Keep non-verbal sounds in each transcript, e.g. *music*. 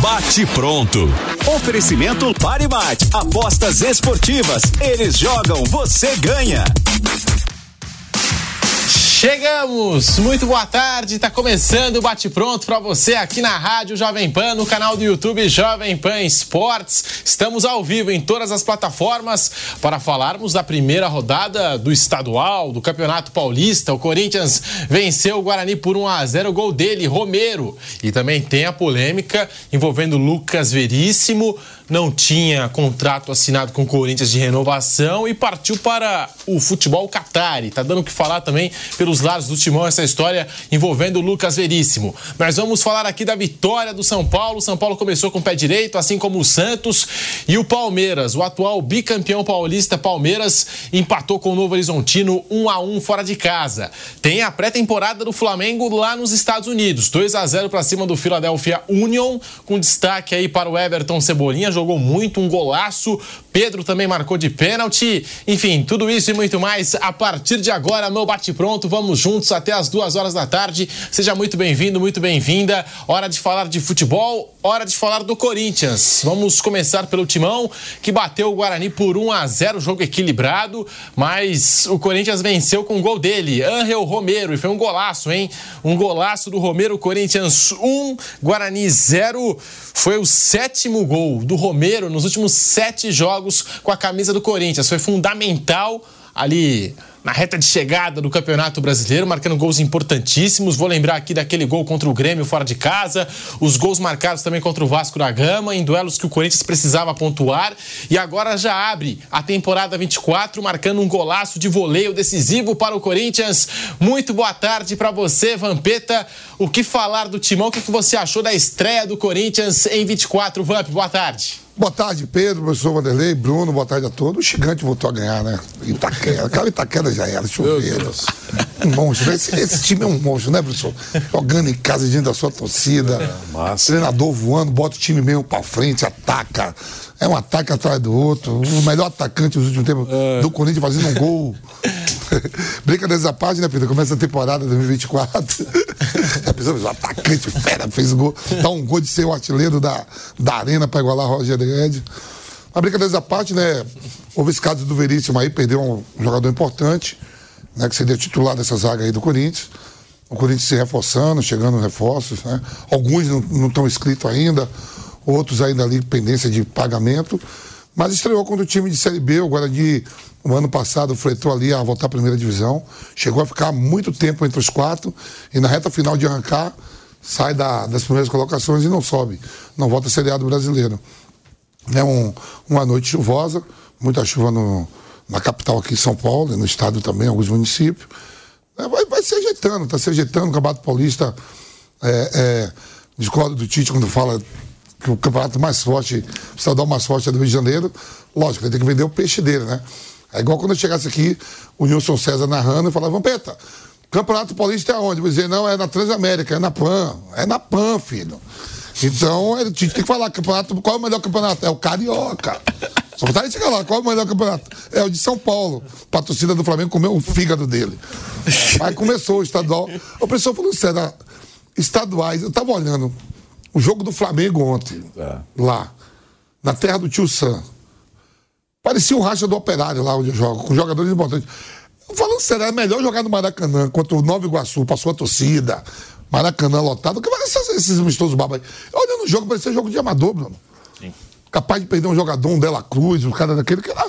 Bate pronto. Oferecimento Pare Bate. Apostas esportivas. Eles jogam, você ganha. Chegamos! Muito boa tarde, tá começando o Bate Pronto para você aqui na Rádio Jovem Pan, no canal do YouTube Jovem Pan Esportes. Estamos ao vivo em todas as plataformas para falarmos da primeira rodada do estadual, do Campeonato Paulista. O Corinthians venceu o Guarani por 1 a 0 gol dele, Romero. E também tem a polêmica envolvendo Lucas Veríssimo não tinha contrato assinado com o Corinthians de renovação e partiu para o futebol Qatari. Tá dando o que falar também pelos lados do timão essa história envolvendo o Lucas Veríssimo. Mas vamos falar aqui da vitória do São Paulo. São Paulo começou com o pé direito, assim como o Santos e o Palmeiras. O atual bicampeão paulista Palmeiras empatou com o Novo Horizontino 1 a 1 fora de casa. Tem a pré-temporada do Flamengo lá nos Estados Unidos. 2 a 0 para cima do Philadelphia Union, com destaque aí para o Everton Cebolinha jogou muito, um golaço. Pedro também marcou de pênalti. Enfim, tudo isso e muito mais a partir de agora no Bate Pronto. Vamos juntos até as duas horas da tarde. Seja muito bem-vindo, muito bem-vinda. Hora de falar de futebol, hora de falar do Corinthians. Vamos começar pelo Timão, que bateu o Guarani por 1 a 0 jogo equilibrado, mas o Corinthians venceu com o gol dele, Angel Romero, e foi um golaço, hein? Um golaço do Romero, Corinthians 1, Guarani 0. Foi o sétimo gol do Romero nos últimos sete jogos com a camisa do Corinthians. Foi fundamental ali na reta de chegada do Campeonato Brasileiro, marcando gols importantíssimos. Vou lembrar aqui daquele gol contra o Grêmio fora de casa, os gols marcados também contra o Vasco da Gama, em duelos que o Corinthians precisava pontuar. E agora já abre a temporada 24, marcando um golaço de voleio decisivo para o Corinthians. Muito boa tarde para você, Vampeta. O que falar do Timão? O que você achou da estreia do Corinthians em 24, Vamp? Boa tarde. Boa tarde, Pedro, professor Vanderlei, Bruno, boa tarde a todos. O Gigante voltou a ganhar, né? Itaquera, aquela Itaquera já era, choveiro. Um monstro. Esse, esse, time é um monstro, né, professor? Jogando em casa diante da sua torcida. É, treinador voando, bota o time mesmo pra frente, ataca. É um ataque atrás do outro. O melhor atacante dos últimos tempos é. do Corinthians fazendo um gol. *laughs* Brincadeiras à parte, né, Pedro? Começa a temporada 2024. *laughs* o atacante fera fez gol. Dá um gol de ser o artilheiro da, da arena para igualar Roger Guedes. Mas brincadeiras à parte, né? Houve esse caso do Veríssimo aí, perdeu um jogador importante, né? Que seria titular dessa zaga aí do Corinthians. O Corinthians se reforçando, chegando reforços, né? Alguns não estão inscritos ainda, outros ainda ali pendência de pagamento. Mas estreou contra o time de Série B, o Guarani o ano passado fletou ali a voltar à primeira divisão, chegou a ficar muito tempo entre os quatro e na reta final de arrancar sai da, das primeiras colocações e não sobe, não volta a Série A do brasileiro. É um, uma noite chuvosa, muita chuva no, na capital aqui em São Paulo, no estado também, alguns municípios. É, vai, vai se ajeitando, está se ajeitando. O Campeonato Paulista é, é, discordo do Tite quando fala que o campeonato mais forte, o estadual mais forte é do Rio de Janeiro. Lógico, ele tem que vender o peixe dele, né? É igual quando eu chegasse aqui, o Nilson César narrando e falava, Vampeta, Campeonato Paulista é onde? Eu dizer, não, é na Transamérica, é na PAN. É na PAN, filho. Então, a gente tem que falar, campeonato, qual é o melhor campeonato? É o Carioca. Só vontade de chegar lá, qual é o melhor campeonato? É o de São Paulo. Pra torcida do Flamengo comeu o fígado dele. Aí começou o estadual. O pessoal falou sério, estaduais, eu tava olhando o jogo do Flamengo ontem, é. lá, na terra do tio Sam. Parecia um racha do operário lá onde eu jogo, com jogadores importantes. Falando sério, é melhor jogar no Maracanã contra o Nova Iguaçu, passou a torcida, Maracanã lotado, que vai esses, esses amistosos babas aí. Olhando o jogo, parecia jogo de amador, Bruno. Sim. Capaz de perder um jogador, um Dela Cruz, um cara daquele que era.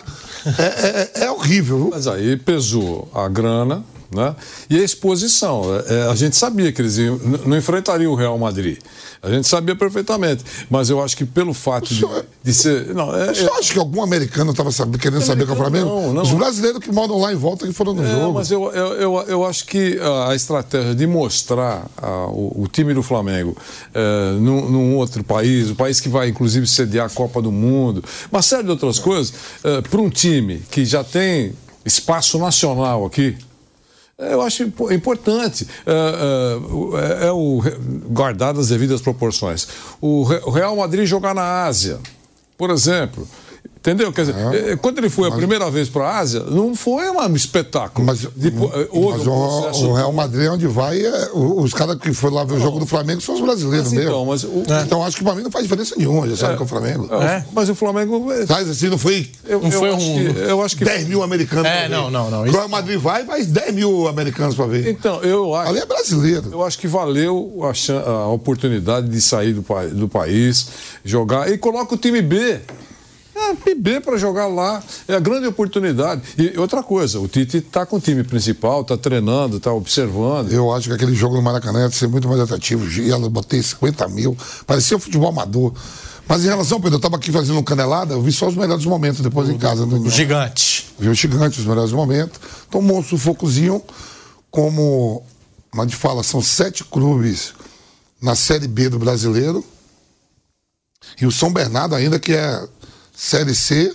É, é, é horrível. Viu? Mas aí pesou a grana, Né? E a exposição. É, é a gente sabia que eles iam, não enfrentariam o Real Madrid. A gente sabia perfeitamente. Mas eu acho que pelo fato de, de ser. Não, é, Você é... acha que algum americano estava querendo saber com o Flamengo? Não, não. Os brasileiros que moram lá em volta que foram no é, jogo. Mas eu, eu, eu, eu, acho que a estratégia de mostrar a, o, o, time do Flamengo é, num, num, outro país, o país que vai inclusive sediar a Copa do Mundo, uma série de outras coisas, é, para um time que já tem espaço nacional aqui, eu acho importante, é, é, é o, guardar as devidas proporções. O Real Madrid jogar na Ásia, por exemplo, Entendeu? Quer dizer, é. quando ele foi mas, a primeira vez para a Ásia, não foi um espetáculo. Mas, Depois, mas um o, o, Real Madrid, é onde vai, é, os caras que foram lá ver o jogo do Flamengo são os brasileiros mas, mesmo. Então, mas o, é. então acho que para mim não faz diferença nenhuma, já sabe é, que é o Flamengo. É. Mas o Flamengo. Mas assim, não foi. Eu, não eu foi um. Que, eu acho que. 10 mil americanos. É, não, não, não. O Real Madrid vai, vai 10 mil americanos para ver. Então, eu acho. Ali é brasileiro. Eu acho que valeu a, a oportunidade de sair do, do país, jogar. E coloca o time B. É, PB para jogar lá, é a grande oportunidade. E outra coisa, o Tite está com o time principal, está treinando, está observando. Eu acho que aquele jogo no Maracanã ia ser muito mais atrativo. Gelo, botei 50 mil, parecia futebol amador. Mas em relação, Pedro, eu estava aqui fazendo um canelada, eu vi só os melhores momentos depois o, em casa. O, gigante. Vi o gigante, os melhores momentos. Tomou um sufocozinho, como a gente fala, são sete clubes na Série B do brasileiro. E o São Bernardo ainda, que é Série C,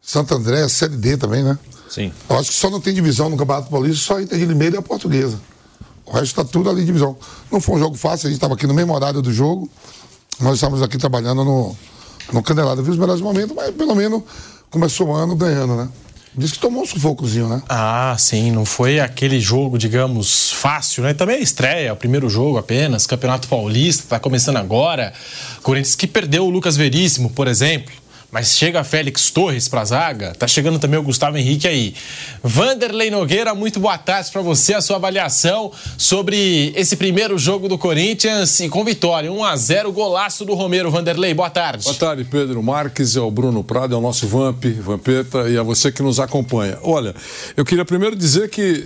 Santo André, Série D também, né? Sim. Eu acho que só não tem divisão no Campeonato Paulista, só a Inter de Limeira e a Portuguesa. O resto está tudo ali divisão. Não foi um jogo fácil, a gente estava aqui no mesmo horário do jogo. Nós estávamos aqui trabalhando no, no Candelado. Vi os melhores momentos, mas pelo menos começou o ano ganhando, né? Diz que tomou um sufocozinho, né? Ah, sim, não foi aquele jogo, digamos, fácil, né? Também a estreia, o primeiro jogo apenas, Campeonato Paulista, tá começando agora. Corinthians que perdeu o Lucas Veríssimo, por exemplo. Mas chega Félix Torres para a zaga, tá chegando também o Gustavo Henrique aí. Vanderlei Nogueira, muito boa tarde para você, a sua avaliação sobre esse primeiro jogo do Corinthians e com vitória, 1 a 0 golaço do Romero. Vanderlei, boa tarde. Boa tarde, Pedro Marques, é o Bruno Prado, é o nosso Vamp, Vampeta e a você que nos acompanha. Olha, eu queria primeiro dizer que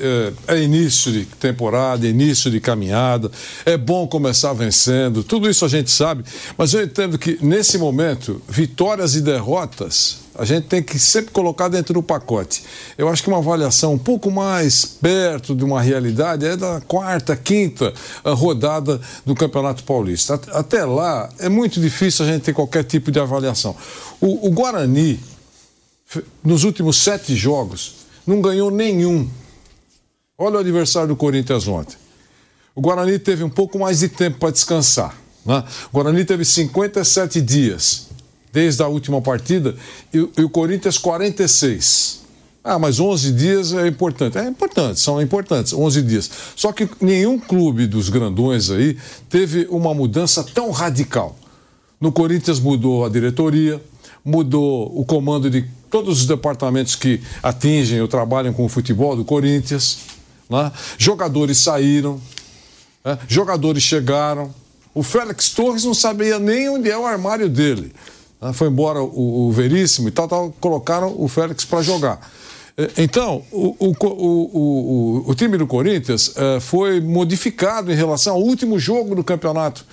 é, é início de temporada, início de caminhada, é bom começar vencendo, tudo isso a gente sabe, mas eu entendo que nesse momento, vitórias e derrotas, a gente tem que sempre colocar dentro do pacote. Eu acho que uma avaliação um pouco mais perto de uma realidade é da quarta, quinta eh, rodada do Campeonato Paulista. Até lá é muito difícil a gente ter qualquer tipo de avaliação. O, o Guarani, nos últimos sete jogos, não ganhou nenhum. Olha o adversário do Corinthians ontem. O Guarani teve um pouco mais de tempo para descansar. Né? O Guarani teve 57 dias desde a última partida, e, e, o Corinthians 46. Ah, mas 11 dias é importante. É importante, são importantes, 11 dias. Só que nenhum clube dos grandões aí teve uma mudança tão radical. No Corinthians mudou a diretoria, mudou o comando de todos os departamentos que atingem ou trabalham com o futebol do Corinthians. Né? Jogadores saíram, né? jogadores chegaram. O Félix Torres não sabia nem onde é o armário dele. Ah, foi embora o, o Veríssimo e tal, tal, colocaram o Félix para jogar. É, então, o, o, o, o, time do Corinthians é, foi modificado em relação ao último jogo do campeonato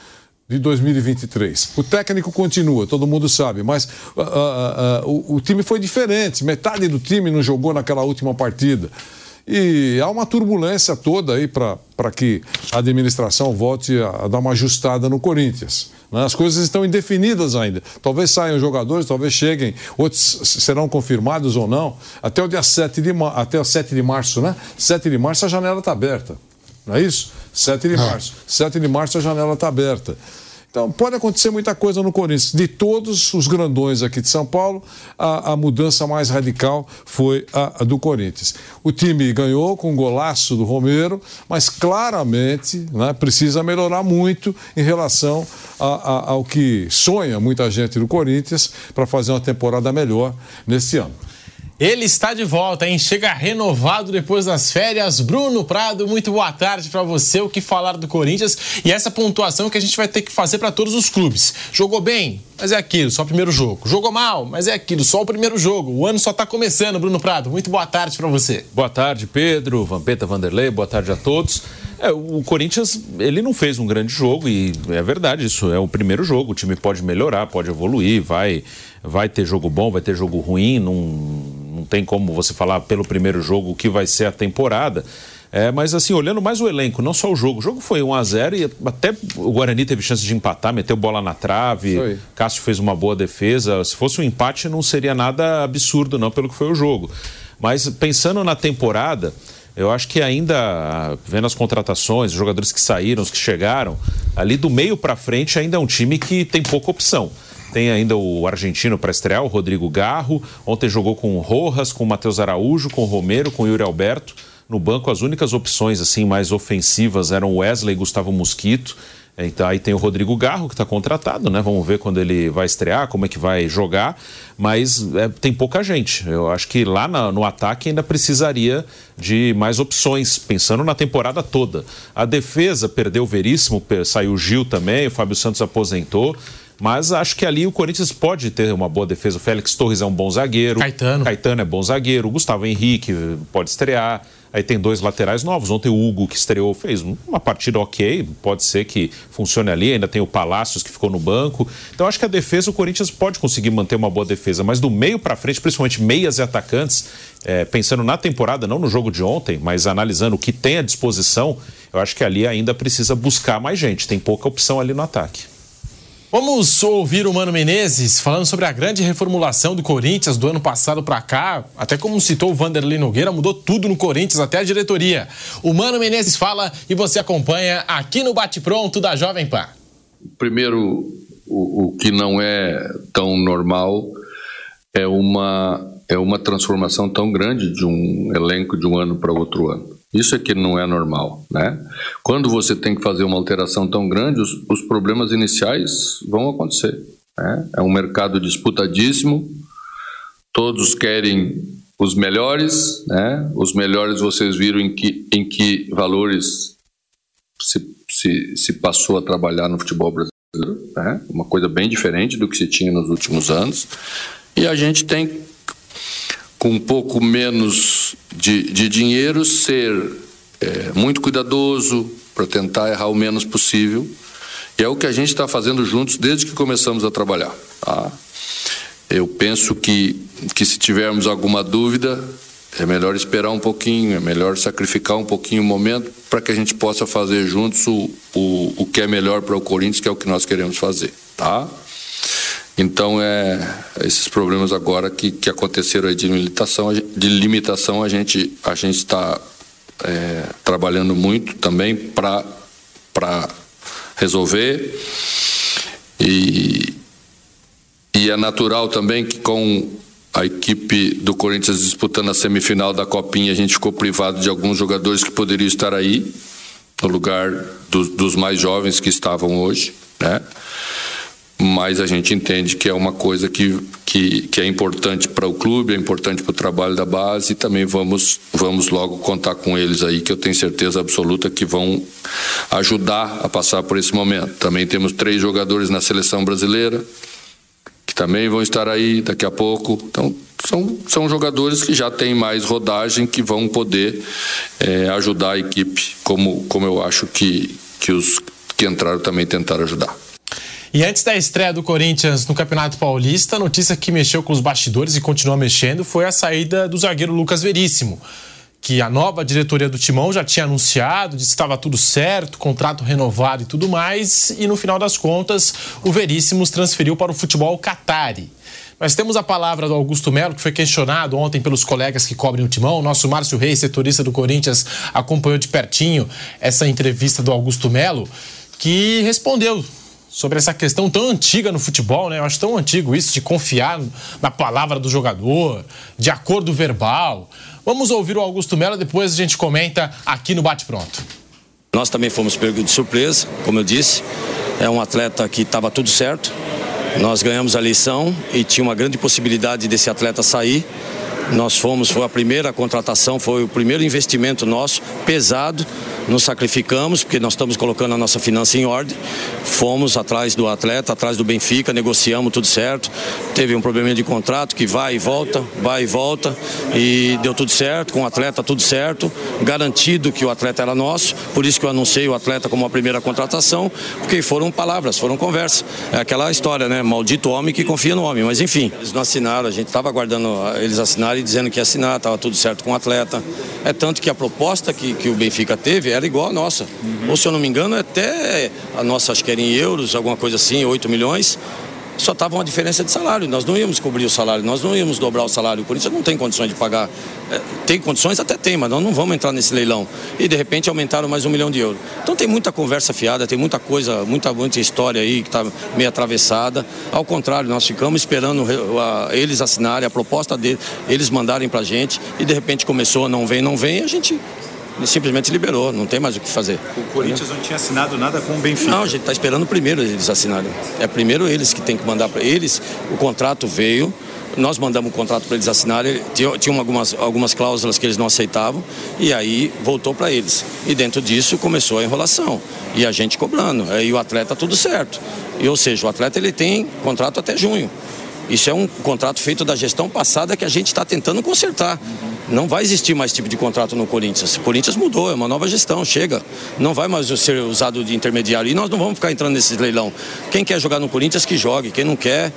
de 2023. O técnico continua, todo mundo sabe, mas uh, uh, uh, o, time foi diferente. Metade do time não jogou naquela última partida. E há uma turbulência toda aí para que a administração volte a, a dar uma ajustada no Corinthians. Né? As coisas estão indefinidas ainda. Talvez saiam jogadores, talvez cheguem, outros serão confirmados ou não. Até o dia 7 de, até o 7 de março, né? 7 de março a janela está aberta. Não é isso? 7 de ah. março. 7 de março a janela está aberta. Então, pode acontecer muita coisa no Corinthians. De todos os grandões aqui de São Paulo, a, a mudança mais radical foi a, a, do Corinthians. O time ganhou com um golaço do Romero, mas claramente né, precisa melhorar muito em relação a, ao que sonha muita gente do Corinthians para fazer uma temporada melhor neste ano. Ele está de volta, hein? Chega renovado depois das férias. Bruno Prado, muito boa tarde para você. O que falar do Corinthians e essa pontuação que a gente vai ter que fazer para todos os clubes. Jogou bem, mas é aquilo, só o primeiro jogo. Jogou mal, mas é aquilo, só o primeiro jogo. O ano só está começando, Bruno Prado. Muito boa tarde para você. Boa tarde, Pedro, Vampeta, Vanderlei. Boa tarde a todos. É, o Corinthians, ele não fez um grande jogo e é verdade, isso é o primeiro jogo. O time pode melhorar, pode evoluir, vai, vai ter jogo bom, vai ter jogo ruim, não não tem como você falar pelo primeiro jogo o que vai ser a temporada. É, mas assim, olhando mais o elenco, não só o jogo. O jogo foi 1 a 0 e até o Guarani teve chance de empatar, meteu bola na trave. Cássio fez uma boa defesa. Se fosse um empate, não seria nada absurdo, não, pelo que foi o jogo. Mas pensando na temporada, eu acho que ainda, vendo as contratações, os jogadores que saíram, os que chegaram, ali do meio para frente ainda é um time que tem pouca opção. Tem ainda o argentino para estrear, o Rodrigo Garro. Ontem jogou com o Rojas, com o Matheus Araújo, com o Romero, com o Yuri Alberto. No banco, as únicas opções assim mais ofensivas eram Wesley e Gustavo Mosquito. Então aí tem o Rodrigo Garro que está contratado, né? Vamos ver quando ele vai estrear, como é que vai jogar. Mas é, tem pouca gente. Eu acho que lá na, no ataque ainda precisaria de mais opções, pensando na temporada toda. A defesa perdeu o Veríssimo, saiu o Gil também, o Fábio Santos aposentou. Mas acho que ali o Corinthians pode ter uma boa defesa. O Félix Torres é um bom zagueiro. Caetano. Caetano é bom zagueiro. O Gustavo Henrique pode estrear. Aí tem dois laterais novos. Ontem o Hugo, que estreou, fez uma partida ok. Pode ser que funcione ali. Ainda tem o Palácios, que ficou no banco. Então acho que a defesa, o Corinthians pode conseguir manter uma boa defesa. Mas do meio para frente, principalmente meias e atacantes, é, pensando na temporada, não no jogo de ontem, mas analisando o que tem à disposição, eu acho que ali ainda precisa buscar mais gente. Tem pouca opção ali no ataque. Vamos ouvir o Mano Menezes falando sobre a grande reformulação do Corinthians do ano passado para cá. Até como citou o Vanderlei Nogueira, mudou tudo no Corinthians, até a diretoria. O Mano Menezes fala e você acompanha aqui no Bate Pronto da Jovem Pan. Primeiro, o, o que não é tão normal é uma, é uma transformação tão grande de um elenco de um ano para outro ano. Isso é que não é normal, né? Quando você tem que fazer uma alteração tão grande, os, os problemas iniciais vão acontecer. Né? É um mercado disputadíssimo, todos querem os melhores, né? Os melhores vocês viram em que, em que valores se, se, se passou a trabalhar no futebol brasileiro, né? Uma coisa bem diferente do que se tinha nos últimos anos. E a gente tem com um pouco menos de, de dinheiro, ser é, muito cuidadoso para tentar errar o menos possível. E é o que a gente está fazendo juntos desde que começamos a trabalhar. Tá? Eu penso que, que se tivermos alguma dúvida, é melhor esperar um pouquinho, é melhor sacrificar um pouquinho o momento para que a gente possa fazer juntos o, o, o que é melhor para o Corinthians, que é o que nós queremos fazer. Tá? Então, é, esses problemas agora que, que aconteceram de limitação, de limitação a gente a está é, trabalhando muito também para resolver. E, e é natural também que com a equipe do Corinthians disputando a semifinal da Copinha, a gente ficou privado de alguns jogadores que poderiam estar aí, no lugar dos, dos mais jovens que estavam hoje, né? Mas a gente entende que é uma coisa que, que, que é importante para o clube, é importante para o trabalho da base e também vamos, vamos logo contar com eles aí, que eu tenho certeza absoluta que vão ajudar a passar por esse momento. Também temos três jogadores na seleção brasileira, que também vão estar aí daqui a pouco. Então, são, são jogadores que já têm mais rodagem, que vão poder é, ajudar a equipe, como, como eu acho que, que os que entraram também tentaram ajudar. E antes da estreia do Corinthians no Campeonato Paulista, a notícia que mexeu com os bastidores e continua mexendo foi a saída do zagueiro Lucas Veríssimo. Que a nova diretoria do Timão já tinha anunciado, disse que estava tudo certo, contrato renovado e tudo mais, e no final das contas, o Veríssimos transferiu para o futebol Qatari. Nós temos a palavra do Augusto Melo, que foi questionado ontem pelos colegas que cobrem o timão. O nosso Márcio Reis, setorista do Corinthians, acompanhou de pertinho essa entrevista do Augusto Melo, que respondeu sobre essa questão tão antiga no futebol, né? Eu acho tão antigo isso de confiar na palavra do jogador, de acordo verbal. Vamos ouvir o Augusto Mello, depois a gente comenta aqui no Bate Pronto. Nós também fomos pegos de surpresa, como eu disse. É um atleta que estava tudo certo. Nós ganhamos a lição e tinha uma grande possibilidade desse atleta sair. Nós fomos, foi a primeira contratação, foi o primeiro investimento nosso, pesado. Nos sacrificamos, porque nós estamos colocando a nossa finança em ordem. Fomos atrás do atleta, atrás do Benfica, negociamos tudo certo. Teve um probleminha de contrato que vai e volta, vai e volta. E deu tudo certo, com o atleta tudo certo. Garantido que o atleta era nosso. Por isso que eu anunciei o atleta como a primeira contratação, porque foram palavras, foram conversas. É aquela história, né? Maldito homem que confia no homem. Mas enfim, eles não assinaram, a gente estava aguardando eles assinarem dizendo que ia assinar, estava tudo certo com o atleta. É tanto que a proposta que, que o Benfica teve era igual a nossa. Uhum. Ou se eu não me engano, até a nossa, acho que era em euros, alguma coisa assim, 8 milhões só estava uma diferença de salário. Nós não íamos cobrir o salário, nós não íamos dobrar o salário. O Corinthians não tem condições de pagar. É, tem condições? Até tem, mas nós não vamos entrar nesse leilão. E de repente aumentaram mais um milhão de euros. Então tem muita conversa fiada, tem muita coisa, muita, muita história aí que está meio atravessada. Ao contrário, nós ficamos esperando eles assinarem a proposta deles, eles mandarem para a gente e de repente começou, não vem, não vem, e a gente simplesmente liberou, não tem mais o que fazer. O Corinthians não tinha assinado nada com o Benfica? Não, a gente está esperando primeiro eles assinarem. É primeiro eles que tem que mandar para eles. O contrato veio, nós mandamos o contrato para eles assinarem, tinha, tinha algumas, algumas cláusulas que eles não aceitavam, e aí voltou para eles. E dentro disso começou a enrolação. E a gente cobrando. Aí o atleta tudo certo. E, ou seja, o atleta ele tem contrato até junho. Isso é um contrato feito da gestão passada que a gente está tentando consertar. Não vai existir mais tipo de contrato no Corinthians. O Corinthians mudou, é uma nova gestão, chega. Não vai mais ser usado de intermediário. E nós não vamos ficar entrando nesse leilão. Quem quer jogar no Corinthians, que jogue. Quem não quer,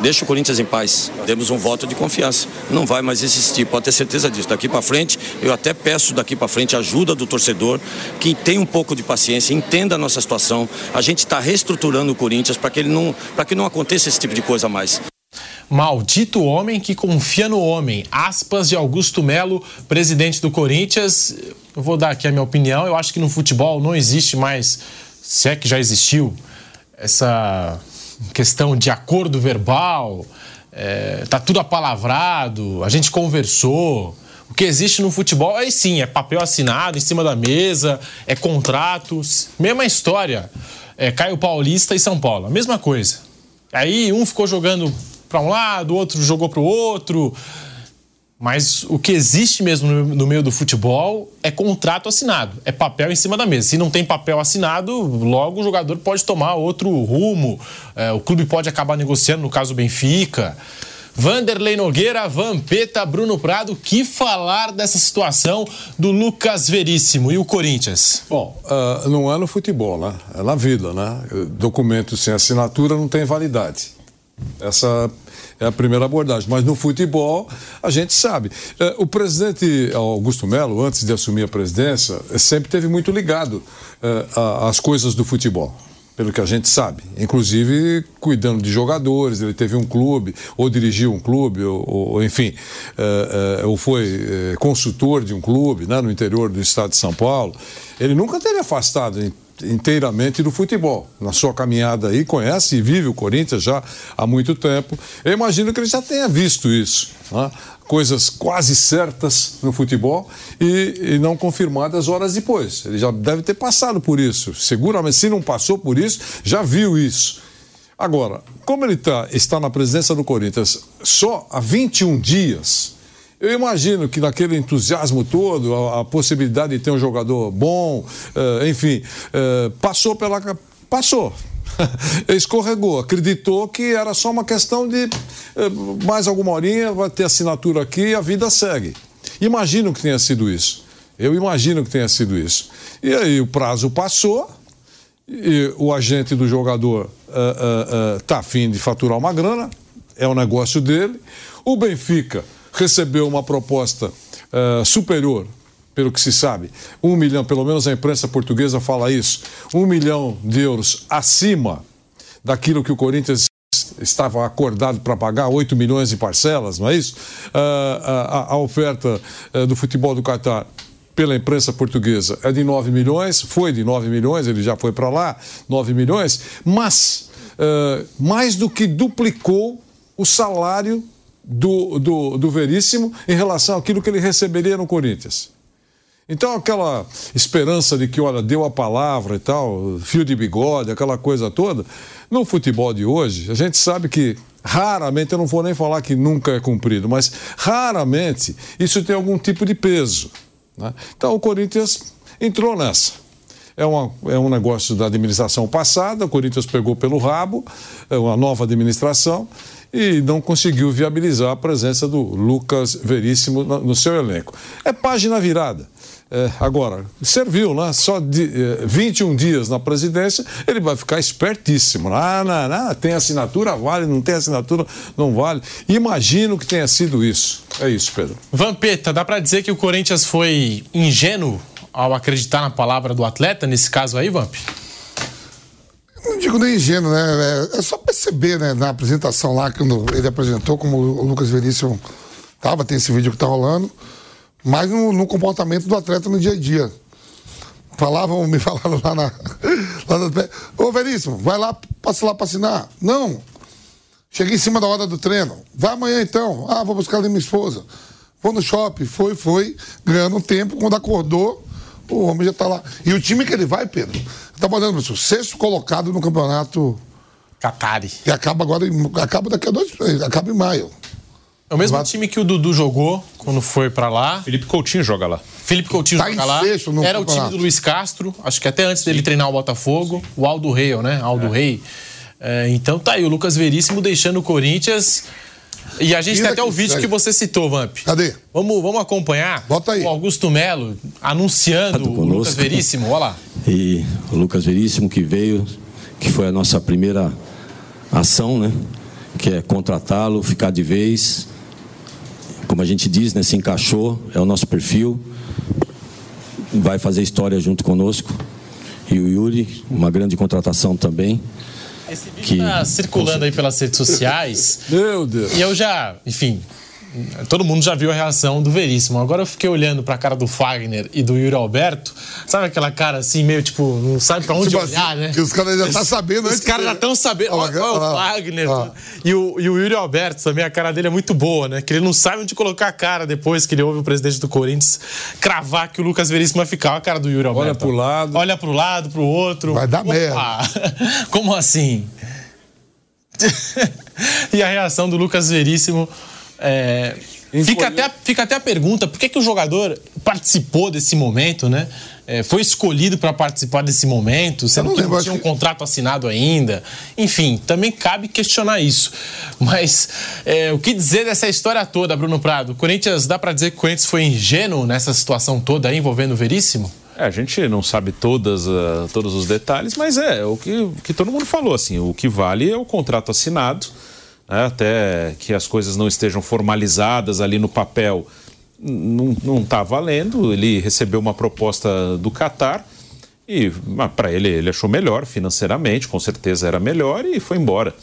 deixa o Corinthians em paz. Demos um voto de confiança. Não vai mais existir, pode ter certeza disso. Daqui para frente, eu até peço daqui para frente ajuda do torcedor, que tenha um pouco de paciência, entenda a nossa situação. A gente está reestruturando o Corinthians para que ele não, para que não aconteça esse tipo de coisa mais. Maldito homem que confia no homem. Aspas de Augusto Melo, presidente do Corinthians. Eu vou dar aqui a minha opinião. Eu acho que no futebol não existe mais, se é que já existiu, essa questão de acordo verbal. É, tá tudo apalavrado, a gente conversou. O que existe no futebol é sim, é papel assinado em cima da mesa, é contratos, mesma história. É Caio Paulista e São Paulo, a mesma coisa. Aí um ficou jogando para um lado, o outro jogou para o outro. Mas o que existe mesmo no, meio do futebol é contrato assinado, é papel em cima da mesa. Se não tem papel assinado, logo o jogador pode tomar outro rumo, é, o clube pode acabar negociando, no caso o Benfica. Vanderlei Nogueira, Vampeta, Bruno Prado, que falar dessa situação do Lucas Veríssimo e o Corinthians? Bom, uh, não é no futebol, né? É na vida, né? Documento sem assinatura não tem validade. Essa é a primeira abordagem. Mas no futebol, a gente sabe. É, o presidente Augusto Melo, antes de assumir a presidência, sempre teve muito ligado é, às coisas do futebol pelo que a gente sabe. Inclusive cuidando de jogadores, ele teve um clube, ou dirigiu um clube, ou, ou enfim, é, é, ou foi é, consultor de um clube né, no interior do estado de São Paulo. Ele nunca teve afastado em inteiramente do futebol. Na sua caminhada aí, conhece e vive o Corinthians já há muito tempo. Eu imagino que ele já tenha visto isso. Né? Coisas quase certas no futebol e, e, não confirmadas horas depois. Ele já deve ter passado por isso. Seguramente, se não passou por isso, já viu isso. Agora, como ele tá, está na presidência do Corinthians só há 21 dias, eu imagino que naquele entusiasmo todo, a, a possibilidade de ter um jogador bom, uh, enfim, uh, passou pela. Passou. *laughs* Escorregou, acreditou que era só uma questão de uh, mais alguma horinha, vai ter assinatura aqui e a vida segue. Imagino que tenha sido isso. Eu imagino que tenha sido isso. E aí o prazo passou, e o agente do jogador está afim de faturar uma grana, é o negócio dele. O Benfica recebeu uma proposta uh, superior, pelo que se sabe, um milhão, pelo menos a imprensa portuguesa fala isso, um milhão de euros acima daquilo que o Corinthians estava acordado para pagar 8 milhões de parcelas, não é isso? Uh, a, a, oferta uh, do futebol do Catar pela imprensa portuguesa é de 9 milhões, foi de 9 milhões, ele já foi para lá, 9 milhões, mas uh, mais do que duplicou o salário do, do, do Veríssimo em relação àquilo que ele receberia no Corinthians. Então, aquela esperança de que, olha, deu a palavra e tal, fio de bigode, aquela coisa toda, no futebol de hoje, a gente sabe que raramente, eu não vou nem falar que nunca é cumprido, mas raramente isso tem algum tipo de peso. Né? Então, o Corinthians entrou nessa. É, uma, é um negócio da administração passada, o Corinthians pegou pelo rabo, é uma nova administração, e não conseguiu viabilizar a presença do Lucas Veríssimo no, seu elenco. É página virada. É, agora, serviu, né? Só de, é, 21 dias na presidência, ele vai ficar espertíssimo. Ah, não, não, tem assinatura, vale, não tem assinatura, não vale. Imagino que tenha sido isso. É isso, Pedro. Vampeta, dá para dizer que o Corinthians foi ingênuo ao acreditar na palavra do atleta, nesse caso aí, Vamp? Não digo nem ingênuo, né? É, é só perceber, né, na apresentação lá, quando ele apresentou, como o Lucas Veríssimo tava, tem esse vídeo que tá rolando mas no, no, comportamento do atleta no dia a dia. Falavam, me *laughs* falaram lá na. Lá na Ô, Veríssimo, vai lá, passa lá para assinar. Não. Cheguei em cima da hora do treino. Vai amanhã então. Ah, vou buscar ali minha esposa. Vou no shopping. Foi, foi. Ganhando um tempo. Quando acordou, o homem já tá lá. E o time que ele vai, Pedro, tá olhando, professor, sexto colocado no campeonato. Catari. E acaba agora, acaba daqui a dois. Acaba em maio. É o mesmo time que o Dudu jogou quando foi para lá. Felipe Coutinho joga lá. Felipe Coutinho tá joga lá. Era o time do Luiz Castro, acho que até antes dele treinar o Botafogo. O Aldo Rei, né? Aldo é. Rei. É, então tá aí, o Lucas Veríssimo deixando o Corinthians. E a gente tem até o vídeo que você citou, Vamp. Cadê? Vamos, vamos acompanhar. Bota aí. O Augusto Melo anunciando o Lucas Veríssimo. Olha lá. E o Lucas Veríssimo que veio, que foi a nossa primeira ação, né? Que é contratá-lo, ficar de vez como a gente diz, né, se encaixou, é o nosso perfil, vai fazer história junto conosco. E o Yuri, uma grande contratação também. Esse vídeo que está circulando aí pelas redes sociais. Meu Deus! E eu já, enfim, todo mundo já viu a reação do Veríssimo. Agora eu fiquei olhando pra cara do Fagner e do Yuri Alberto. Sabe aquela cara assim, meio tipo, não sabe pra onde tipo olhar, assim, né? Que os caras já estão tá sabendo Os caras já estão sabendo. Olha, o Fagner. E, o, e o Yuri Alberto também, a cara dele é muito boa, né? Que ele não sabe onde colocar a cara depois que ele ouve o presidente do Corinthians cravar que o Lucas Veríssimo vai ficar. a cara do Yuri Alberto. Olha pro lado. Olha pro lado, pro outro. Vai dar Opa. merda. *laughs* Como assim? *laughs* e a reação do Lucas Veríssimo é, fica, até, fica até a pergunta: por que, que o jogador participou desse momento, né? É, foi escolhido para participar desse momento, sendo não que não tinha um que... contrato assinado ainda. Enfim, também cabe questionar isso. *laughs* Mas é, o que dizer dessa história toda, Bruno Prado? O Corinthians, dá para dizer que o Corinthians foi ingênuo nessa situação toda aí, envolvendo o Veríssimo? É, a gente não sabe todas, uh, todos os detalhes, mas é o que, o que todo mundo falou. Assim, o que vale é o contrato assinado né, até que as coisas não estejam formalizadas ali no papel, não está valendo. Ele recebeu uma proposta do Catar e para ele ele achou melhor financeiramente, com certeza era melhor e foi embora.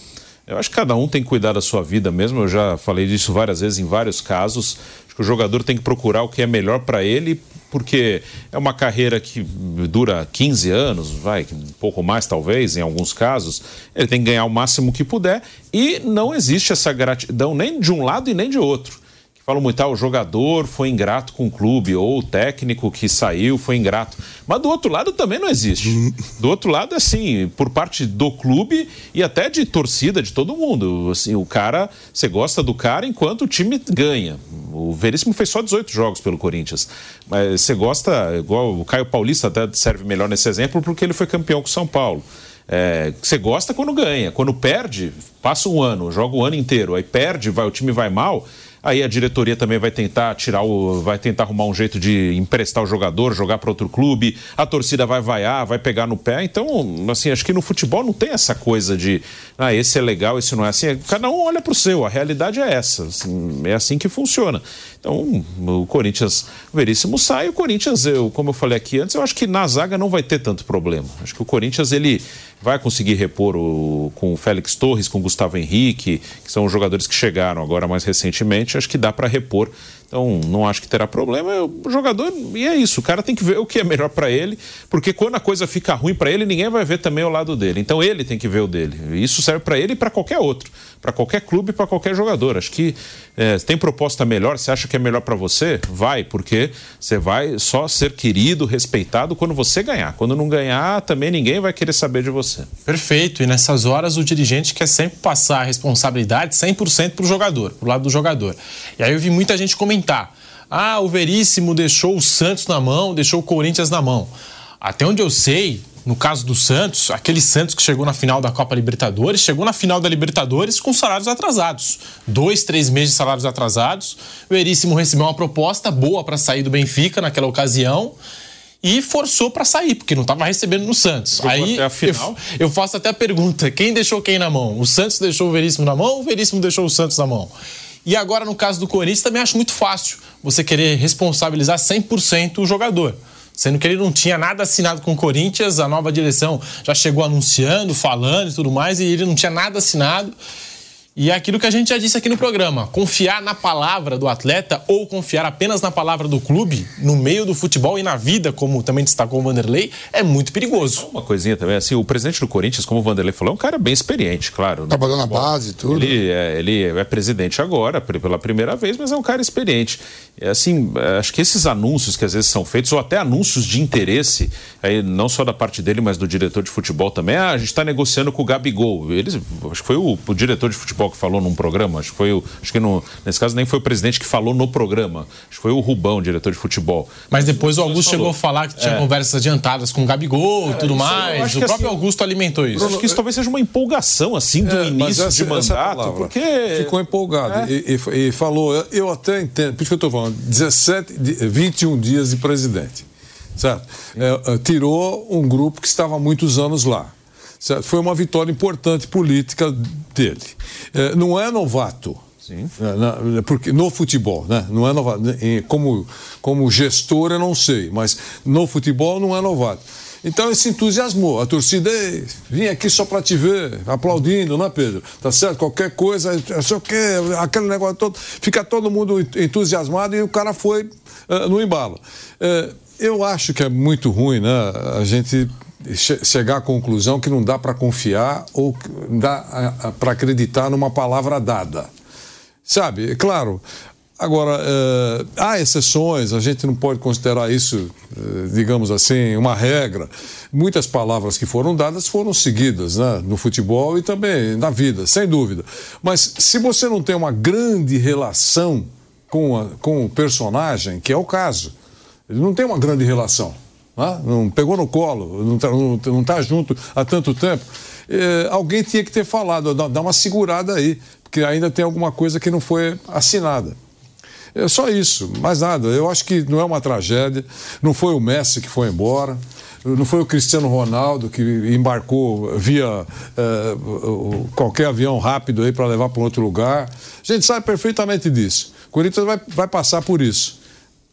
Eu acho que cada um tem que cuidar da sua vida mesmo. Eu já falei disso várias vezes em vários casos. Acho que o jogador tem que procurar o que é melhor para ele porque é uma carreira que dura 15 anos, vai, um pouco mais talvez, em alguns casos. Ele tem que ganhar o máximo que puder e não existe essa gratidão nem de um lado e nem de outro falam muito, ah, o jogador foi ingrato com o clube, ou o técnico que saiu foi ingrato. Mas do outro lado também não existe. *laughs* Do outro lado, assim, por parte do clube e até de torcida de todo mundo. Assim, o cara, você gosta do cara enquanto o time ganha. O Veríssimo fez só 18 jogos pelo Corinthians. Mas você gosta, igual o Caio Paulista até serve melhor nesse exemplo, porque ele foi campeão com São Paulo. É, você gosta quando ganha. Quando perde, passa um ano, joga o ano inteiro. Aí perde, vai, o time vai mal Aí a diretoria também vai tentar tirar o. vai tentar arrumar um jeito de emprestar o jogador, jogar para outro clube, a torcida vai vaiar, vai pegar no pé. Então, assim, acho que no futebol não tem essa coisa de ah, esse é legal, esse não é assim. Cada um olha para o seu, a realidade é essa. Assim, é assim que funciona. Então, o Corinthians, o Veríssimo sai, o Corinthians, eu, como eu falei aqui antes, eu acho que na zaga não vai ter tanto problema. Acho que o Corinthians ele vai conseguir repor o, com o Félix Torres, com o Gustavo Henrique, que são os jogadores que chegaram agora mais recentemente. Acho que dá para repor Então, não acho que terá problema. O jogador, e é isso, o cara tem que ver o que é melhor para ele, porque quando a coisa fica ruim para ele, ninguém vai ver também o lado dele. Então, ele tem que ver o dele. Isso serve para ele e para qualquer outro, para qualquer clube, para qualquer jogador. Acho que é, tem proposta melhor, você acha que é melhor para você? Vai, porque você vai só ser querido, respeitado quando você ganhar. Quando não ganhar, também ninguém vai querer saber de você. Perfeito. E nessas horas, o dirigente quer sempre passar a responsabilidade 100% para o jogador, para o lado do jogador. E aí eu vi muita gente comentar comentar. Ah, o Veríssimo deixou o Santos na mão, deixou o Corinthians na mão. Até onde eu sei, no caso do Santos, aquele Santos que chegou na final da Copa Libertadores, chegou na final da Libertadores com salários atrasados. Dois, três meses de salários atrasados. O Veríssimo recebeu uma proposta boa para sair do Benfica naquela ocasião e forçou para sair, porque não estava recebendo no Santos. Aí eu, eu, faço até a pergunta: quem deixou quem na mão? O Santos deixou o Veríssimo na mão ou o Veríssimo deixou o Santos na mão? E agora, no caso do Corinthians, também acho muito fácil você querer responsabilizar 100% o jogador. Sendo que ele não tinha nada assinado com o Corinthians, a nova direção já chegou anunciando, falando e tudo mais, e ele não tinha nada assinado. E é aquilo que a gente já disse aqui no programa: confiar na palavra do atleta ou confiar apenas na palavra do clube, no meio do futebol e na vida, como também destacou o Vanderlei, é muito perigoso. Uma coisinha também, assim, o presidente do Corinthians, como o Vanderlei falou, é um cara bem experiente, claro. Trabalhou na base e tudo. Ele é, ele é presidente agora, pela primeira vez, mas é um cara experiente. É assim, é, acho que esses anúncios que às vezes são feitos, ou até anúncios de interesse, aí não só da parte dele, mas do diretor de futebol também, ah, a gente está negociando com o Gabigol. Eles, acho que foi o, o diretor de futebol que falou num programa, acho que foi o, acho que no, nesse caso nem foi o presidente que falou no programa, acho que foi o Rubão, diretor de futebol. Mas depois o Augusto chegou a falar que tinha é. conversas adiantadas com o Gabigol e é, tudo mais. O próprio assim, Augusto alimentou isso. Acho que isso talvez seja uma empolgação assim do é, início essa, de mandato, porque ficou empolgado é. e, e, e, falou, eu até entendo, por isso que eu estou falando, 17, 21 dias de presidente certo? É, tirou um grupo que estava há muitos anos lá. Certo? Foi uma vitória importante política dele. É, não é novato. Sim. É, porque no futebol, né? Não é novato. Como, como gestor, eu não sei, mas no futebol não é novato. Então ele se entusiasmou. A torcida vinha aqui só para te ver, aplaudindo, não é, Pedro? Tá certo? Qualquer coisa, sei o quê, aquele negócio todo. Fica todo mundo entusiasmado e o cara foi uh, no embalo. Uh, eu acho que é muito ruim, né? A gente chegar à conclusão que não dá para confiar ou dá para acreditar numa palavra dada. Sabe, claro. Agora, uh, há exceções, a gente não pode considerar isso, uh, digamos assim, uma regra. Muitas palavras que foram dadas foram seguidas né, no futebol e também na vida, sem dúvida. Mas se você não tem uma grande relação com, a, com o personagem, que é o caso, ele não tem uma grande relação? Não pegou no colo, não está não tá junto há tanto tempo. É, alguém tinha que ter falado, dá uma segurada aí, porque ainda tem alguma coisa que não foi assinada. É só isso, mais nada. Eu acho que não é uma tragédia. Não foi o Messi que foi embora, não foi o Cristiano Ronaldo que embarcou via é, qualquer avião rápido aí para levar para um outro lugar. A gente sabe perfeitamente disso. O Corinthians vai, vai passar por isso.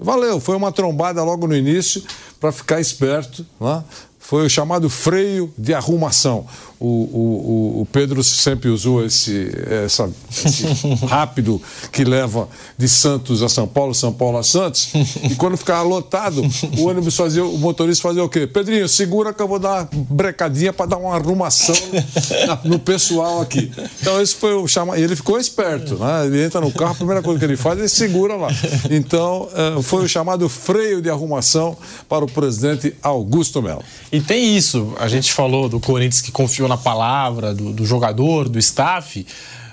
Valeu, foi uma trombada logo no início para ficar esperto, né? Foi o chamado freio de arrumação. O, o, o Pedro sempre usou esse, essa, esse *laughs* rápido que leva de Santos a São Paulo, São Paulo a Santos, e quando ficava lotado, o ônibus fazia, o motorista fazia o quê? Pedrinho, segura que eu vou dar uma brecadinha para dar uma arrumação no pessoal aqui. Então esse foi o chamado, e ele ficou esperto, né? Ele entra no carro, a primeira coisa que ele faz, ele segura lá. Então eh, foi o chamado freio de arrumação para o presidente Augusto Melo. E tem isso, a gente falou do Corinthians que confiou na palavra do, do jogador, do staff,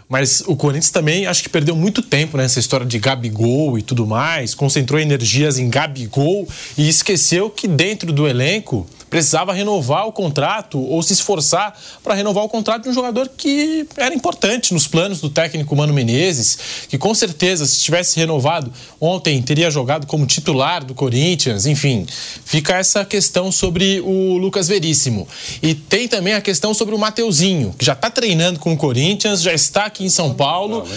mas o Corinthians também acho que perdeu muito tempo nessa história de Gabigol e tudo mais, concentrou energias em Gabigol e esqueceu que dentro do elenco precisava renovar o contrato ou se esforçar para renovar o contrato de um jogador que era importante nos planos do técnico Mano Menezes, que com certeza, se tivesse renovado ontem, teria jogado como titular do Corinthians. Enfim, fica essa questão sobre o Lucas Veríssimo. E tem também a questão sobre o Mateuzinho, que já está treinando com o Corinthians, já está aqui em São Paulo.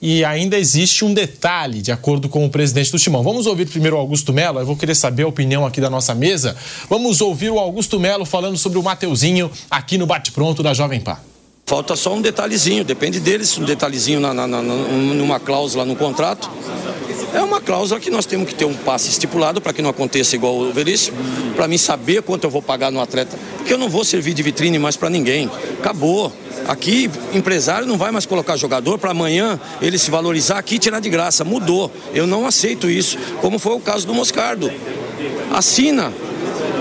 E ainda existe um detalhe, de acordo com o presidente do Timão. Vamos ouvir primeiro o Augusto Melo, eu vou querer saber a opinião aqui da nossa mesa. Vamos ouvir o Augusto Melo falando sobre o Mateuzinho aqui no Bate Pronto da Jovem Pan. Falta só um detalhezinho, depende deles, um detalhezinho na, na, na, numa cláusula no contrato. É uma cláusula que nós temos que ter um passe estipulado para que não aconteça igual o Veríssimo, para mim saber quanto eu vou pagar no atleta, porque eu não vou servir de vitrine mais para ninguém. Acabou. Aqui, empresário não vai mais colocar jogador para amanhã ele se valorizar aqui e tirar de graça. Mudou. Eu não aceito isso, como foi o caso do Moscardo. Assina,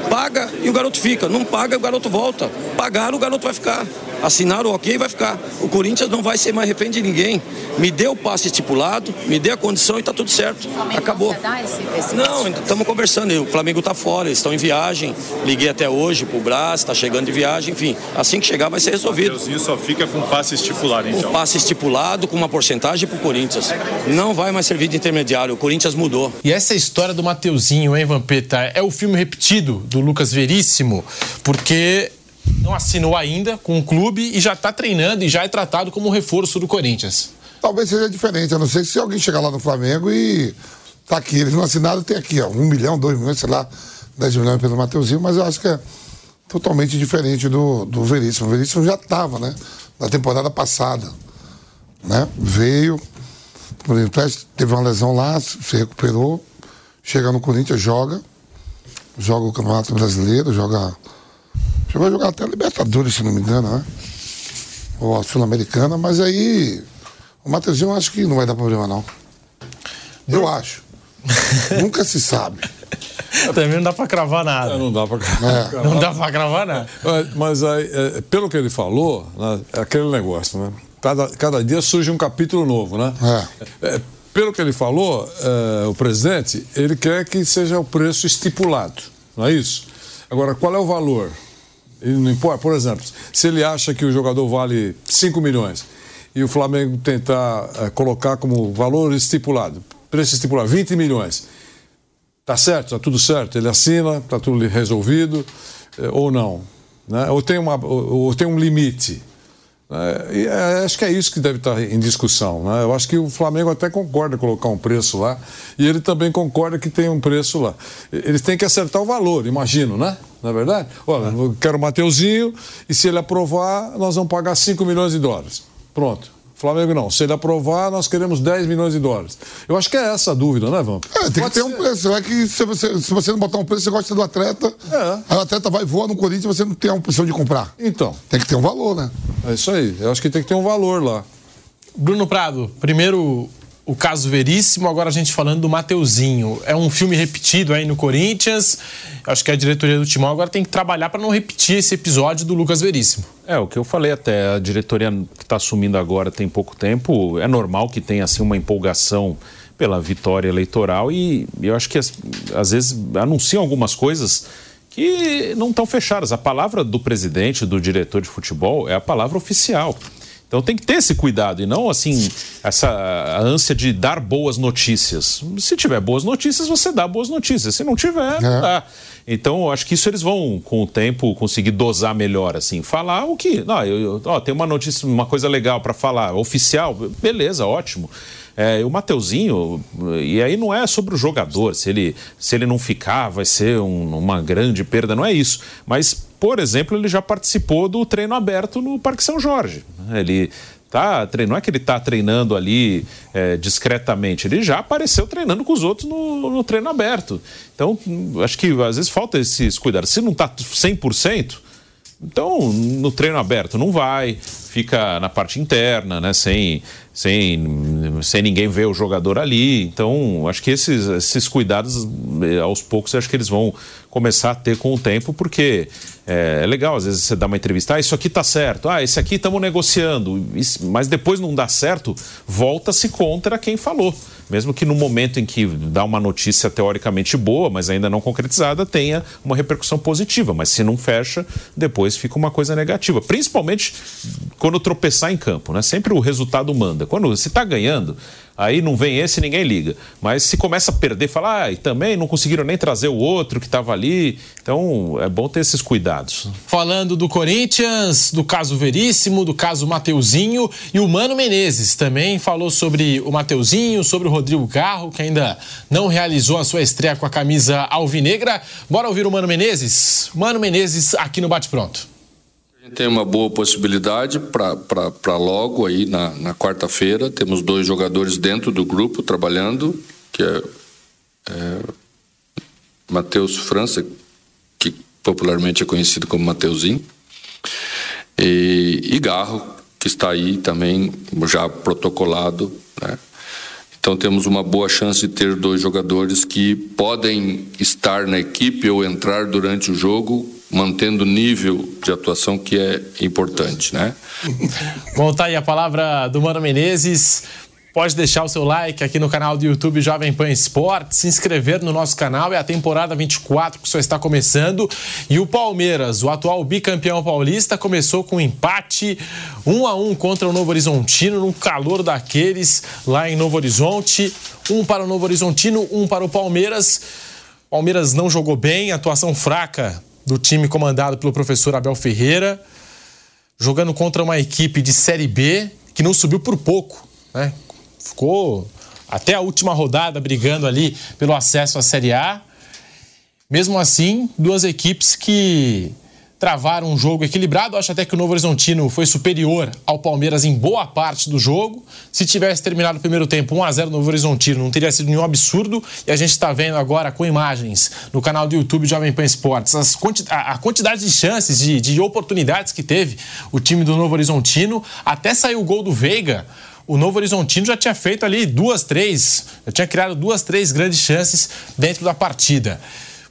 paga e o garoto fica. Não paga, o garoto volta. Pagar, o garoto vai ficar. Assinaram ok, vai ficar. O Corinthians não vai ser mais refém de ninguém. Me dê o passe estipulado, me dê a condição e tá tudo certo. Acabou. Não, estamos conversando. O Flamengo tá fora, eles estão em viagem. Liguei até hoje pro Brás, tá chegando de viagem, enfim. Assim que chegar vai ser resolvido. O só fica com passe estipulado, então. Um passe estipulado com uma porcentagem pro Corinthians. Não vai mais servir de intermediário. O Corinthians mudou. E essa é história do Mateuzinho, hein, Vampeta? É o filme repetido do Lucas Veríssimo, porque não assinou ainda com o clube e já está treinando e já é tratado como reforço do Corinthians. Talvez seja diferente, a não ser se alguém chegar lá no Flamengo e tá aqui, eles não assinaram, tem aqui, ó, um milhão, dois milhões, sei lá, dez milhões pelo Mateuzinho, mas eu acho que é totalmente diferente do, do Veríssimo. O Veríssimo já estava, né? Na temporada passada. Né? Veio, por exemplo, teve uma lesão lá, se recuperou, chega no Corinthians, joga, joga o Campeonato Brasileiro, joga Chegou a jogar até a Libertadores, se não me engano, né? Ou a Sul-Americana, mas aí o Mateuzinho acho que não vai dar problema, não. Eu acho. Nunca se sabe. *laughs* Também não dá pra cravar nada. É, não dá pra cravar. É. Não dá pra cravar nada. Mas aí, é, pelo que ele falou, né, é aquele negócio, né? Cada, cada dia surge um capítulo novo, né? É. pelo que ele falou, é, o presidente, ele quer que seja o preço estipulado, não é isso? Agora, qual é o valor? Não importa. Por exemplo, se ele acha que o jogador vale 5 milhões e o Flamengo tentar é, colocar como valor estipulado, preço estipulado, 20 milhões. Tá certo, tá tudo certo, ele assina, tá tudo resolvido, é, ou não. Né? Ou, tem uma, ou, ou tem um limite. É, é, acho que é isso que deve estar em discussão. Né? Eu acho que o Flamengo até concorda em colocar um preço lá e ele também concorda que tem um preço lá. Eles têm que acertar o valor, imagino, né? Não é verdade? Olha, eu quero o Mateuzinho e se ele aprovar, nós vamos pagar 5 milhões de dólares. Pronto. Flamengo não. Se ele aprovar, nós queremos 10 milhões de dólares. Eu acho que é essa a dúvida, né, Vamp? É, tem Pode que ter ser. um preço. É que se você, se você não botar um preço, você gosta do atleta. É. Aí o atleta vai voar no Corinthians e você não tem a opção de comprar. Então. Tem que ter um valor, né? É isso aí. Eu acho que tem que ter um valor lá. Bruno Prado, primeiro o caso Veríssimo, agora a gente falando do Mateuzinho. É um filme repetido aí no Corinthians. Acho que a diretoria do Timão agora tem que trabalhar para não repetir esse episódio do Lucas Veríssimo. É, o que eu falei até, a diretoria que está assumindo agora tem pouco tempo, é normal que tenha assim uma empolgação pela vitória eleitoral e eu acho que às vezes anunciam algumas coisas que não estão fechadas. A palavra do presidente, do diretor de futebol, é a palavra oficial. Então tem que ter esse cuidado e não assim essa ânsia de dar boas notícias. Se tiver boas notícias, você dá boas notícias. Se não tiver, não é. dá. Então, acho que isso eles vão, com o tempo, conseguir dosar melhor, assim. Falar o que. Não, eu, eu, ó, tem uma notícia, uma coisa legal para falar, oficial, beleza, ótimo. É, o Mateuzinho, e aí não é sobre o jogador, se ele, se ele não ficar, vai ser um, uma grande perda, não é isso. Mas, por exemplo, ele já participou do treino aberto no Parque São Jorge. Ele tá não é que ele está treinando ali é, discretamente, ele já apareceu treinando com os outros no, no, treino aberto. Então, acho que às vezes falta esses cuidados. Se não está 100%, então no treino aberto não vai, fica na parte interna, né, sem, sem, sem ninguém ver o jogador ali. Então, acho que esses, esses cuidados, eh, aos poucos, acho que eles vão começar a ter com o tempo, porque é, é legal, às vezes você dá uma entrevista, ah, isso aqui tá certo, ah, esse aqui estamos negociando, mas depois não dá certo, volta-se contra quem falou mesmo que no momento em que dá uma notícia teoricamente boa, mas ainda não concretizada, tenha uma repercussão positiva. Mas se não fecha, depois fica uma coisa negativa. Principalmente quando tropeçar em campo, né? Sempre o resultado manda. Quando se está ganhando, aí não vem esse ninguém liga. Mas se começa a perder, fala, ah, e também não conseguiram nem trazer o outro que estava ali. Então é bom ter esses cuidados. Falando do Corinthians, do caso Veríssimo, do caso Mateuzinho e o Mano Menezes também falou sobre o Mateuzinho, sobre o Rodrigo Carro, que ainda não realizou a sua estreia com a camisa alvinegra. Bora ouvir o Mano Menezes? Mano Menezes aqui no Bate Pronto. Tem uma boa possibilidade para logo aí na, na quarta-feira. Temos dois jogadores dentro do grupo trabalhando, que é, é Matheus França, que popularmente é conhecido como Mateuzinho, e, e Garro, que está aí também já protocolado, né? Então temos uma boa chance de ter dois jogadores que podem estar na equipe ou entrar durante o jogo, mantendo o nível de atuação que é importante, né? *laughs* Bom, tá aí a palavra do Mano Menezes. Pode deixar o seu like aqui no canal do YouTube Jovem Pan Esporte, se inscrever no nosso canal. É a temporada 24 que só está começando. E o Palmeiras, o atual bicampeão paulista, começou com um empate 1 a 1 contra o Novo Horizontino, no calor daqueles lá em Novo Horizonte. Um para o Novo Horizontino, um para o Palmeiras. Palmeiras não jogou bem, atuação fraca do time comandado pelo professor Abel Ferreira, jogando contra uma equipe de Série B que não subiu por pouco, né? ficou até a última rodada brigando ali pelo acesso à Série A. Mesmo assim, duas equipes que travaram um jogo equilibrado. Acho até que o Novo Horizontino foi superior ao Palmeiras em boa parte do jogo. Se tivesse terminado o primeiro tempo 1 a 0 no Novo Horizontino, não teria sido nenhum absurdo. E a gente está vendo agora com imagens no canal do YouTube Jovem Pan Esportes quanti a quantidade de chances, de, de oportunidades que teve o time do Novo Horizontino. Até saiu o gol do Veiga o Novo Horizontino já tinha feito ali duas, três, já tinha criado duas, três grandes chances dentro da partida.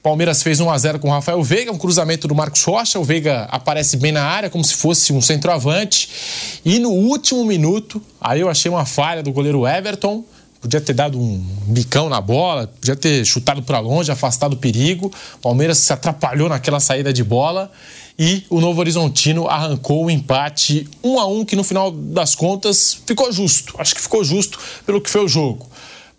Palmeiras fez 1 a 0 com o Rafael Veiga, um cruzamento do Marcos Rocha. O Veiga aparece bem na área, como se fosse um centroavante. E no último minuto, aí eu achei uma falha do goleiro Everton. Podia ter dado um bicão na bola, podia ter chutado para longe, afastado o perigo. Palmeiras se atrapalhou naquela saída de bola e o Novo Horizontino arrancou o empate 1 a 1 que no final das contas ficou justo. Acho que ficou justo pelo que foi o jogo.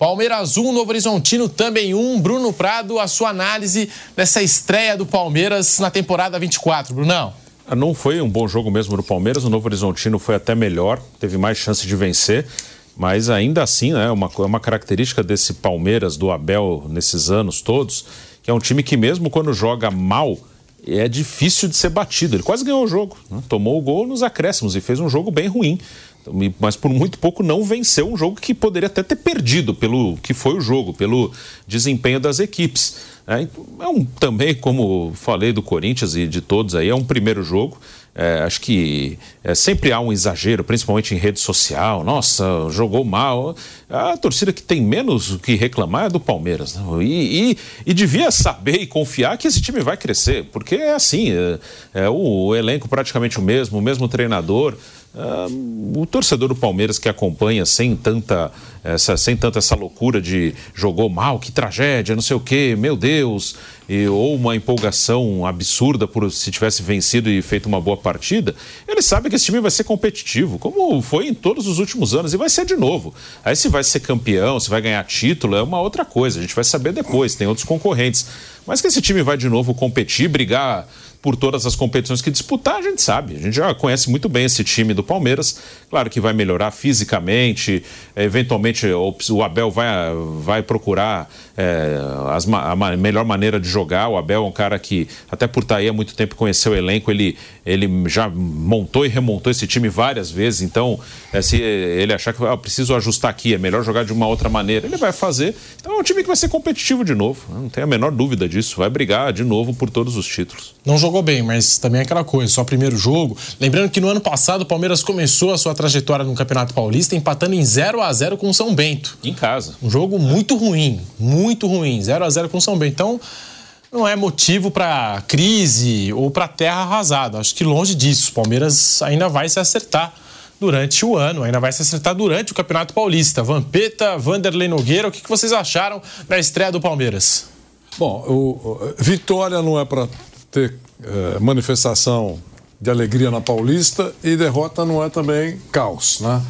Palmeiras 1, Novo Horizontino também 1. Bruno Prado, a sua análise dessa estreia do Palmeiras na temporada 24, Brunão. Ah, não foi um bom jogo mesmo do Palmeiras, o Novo Horizontino foi até melhor, teve mais chance de vencer, mas ainda assim, né, uma, uma característica desse Palmeiras, do Abel, nesses anos todos, que é um time que mesmo quando joga mal, é difícil de ser batido. Ele quase ganhou o jogo, né? tomou o gol nos acréscimos e fez um jogo bem ruim. Mas por muito pouco não venceu um jogo que poderia até ter perdido pelo que foi o jogo, pelo desempenho das equipes. É, é um, também, como falei do Corinthians e de todos aí, é um primeiro jogo. É, acho que é, sempre há um exagero, principalmente em rede social. Nossa, jogou mal. A torcida que tem menos o que reclamar é do Palmeiras. Né? E, e, e, devia saber e confiar que esse time vai crescer, porque é assim: é, é o, o elenco praticamente o mesmo, o mesmo treinador. Uh, o torcedor do Palmeiras que acompanha sem tanta, essa, sem tanta essa loucura de jogou mal, que tragédia, não sei o quê, meu Deus, e, ou uma empolgação absurda por se tivesse vencido e feito uma boa partida, ele sabe que esse time vai ser competitivo, como foi em todos os últimos anos, e vai ser de novo. Aí se vai ser campeão, se vai ganhar título, é uma outra coisa, a gente vai saber depois, tem outros concorrentes. Mas que esse time vai de novo competir, brigar por todas as competições que disputar, a gente sabe. A gente já conhece muito bem esse time do Palmeiras. Claro que vai melhorar fisicamente, eventualmente o Abel vai, vai procurar é, as, a melhor maneira de jogar. O Abel é um cara que, até por estar aí há muito tempo, conheceu o elenco, ele, ele já montou e remontou esse time várias vezes. Então, é, se ele achar que ah, preciso ajustar aqui, é melhor jogar de uma outra maneira, ele vai fazer. Então é um time que vai ser competitivo de novo. Não tem a menor dúvida disso. Vai brigar de novo por todos os títulos. Não jogou bem, mas também é aquela coisa, só primeiro jogo. Lembrando que no ano passado o Palmeiras começou a sua trajetória no Campeonato Paulista empatando em 0 a 0 com o São Bento. Em casa. Um jogo muito ruim, muito ruim, 0 a 0 com o São Bento. Então, não é motivo para crise ou para terra arrasada. Acho que longe disso. O Palmeiras ainda vai se acertar durante o ano, ainda vai se acertar durante o Campeonato Paulista. Vampeta, Vanderlei Nogueira, o que vocês acharam da estreia do Palmeiras? Bom, o, vitória não é para ter é, manifestação de alegria na Paulista e derrota não é também caos, né?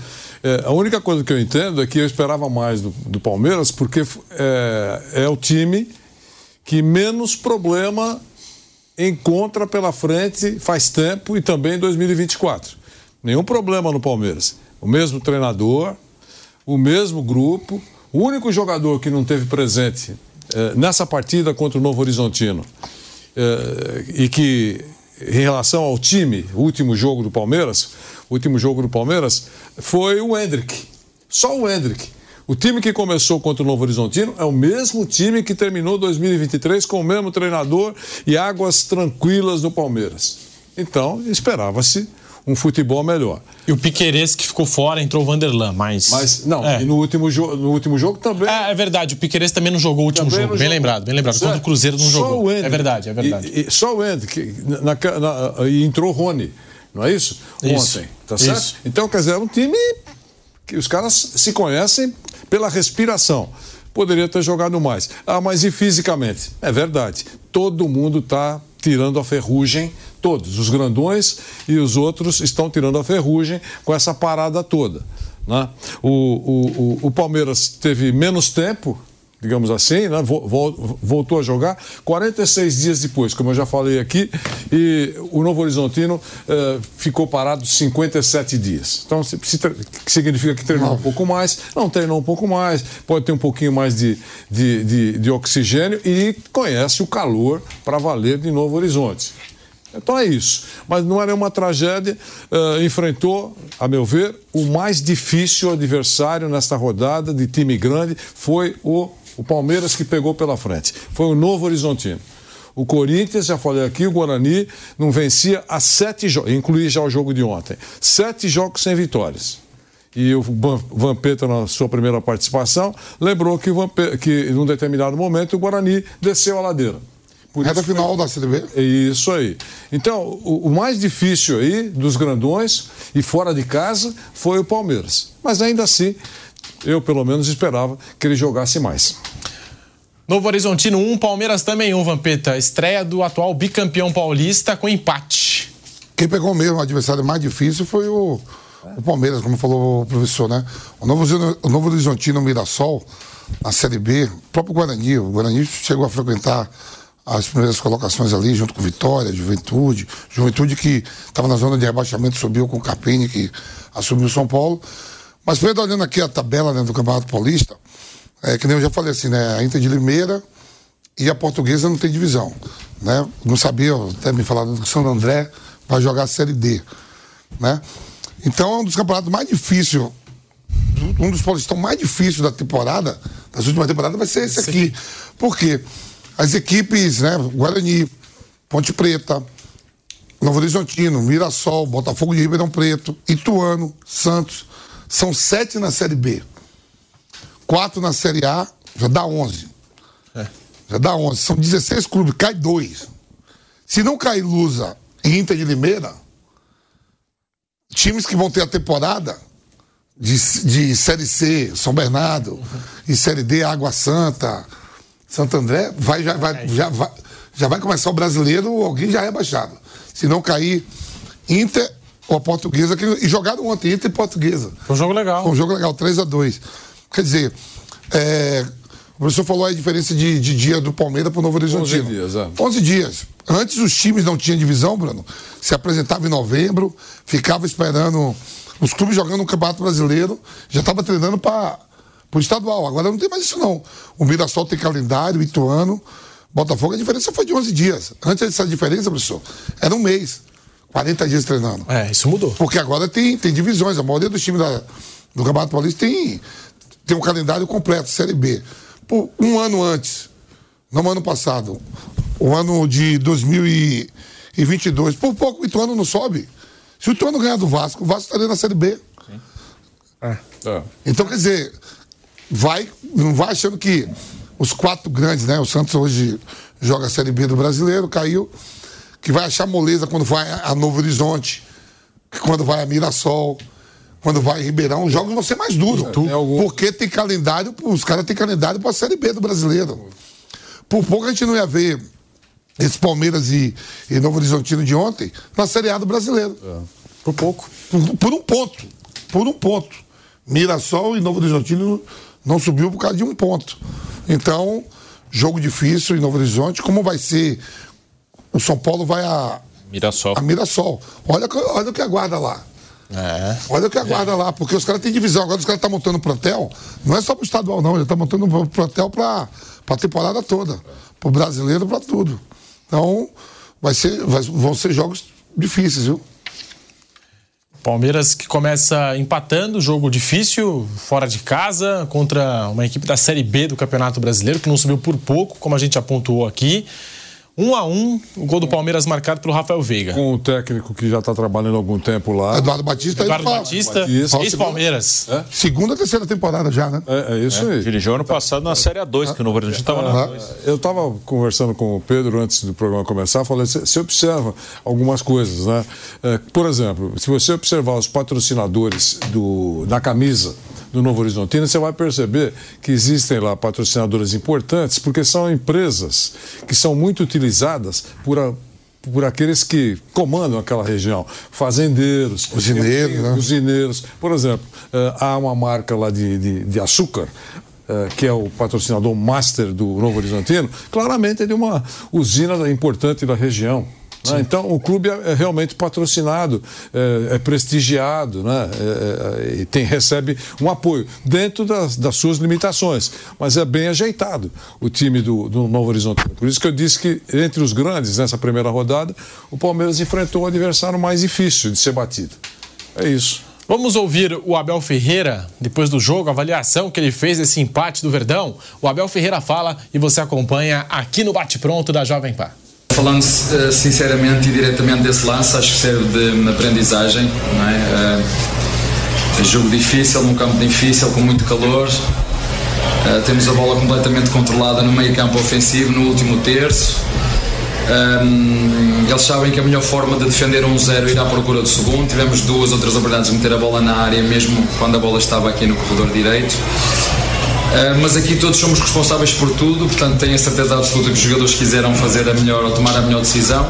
É, a única coisa que eu entendo é que eu esperava mais do, do Palmeiras porque é, é o time que menos problema encontra pela frente faz tempo e também em 2024. Nenhum problema no Palmeiras. O mesmo treinador, o mesmo grupo. O único jogador que não teve presente é, nessa partida contra o Novo Horizontino é, e que em relação ao time, último jogo do Palmeiras, último jogo do Palmeiras foi o Hendrick. Só o Hendrick. O time que começou contra o Novo Horizontino é o mesmo time que terminou 2023 com o mesmo treinador e águas tranquilas no Palmeiras. Então, esperava-se um futebol melhor. E o Piquerez que ficou fora, entrou o Vanderlan, mas... Mas, não, É. e no último, no último jogo também... É, é verdade, o Piquerez também não jogou o último Também jogo. Bem jogou. lembrado, bem lembrado. Contra o Certo. Cruzeiro não Só jogou. o. É verdade, é verdade. E, e só o Ender, que na, na- e entrou o Rony, não é isso? Isso, Ontem, tá certo? isso. Então, quer dizer, é um time que os caras se conhecem pela respiração. Poderia ter jogado mais. Ah, mas e fisicamente? É verdade. Todo mundo está tirando a ferrugem, todos, os grandões e os outros estão tirando a ferrugem com essa parada toda. Né? O, o, o, o Palmeiras teve menos tempo, digamos assim, né? Vo- vol- voltou a jogar 46 dias depois, como eu já falei aqui, e o Novo Horizontino eh, ficou parado 57 dias. Então, se, se significa que treinou um pouco mais, não treinou um pouco mais, pode ter um pouquinho mais de, de, de, de oxigênio e conhece o calor para valer de Novo Horizonte. Então é isso. Mas não era uma tragédia. eh, enfrentou, a meu ver, o mais difícil adversário nesta rodada de time grande foi o, o Palmeiras que pegou pela frente. Foi o Novo Horizontino. O Corinthians, já falei aqui, o Guarani não vencia há sete jogos, incluí já o jogo de ontem. Sete jogos sem vitórias. E o Van- Vampeta, na sua primeira participação, lembrou que, o Vampe- que num determinado momento o Guarani desceu a ladeira. Por Reta final da CDB. é isso aí. Então, o, o mais difícil aí dos grandões e fora de casa foi o Palmeiras. Mas ainda assim, eu pelo menos esperava que ele jogasse mais. Novo Horizontino 1, Palmeiras também 1, Vampeta. Estreia do atual bicampeão paulista com empate. Quem pegou mesmo o adversário mais difícil foi o, o Palmeiras, como falou o professor, né? O Novo, o Novo Horizontino Mirassol, na Série B, o próprio Guarani, o Guarani chegou a frequentar as primeiras colocações ali, junto com Vitória, Juventude. Juventude que estava na zona de rebaixamento, subiu com o Capini, que assumiu o São Paulo. Mas vendo olhando aqui a tabela né, do Campeonato Paulista, é que nem eu já falei assim, né? A Inter de Limeira e a portuguesa não tem divisão. Né? Não sabia, até me falaram que o São André vai jogar a Série D. Né? Então é um dos campeonatos mais difíceis, um dos paulistão mais difíceis da temporada, das últimas temporadas, vai ser esse aqui. Por quê? As equipes, né? Guarani, Ponte Preta, Novo Horizontino, Mirassol, Botafogo de Ribeirão Preto, Ituano, Santos, são sete na Série B. Quatro na Série A, já dá 11. Já dá 11. São 16 clubes, cai dois. Se não cair Lusa e Inter de Limeira, times que vão ter a temporada de, de Série C, São Bernardo, e Série D, Água Santa, Santo André, vai, já, vai, já, vai, já vai começar o brasileiro, alguém já é rebaixado. Se não cair Inter ou a Portuguesa, que, e jogaram ontem Inter e Portuguesa. Foi um jogo legal. Foi um jogo legal, 3 a 2 Quer dizer, é, o professor falou aí a diferença de, de dia do Palmeiras para o Novo Horizontino. 11 dias, é. 11 dias. Antes os times não tinham divisão, Bruno. Se apresentava em novembro, ficava esperando os clubes jogando no Campeonato Brasileiro, já estava treinando para o estadual. Agora não tem mais isso não. O Mirassol tem calendário, o Ituano, Botafogo, a diferença foi de 11 dias. Antes dessa diferença, professor, era um mês. 40 dias treinando. É, isso mudou. Porque agora tem, tem divisões. A maioria dos times da, do Campeonato Paulista tem, tem um calendário completo, Série B. Por um ano antes, não ano passado, o ano de 2022, por pouco o Ituano não sobe. Se o Ituano ganhar do Vasco, o Vasco estaria na Série B. É. Então, quer dizer, vai, não vai achando que os quatro grandes, né? O Santos hoje joga a Série B do brasileiro, caiu, que vai achar moleza quando vai a Novo Horizonte, quando vai a Mirassol, quando vai a Ribeirão, os jogos vão ser mais duros. Porque tem calendário, os caras têm calendário para a Série B do brasileiro. Por pouco a gente não ia ver esse Palmeiras e, e Novo Horizontino de ontem na Série A do brasileiro. Por pouco. Por, por um ponto. Por um ponto. Mirassol e Novo Horizontino não subiu por causa de um ponto. Então, jogo difícil em Novo Horizonte. Como vai ser? O São Paulo vai a, Mirassol. a Mirassol. Olha, olha o que aguarda lá. É. Olha o que aguarda lá, porque os caras têm divisão. Agora os caras estão montando plantel, não é só pro estadual, não. Ele está montando um plantel para a temporada toda. Pro brasileiro, para tudo. Então, vai ser, vai- vão ser jogos difíceis, viu? Palmeiras que começa empatando, jogo difícil, fora de casa, contra uma equipe da Série B do Campeonato Brasileiro, que não subiu por pouco, como a gente apontou aqui. 1 um a 1 um, o gol do Palmeiras marcado pelo Rafael Veiga. Com o técnico que já está trabalhando há algum tempo lá. Eduardo Batista. Eduardo Batista, ex-Palmeiras. É? Segunda, terceira temporada já, né? É, é isso é. aí. Dirigiu ano passado na Série A2, que o Novo Horizonte estava na 2. Eu estava conversando com o Pedro antes do programa começar, falei, você observa algumas coisas, né? É, por exemplo, se você observar os patrocinadores do, da camisa do Novo Horizontino, você vai perceber que existem lá patrocinadores importantes, porque são empresas que são muito utilizadas por, a, por aqueles que comandam aquela região. Fazendeiros, usineiros. Né? usineiros. Por exemplo, há uma marca lá de, de, de açúcar, que é o patrocinador master do Novo Horizontino, claramente é de uma usina importante da região. Né? Então, o clube é, é realmente patrocinado, é, é prestigiado né? É, e tem, recebe um apoio dentro das, das, suas limitações, mas é bem ajeitado o time do, do Novo Horizonte. Por isso que eu disse que entre os grandes nessa primeira rodada, o Palmeiras enfrentou o adversário mais difícil de ser batido. É isso. Vamos ouvir o Abel Ferreira, depois do jogo, a avaliação que ele fez desse empate do Verdão. O Abel Ferreira fala e você acompanha aqui no Bate Pronto da Jovem Pan. Falando uh, sinceramente e diretamente desse lance, acho que serve de aprendizagem. Não é? Uh, jogo difícil, num campo difícil, com muito calor. Uh, temos a bola completamente controlada no meio campo ofensivo, no último terço. Um, eles sabem que a melhor forma de defender um zero é ir à procura do segundo. Tivemos duas outras oportunidades de meter a bola na área, mesmo quando a bola estava aqui no corredor direito. Uh, mas aqui todos somos responsáveis por tudo, portanto tenho a certeza absoluta que os jogadores quiseram fazer a melhor ou tomar a melhor decisão.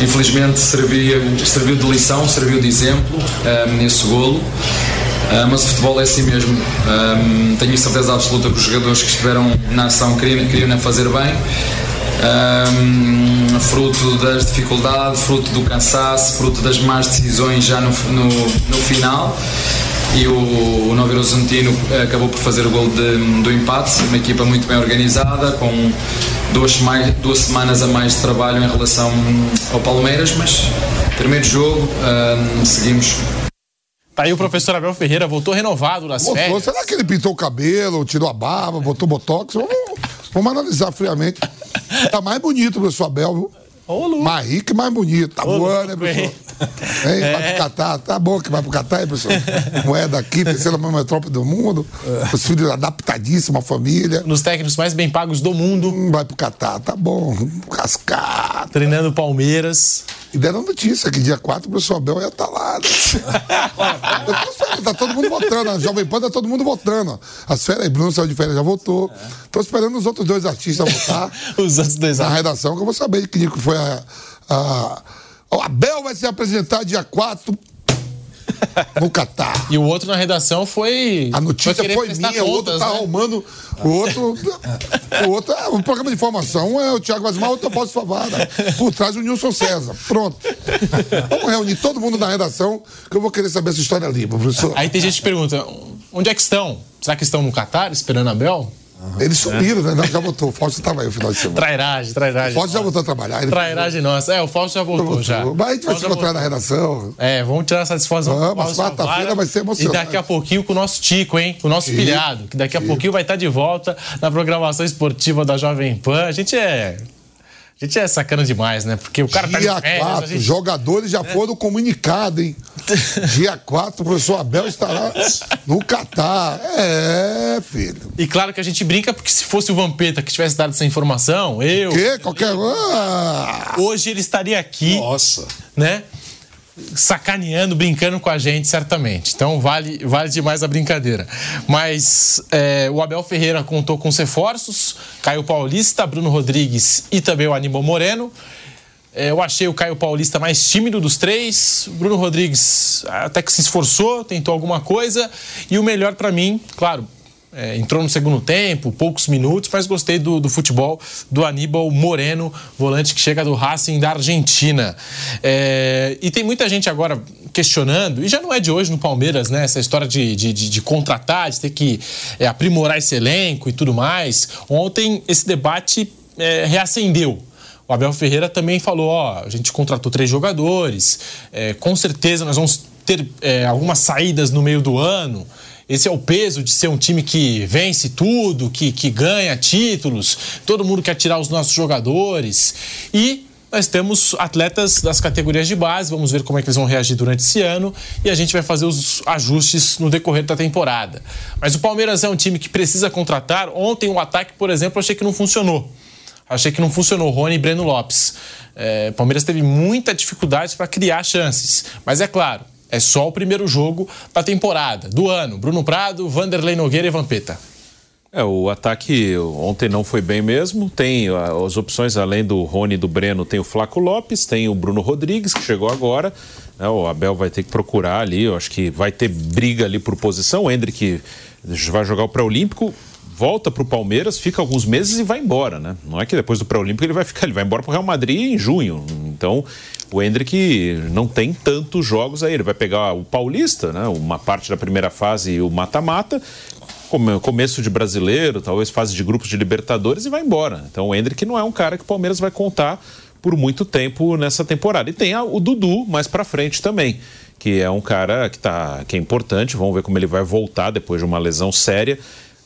Infelizmente serviu, serviu de lição, serviu de exemplo uh, nesse golo. Uh, mas o futebol é assim mesmo. Um, tenho certeza absoluta que os jogadores que estiveram na ação queriam, queriam fazer bem. Um, fruto das dificuldades, fruto do cansaço, fruto das más decisões já no, no, no final e o, o Novo Horizontino acabou por fazer o gol de, do empate, uma equipa muito bem organizada, com duas, mais, duas semanas a mais de trabalho em relação ao Palmeiras, mas primeiro jogo, um, seguimos Tá aí o professor Abel Ferreira, voltou renovado nas voltou. férias. Será que ele pintou o cabelo, tirou a barba, botou botox? Vamos, vamos analisar friamente. Tá mais bonito o professor Abel, viu? Ô, mais rico e mais bonito. Tá Ô, voando, né, professor? *laughs* Hein? É. Vai pro Catar. Tá bom que vai pro Catar, hein, professor? Moeda aqui, terceira maior metrópole do mundo. Os filhos adaptadíssimos, a família. Nos técnicos mais bem pagos do mundo. Hum, Vai pro Catar, tá bom. Cascado. Treinando Palmeiras. E deram notícia que dia 4 o professor Abel ia estar lá. Eu tô esperando, tá todo mundo votando. A Jovem Pan tá todo mundo votando. As férias, Bruno saiu de férias, já votou. Tô esperando os outros dois artistas votar. *laughs* Os outros dois Na redação, que eu vou saber que dia que foi a. a... O Abel vai se apresentar dia 4 no Catar. *laughs* E o outro na redação foi. A notícia foi, prestar minha, o outro contas, tá né? arrumando. O outro. *laughs* o outro um programa de informação, é o Tiago Asmar, outro é o Fausto Favara. Por trás o Nilson César. Pronto. Vamos reunir todo mundo na redação, que eu vou querer saber essa história ali, professor. Aí tem gente que pergunta: onde é que estão? Será que estão no Catar esperando a Bel? Eles sumiram, né? Não, já voltou. O Fausto estava aí o final de semana. Trairagem, O trairagem. Fausto já voltou a trabalhar. Ele Trairagem nossa. É, o Fausto já voltou já. Mas a gente vai se encontrar na voltou. redação. É, vamos tirar satisfação Vamos, o quarta-feira vai ser emocionante. E daqui a pouquinho com o nosso Tico, hein? Com o nosso Sim. pilhado, que daqui a pouquinho vai estar de volta na programação esportiva da Jovem Pan. A gente é. A gente é sacana demais, né? Porque o cara tá Dia de férias, a 4, gente... jogadores já foram comunicados, hein? *laughs* Dia 4, o professor Abel estará no Catar. É, filho. E claro que a gente brinca, porque se fosse o Vampeta que tivesse dado essa informação, eu. Que? Qualquer. Ah, Hoje ele estaria aqui. Nossa. né? Sacaneando, brincando com a gente, certamente. Então vale, vale demais a brincadeira. Mas é, o Abel Ferreira contou com os reforços: Caio Paulista, Bruno Rodrigues e também o Aníbal Moreno. É, eu achei o Caio Paulista mais tímido dos três. Bruno Rodrigues até que se esforçou, tentou alguma coisa. E o melhor para mim, claro, é, entrou no segundo tempo, poucos minutos, mas gostei do, do futebol do Aníbal Moreno, volante que chega do Racing da Argentina. É, e tem muita gente agora questionando, e já não é de hoje no Palmeiras, né? Essa história de, de, de- de contratar, de ter que é, aprimorar esse elenco e tudo mais. Ontem esse debate é, reacendeu. O Abel Ferreira também falou: ó, a gente contratou três jogadores, é, com certeza nós vamos ter é, algumas saídas no meio do ano. Esse é o peso de ser um time que vence tudo, que, que ganha títulos, todo mundo quer tirar os nossos jogadores. E nós temos atletas das categorias de base, vamos ver como é que eles vão reagir durante esse ano e a gente vai fazer os ajustes no decorrer da temporada. Mas o Palmeiras é um time que precisa contratar. Ontem o ataque, por exemplo, eu achei que não funcionou. Achei que não funcionou, Rony e Breno Lopes. É, Palmeiras teve muita dificuldade para criar chances. Mas é claro, é só o primeiro jogo da temporada, do ano. Bruno Prado, Vanderlei Nogueira e Vampeta. É, o ataque ontem não foi bem mesmo. Tem as opções, além do Rony e do Breno, tem o Flaco Lopes, tem o Bruno Rodrigues, que chegou agora. É, o Abel vai ter que procurar ali, eu acho que vai ter briga ali por posição. O Hendrick vai jogar o pré-olímpico volta para o Palmeiras, fica alguns meses e vai embora, né? Não é que depois do pré-olímpico ele vai ficar, ele vai embora para o Real Madrid em junho. Então, o Hendrick não tem tantos jogos aí. Ele vai pegar o Paulista, né? Uma parte da primeira fase e o mata-mata. Começo de brasileiro, talvez fase de grupos de Libertadores e vai embora. Então o Hendrick não é um cara que o Palmeiras vai contar por muito tempo nessa temporada. E tem o Dudu mais para frente também, que é um cara que, tá, que é importante. Vamos ver como ele vai voltar depois de uma lesão séria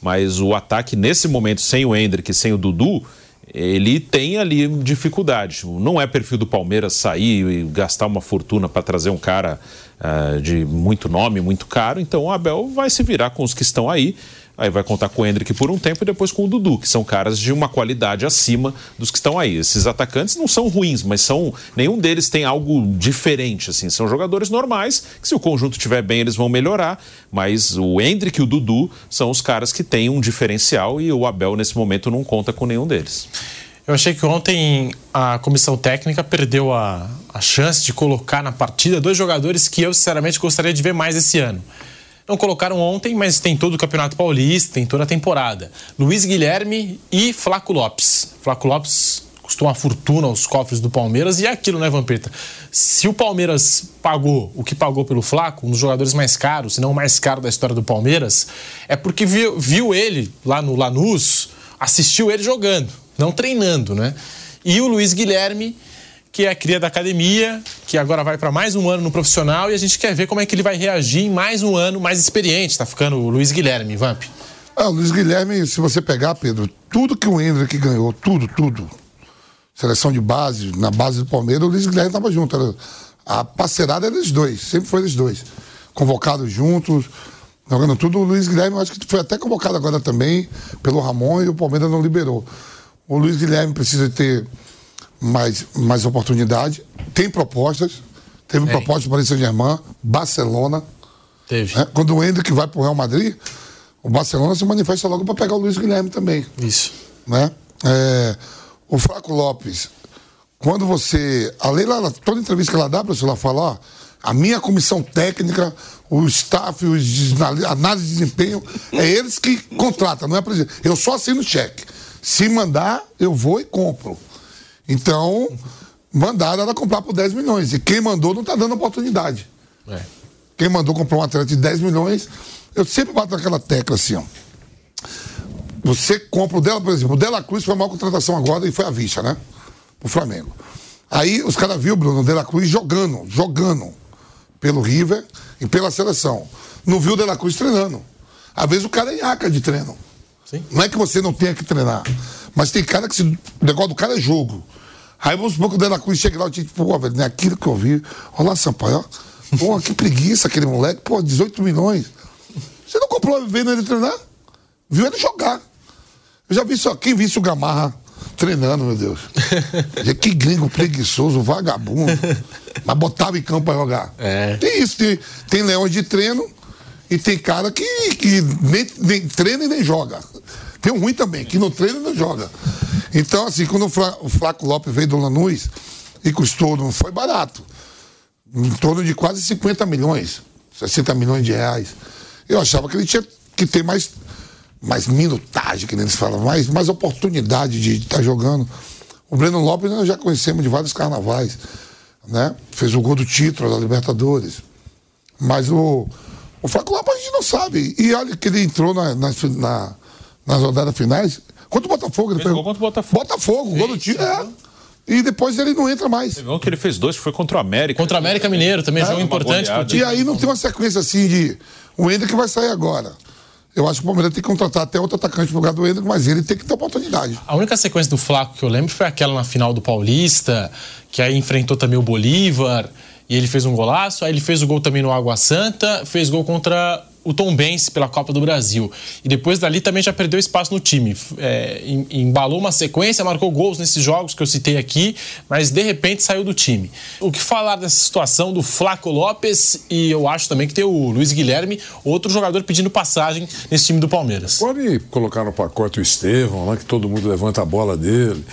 mas o ataque nesse momento, sem o Hendrick, sem o Dudu, ele tem ali dificuldade. Não é perfil do Palmeiras sair e gastar uma fortuna para trazer um cara uh, de muito nome, muito caro. Então o Abel vai se virar com os que estão aí. Aí vai contar com o Hendrick por um tempo e depois com o Dudu, que são caras de uma qualidade acima dos que estão aí. Esses atacantes não são ruins, mas são nenhum deles tem algo diferente assim. São jogadores normais que se o conjunto estiver bem eles vão melhorar, mas o Hendrick e o Dudu são os caras que têm um diferencial e o Abel nesse momento não conta com nenhum deles. Eu achei que ontem a comissão técnica perdeu a, a chance de colocar na partida dois jogadores que eu sinceramente gostaria de ver mais esse ano. Não colocaram ontem, mas tem todo o Campeonato Paulista, tem toda a temporada. Luiz Guilherme e Flaco Lopes. Flaco Lopes custou uma fortuna aos cofres do Palmeiras e é aquilo, né, Vampeta? Se o Palmeiras pagou o que pagou pelo Flaco, um dos jogadores mais caros, se não o mais caro da história do Palmeiras, é porque viu, viu ele lá no Lanús, assistiu ele jogando, não treinando, né? E o Luiz Guilherme que é cria da academia, que agora vai para mais um ano no profissional e a gente quer ver como é que ele vai reagir em mais um ano mais experiente. Está ficando o Luiz Guilherme, Vamp. Ah, Luiz Guilherme, se você pegar, Pedro, tudo que o Hendrick ganhou, tudo, tudo. Seleção de base, na base do Palmeiras, o Luiz Guilherme estava junto. Era, a parcerada era dos dois, sempre foi dos dois. Convocados juntos, jogando tudo. O Luiz Guilherme, acho que foi até convocado agora também pelo Ramon e o Palmeiras não liberou. O Luiz Guilherme precisa ter mais, mais oportunidade. Tem propostas. Teve Tem. proposta para o Saint-Germain, Barcelona. Teve. Né? Quando o Hendrick vai para o Real Madrid, o Barcelona se manifesta logo para pegar o Luiz Guilherme também. Isso. Né? É, o Flaco Lopes, quando você. A Leila, toda entrevista que ela dá, para você lá falar, a minha comissão técnica, o staff, os análise de desempenho, é eles que contratam, não é presidente. Eu só assino cheque. Se mandar, eu vou e compro. Então, mandaram ela comprar por 10 milhões. E quem mandou não está dando oportunidade. É. Quem mandou comprar um atleta de 10 milhões, eu sempre bato naquela tecla assim, ó. Você compra o dela, por exemplo, o Dela Cruz foi a maior contratação agora e foi a vista, né? O Flamengo. Aí os caras viram o Bruno Dela Cruz jogando, jogando pelo River e pela seleção. Não viu o Dela Cruz treinando. Às vezes o cara é iaca de treino. Sim. Não é que você não tenha que treinar. Mas tem cara que se, o negócio do cara é jogo. Aí vamos supor que o Dela Cruz chega lá e diz, pô, velho, não é aquilo que eu vi. Olha lá, Sampaio, ó. Pô, que preguiça aquele moleque. Pô, 18 milhões. Você não comprou vendo ele treinar? Viu ele jogar. Eu já vi só quem visse o Gamarra treinando, meu Deus. *laughs* que gringo preguiçoso, vagabundo. Mas botava em campo pra jogar. É. Tem isso, tem, tem leões de treino e tem cara que, que nem, nem treina e nem joga. Tem um ruim também, que não treina não joga. Então, assim, quando o Flaco Lopes veio do Lanús e custou, não foi barato. Em torno de quase 50 milhões, 60 milhões de reais. Eu achava que ele tinha que ter mais, mais minutagem, que eles falam, mais, mais oportunidade de estar tá jogando. O Breno Lopes nós já conhecemos de vários carnavais, né? Fez o gol do título da Libertadores. Mas o, o Flaco Lopes a gente não sabe. E olha que ele entrou na, na, na nas rodadas finais. Contra o Botafogo, ele fez. Contra o Botafogo. Botafogo, gol do time. É. E depois ele não entra mais. Teve um que ele fez dois, que foi contra o América. Contra o América Mineiro também, É, jogo importante pro time. E aí não tem uma sequência assim de. O Hendrick vai sair agora. Eu acho que o Palmeiras tem que contratar até outro atacante pro lugar do Hendrick, mas ele tem que ter oportunidade. A única sequência do Flaco que eu lembro foi aquela na final do Paulista, que aí enfrentou também o Bolívar e ele fez um golaço. Aí ele fez o gol também no Água Santa, fez gol contra o Tom Benz pela Copa do Brasil. E depois dali também já perdeu espaço no time. É, em- embalou uma sequência, marcou gols nesses jogos que eu citei aqui, mas de repente saiu do time. O que falar dessa situação do Flaco Lopes e eu acho também que tem o Luiz Guilherme, outro jogador pedindo passagem nesse time do Palmeiras. Pode colocar no pacote o Estevão, né, que todo mundo levanta a bola dele.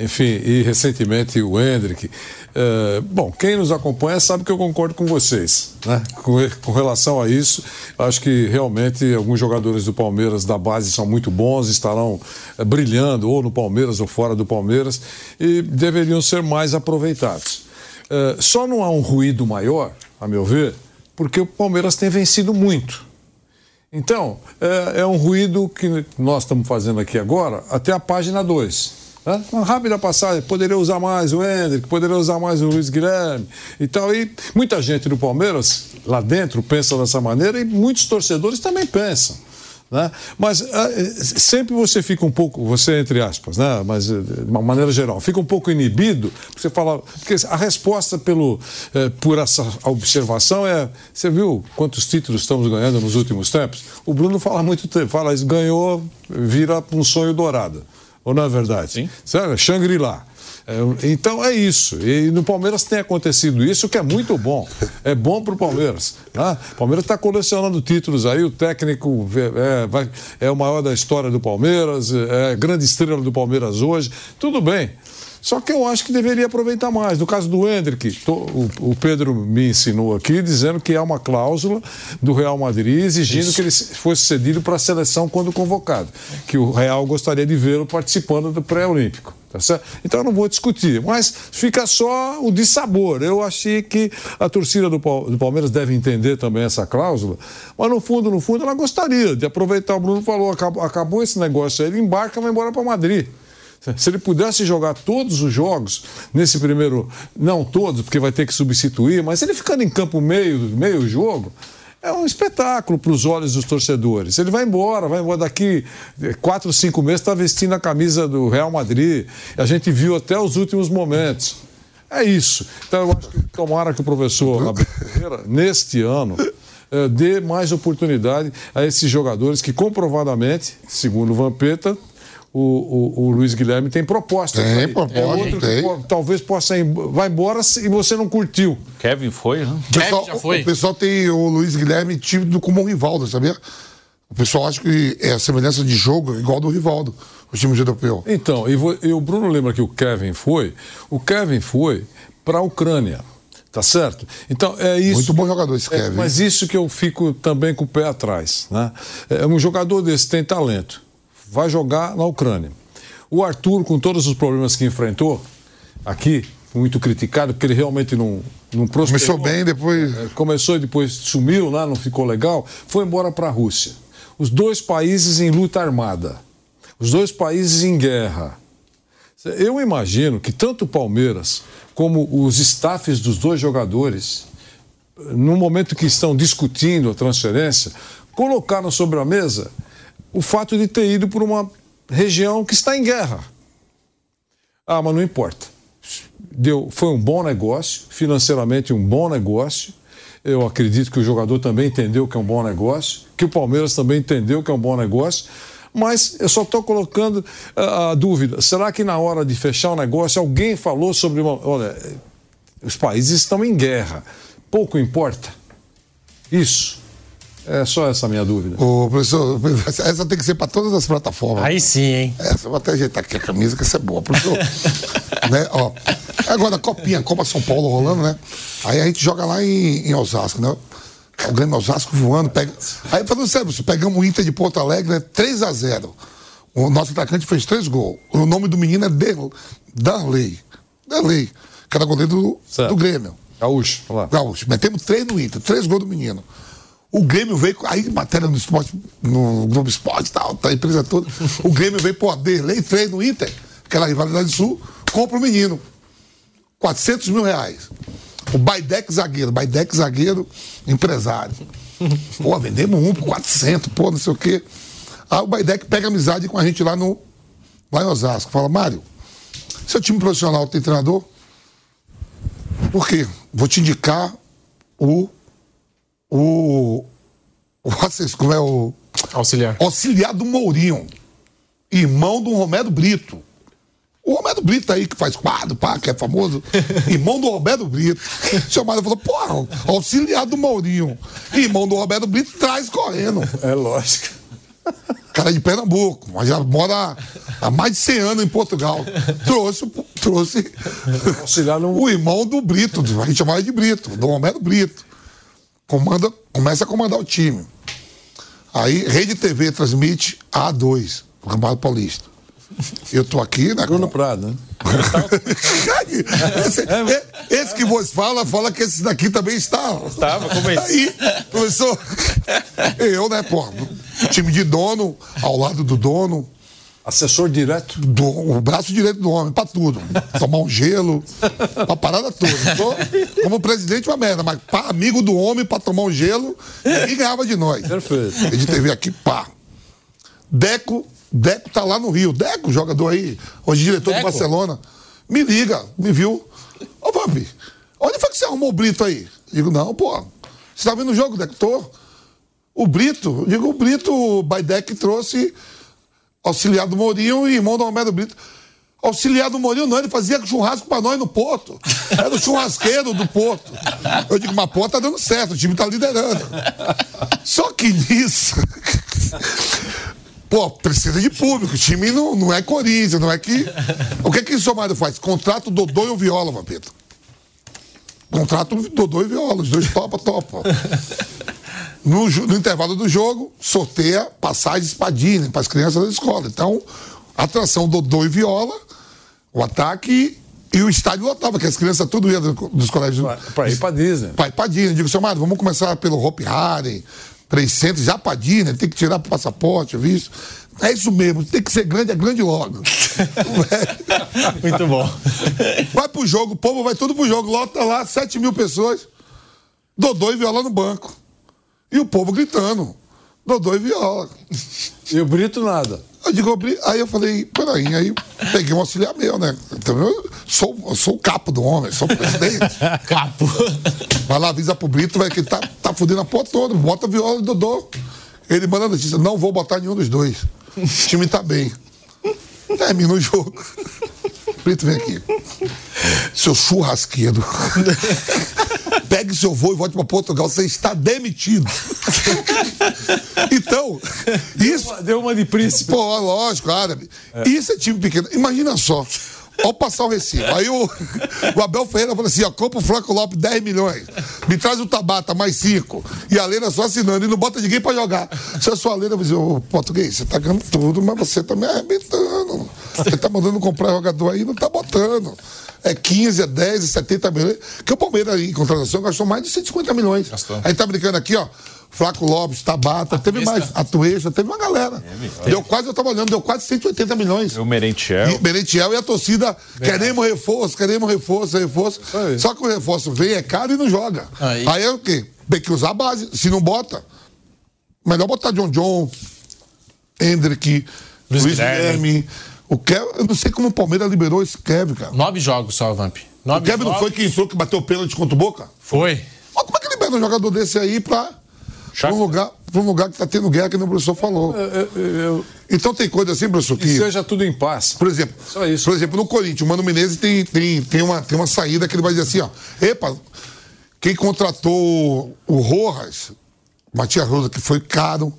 Enfim, e recentemente o Hendrick. É, bom, quem nos acompanha sabe que eu concordo com vocês. Né? Com, com relação a isso, acho que realmente alguns jogadores do Palmeiras da base são muito bons, estarão é, brilhando ou no Palmeiras ou fora do Palmeiras e deveriam ser mais aproveitados. É, só não há um ruído maior, a meu ver, porque o Palmeiras tem vencido muito. Então, é, um ruído que nós estamos fazendo aqui agora, até a página 2. Né? Uma rápida passagem, poderia usar mais o Hendrick, poderia usar mais o Luiz Guilherme e tal. E muita gente do Palmeiras, lá dentro, pensa dessa maneira e muitos torcedores também pensam. Né? Mas eh, sempre você fica um pouco, você entre aspas, né? mas eh, de uma maneira geral, fica um pouco inibido, você fala, porque a resposta pelo, eh, por essa observação é, você viu quantos títulos estamos ganhando nos últimos tempos? O Bruno fala muito tempo, fala ganhou, vira um sonho dourado, ou não é verdade? Sim. Sabe? Shangri-La. É, Então é isso. E no Palmeiras tem acontecido isso, que é muito bom. É bom para o Palmeiras. Né? O Palmeiras está colecionando títulos aí, o técnico é, vai- é o maior da história do Palmeiras, é a grande estrela do Palmeiras hoje. Tudo bem. Só que eu acho que deveria aproveitar mais. No caso do Hendrick, o, o Pedro me ensinou aqui dizendo que há uma cláusula do Real Madrid exigindo que ele se- fosse cedido para a seleção quando convocado. Que o Real gostaria de vê-lo participando do pré-olímpico. Tá? Então eu não vou discutir, mas fica só o dissabor. Eu achei que a torcida do Palmeiras deve entender também essa cláusula, mas no fundo, no fundo, ela gostaria de aproveitar. O Bruno falou: acabou, acabou esse negócio aí, ele embarca e vai embora para Madrid. Se ele pudesse jogar todos os jogos nesse primeiro, não todos, porque vai ter que substituir, mas ele ficando em campo meio, meio jogo, é um espetáculo para os olhos dos torcedores. Ele vai embora, vai embora daqui eh, quatro, cinco meses, está vestindo a camisa do Real Madrid. A gente viu até os últimos momentos. É isso. Então eu acho que tomara que o professor Abel Ferreira, neste ano, eh, dê mais oportunidade a esses jogadores que comprovadamente, segundo o Vampeta, o, o, o Luiz Guilherme tem proposta. Tem aí. proposta, é outro que tem. po- talvez possa ir, vai embora se e você não curtiu. Kevin foi, né? O pessoal, o pessoal tem o Luiz Guilherme tido como um Rivaldo, sabia? O pessoal acha que é a semelhança de jogo igual do Rivaldo, o time europeu. Então, e, vo- e o Bruno lembra que o Kevin foi? O Kevin foi para a Ucrânia. Tá certo? Então é isso. Muito bom jogador esse É, Kevin. mas isso que eu fico também com o pé atrás. Né? É um jogador desse tem talento. Vai jogar na Ucrânia. O Arthur, com todos os problemas que enfrentou aqui, muito criticado, porque ele realmente não, não prosperou. Começou bem, depois. É, Começou e depois sumiu lá, não ficou legal. Foi embora para a Rússia. Os dois países em luta armada. Os dois países em guerra. Eu imagino que tanto o Palmeiras como os staffs dos dois jogadores, no momento que estão discutindo a transferência, colocaram sobre a mesa o fato de ter ido por uma região que está em guerra. Ah, mas não importa. Deu, foi um bom negócio, financeiramente um bom negócio. Eu acredito que o jogador também entendeu que é um bom negócio, que o Palmeiras também entendeu que é um bom negócio. Mas eu só estou colocando ah, a dúvida: será que na hora de fechar o negócio alguém falou sobre uma. Olha, os países estão em guerra, pouco importa. Isso. É só essa a minha dúvida. Ô, professor, *laughs* essa tem que ser para todas as plataformas. Aí sim, hein? Essa eu vou até ajeitar aqui a camisa, que essa é boa, professor. *laughs* né? Ó, agora, Copinha, Copa São Paulo rolando, né? Aí a gente joga lá em, em Osasco, né? O Grêmio Osasco voando, pega. Aí, falando sério, pegamos o Inter de Porto Alegre, né? 3 a 0 O nosso atacante fez três gols. O nome do menino é Der- Darley. Darley, que era goleiro do, do Grêmio. Gaúcho, lá. Gaúcho. Metemos três no Inter, três gols do menino. O Grêmio veio, aí matéria no esporte, no Globo Esporte e tal, tá, a empresa toda. O Grêmio veio, pô, Derlei, três no Inter, aquela rivalidade sul, compra o menino. 400 mil reais. O Baidec zagueiro, Baidec zagueiro, empresário. *laughs* Pô, vendemos um por 400, pô, não sei o quê. Aí o Baidec pega amizade com a gente lá, no, lá em Osasco. Fala, Mário, seu time profissional tem treinador? Por quê? Vou te indicar o. O. o como é o. Auxiliar. Auxiliar do Mourinho. Irmão do Romero Brito. O Romero Brito aí, que faz quadro, pá, que é famoso. *laughs* Irmão do Romero Brito. O seu Mário falou, porra, auxiliar do Mourinho. Irmão do Romero Brito traz correndo. É lógico. Cara de Pernambuco, mas já mora há mais de 100 anos em Portugal. Trouxe, trouxe o irmão do Brito, a gente chamava de Brito, do Romero Brito. Comanda, começa a comandar o time. Aí, Rede TV transmite A2, o Campeonato Paulista. Eu tô aqui, né? Bruno Prado, né? *laughs* esse, é- esse que vos fala, fala que esse daqui também está. Estava, como é isso? Aí, começou. Eu, né, pô, time de dono, ao lado do dono. Assessor direto. Do, o braço direito do homem, pra tudo. Tomar um gelo, pra parada toda. Tô, como presidente, uma merda, mas pá, amigo do homem pra tomar um gelo, ninguém ganhava de nós. Perfeito. Rede TV aqui, pá. Deco, Deco tá lá no Rio. Deco, jogador aí, hoje diretor Deco? do Barcelona. Me liga, me viu. Ô, Vampi, onde foi que você arrumou o Brito aí? Digo, não, pô. Você tá vendo o jogo, Deco? Tô. O Brito, digo, o Brito, o Baidec trouxe auxiliar do Mourinho e irmão do Romero Brito. Auxiliar do Mourinho não, ele fazia churrasco pra nós no Porto. Era o churrasqueiro do Porto. Eu digo, mas pô, tá dando certo, o time tá liderando. Só que nisso. Pô, precisa de público. O time não, não é Corinthians, não é que. O que que o Somário faz? Contrato Dodô e o Viola, Vampeta. Contrato Dodô e Viola, os dois topa, topa. No, no intervalo do jogo, sorteia passagens para Disney, para as crianças da escola. Então, atração Dodô e Viola, o ataque e o estádio lotava, que as crianças tudo iam do- dos colégios. Pra ir pra Disney. Pai pra Disney. Digo, seu Mário, vamos começar pelo Hope Harden, 300, já pra Disney, tem que tirar o passaporte, visto. É isso mesmo, tem que ser grande, é grande logo. *laughs* Muito bom. Vai pro jogo, o povo vai tudo pro jogo, lota lá 7 mil pessoas, Dodô e Viola no banco. E o povo gritando, Dodô e Viola. E o Brito nada. Eu digo, aí eu falei, peraí, aí peguei um auxiliar meu, né? Então, eu sou, eu sou o capo do homem, sou o presidente. *laughs* Capo. Vai lá, avisa pro Brito, vai que ele tá, tá fudendo a porra toda. Bota viola e Dodô. Ele manda a notícia, não vou botar nenhum dos dois. O time tá bem. Termina o jogo. Brito, vem aqui. Seu churrasqueiro. *laughs* Pegue seu voo e volte pra Portugal. Você está demitido. *laughs* então, isso. Deu uma de príncipe. Pô, lógico, árabe. Isso é time pequeno. Imagina só. Ao passar o recibo. Aí o, o Abel Ferreira falou assim: ó, compra o Franco Lopes 10 milhões. Me traz o Tabata, mais 5. E a Leira só assinando. E não bota ninguém pra jogar. Se a sua vai dizer, ô, português, você tá ganhando tudo, mas você tá me arrebentando. Você tá mandando comprar jogador aí, não tá botando. É 15, é 10, é 70 milhões. Que o Palmeiras em contratação gastou mais de 150 milhões. Gastou. Aí tá brincando aqui, ó. Flaco Lopes, Tabata, teve mais. Atuesta, teve uma galera. Deu quase, eu tava olhando, deu quase 180 milhões. O Merentiel. E Merentiel e a torcida, queremos reforço, queremos reforço, reforço. aí. Só que o reforço vem, é caro e não joga. Aí. Aí, é o quê? Tem que usar a base. Se não bota, melhor botar John John, Hendrick, Luiz Luiz, Guilherme. Guilherme. O Kev, eu não sei como o Palmeiras liberou esse Kevin, cara. Nove jogos só, Vamp. O Nove Kevin não jogos. foi quem entrou que bateu o pênalti contra o Boca? Foi. Mas como é que libera um jogador desse aí pra, pra um, lugar, pra um lugar que tá tendo guerra, que nem o professor falou? Eu- eu- Então tem coisa assim, professor, que que. seja tudo em paz. Por exemplo, Só isso. por exemplo, no Corinthians, o Mano Menezes tem, tem, tem, uma, tem uma saída que ele vai dizer assim, ó. Epa, quem contratou o Rojas, Matias Rosa, que foi caro,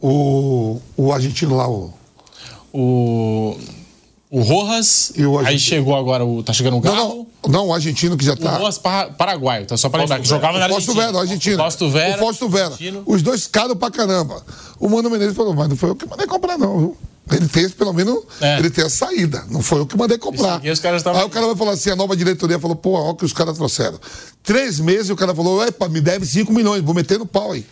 o, o argentino lá, o. O. O Rojas. E o aí chegou agora o. Tá chegando o Não, Galo. não, não, o argentino que já O tá. Rojas para, paraguaio, tá? Só pra lembrar, que jogava na O Argentina. Vera, o argentino. O Fausto Vera. O Fausto Vera. argentino. Os dois caros pra caramba. O Mano Menezes falou, mas não foi eu que mandei comprar, não, viu? Ele tem, pelo menos, É. ele tem a saída. Não foi eu que mandei comprar. aqui tavam- Aí o cara vai falar assim, a nova diretoria falou, pô, olha o que os caras trouxeram. Três meses o cara falou, epa, me deve 5 milhões, vou meter no pau aí.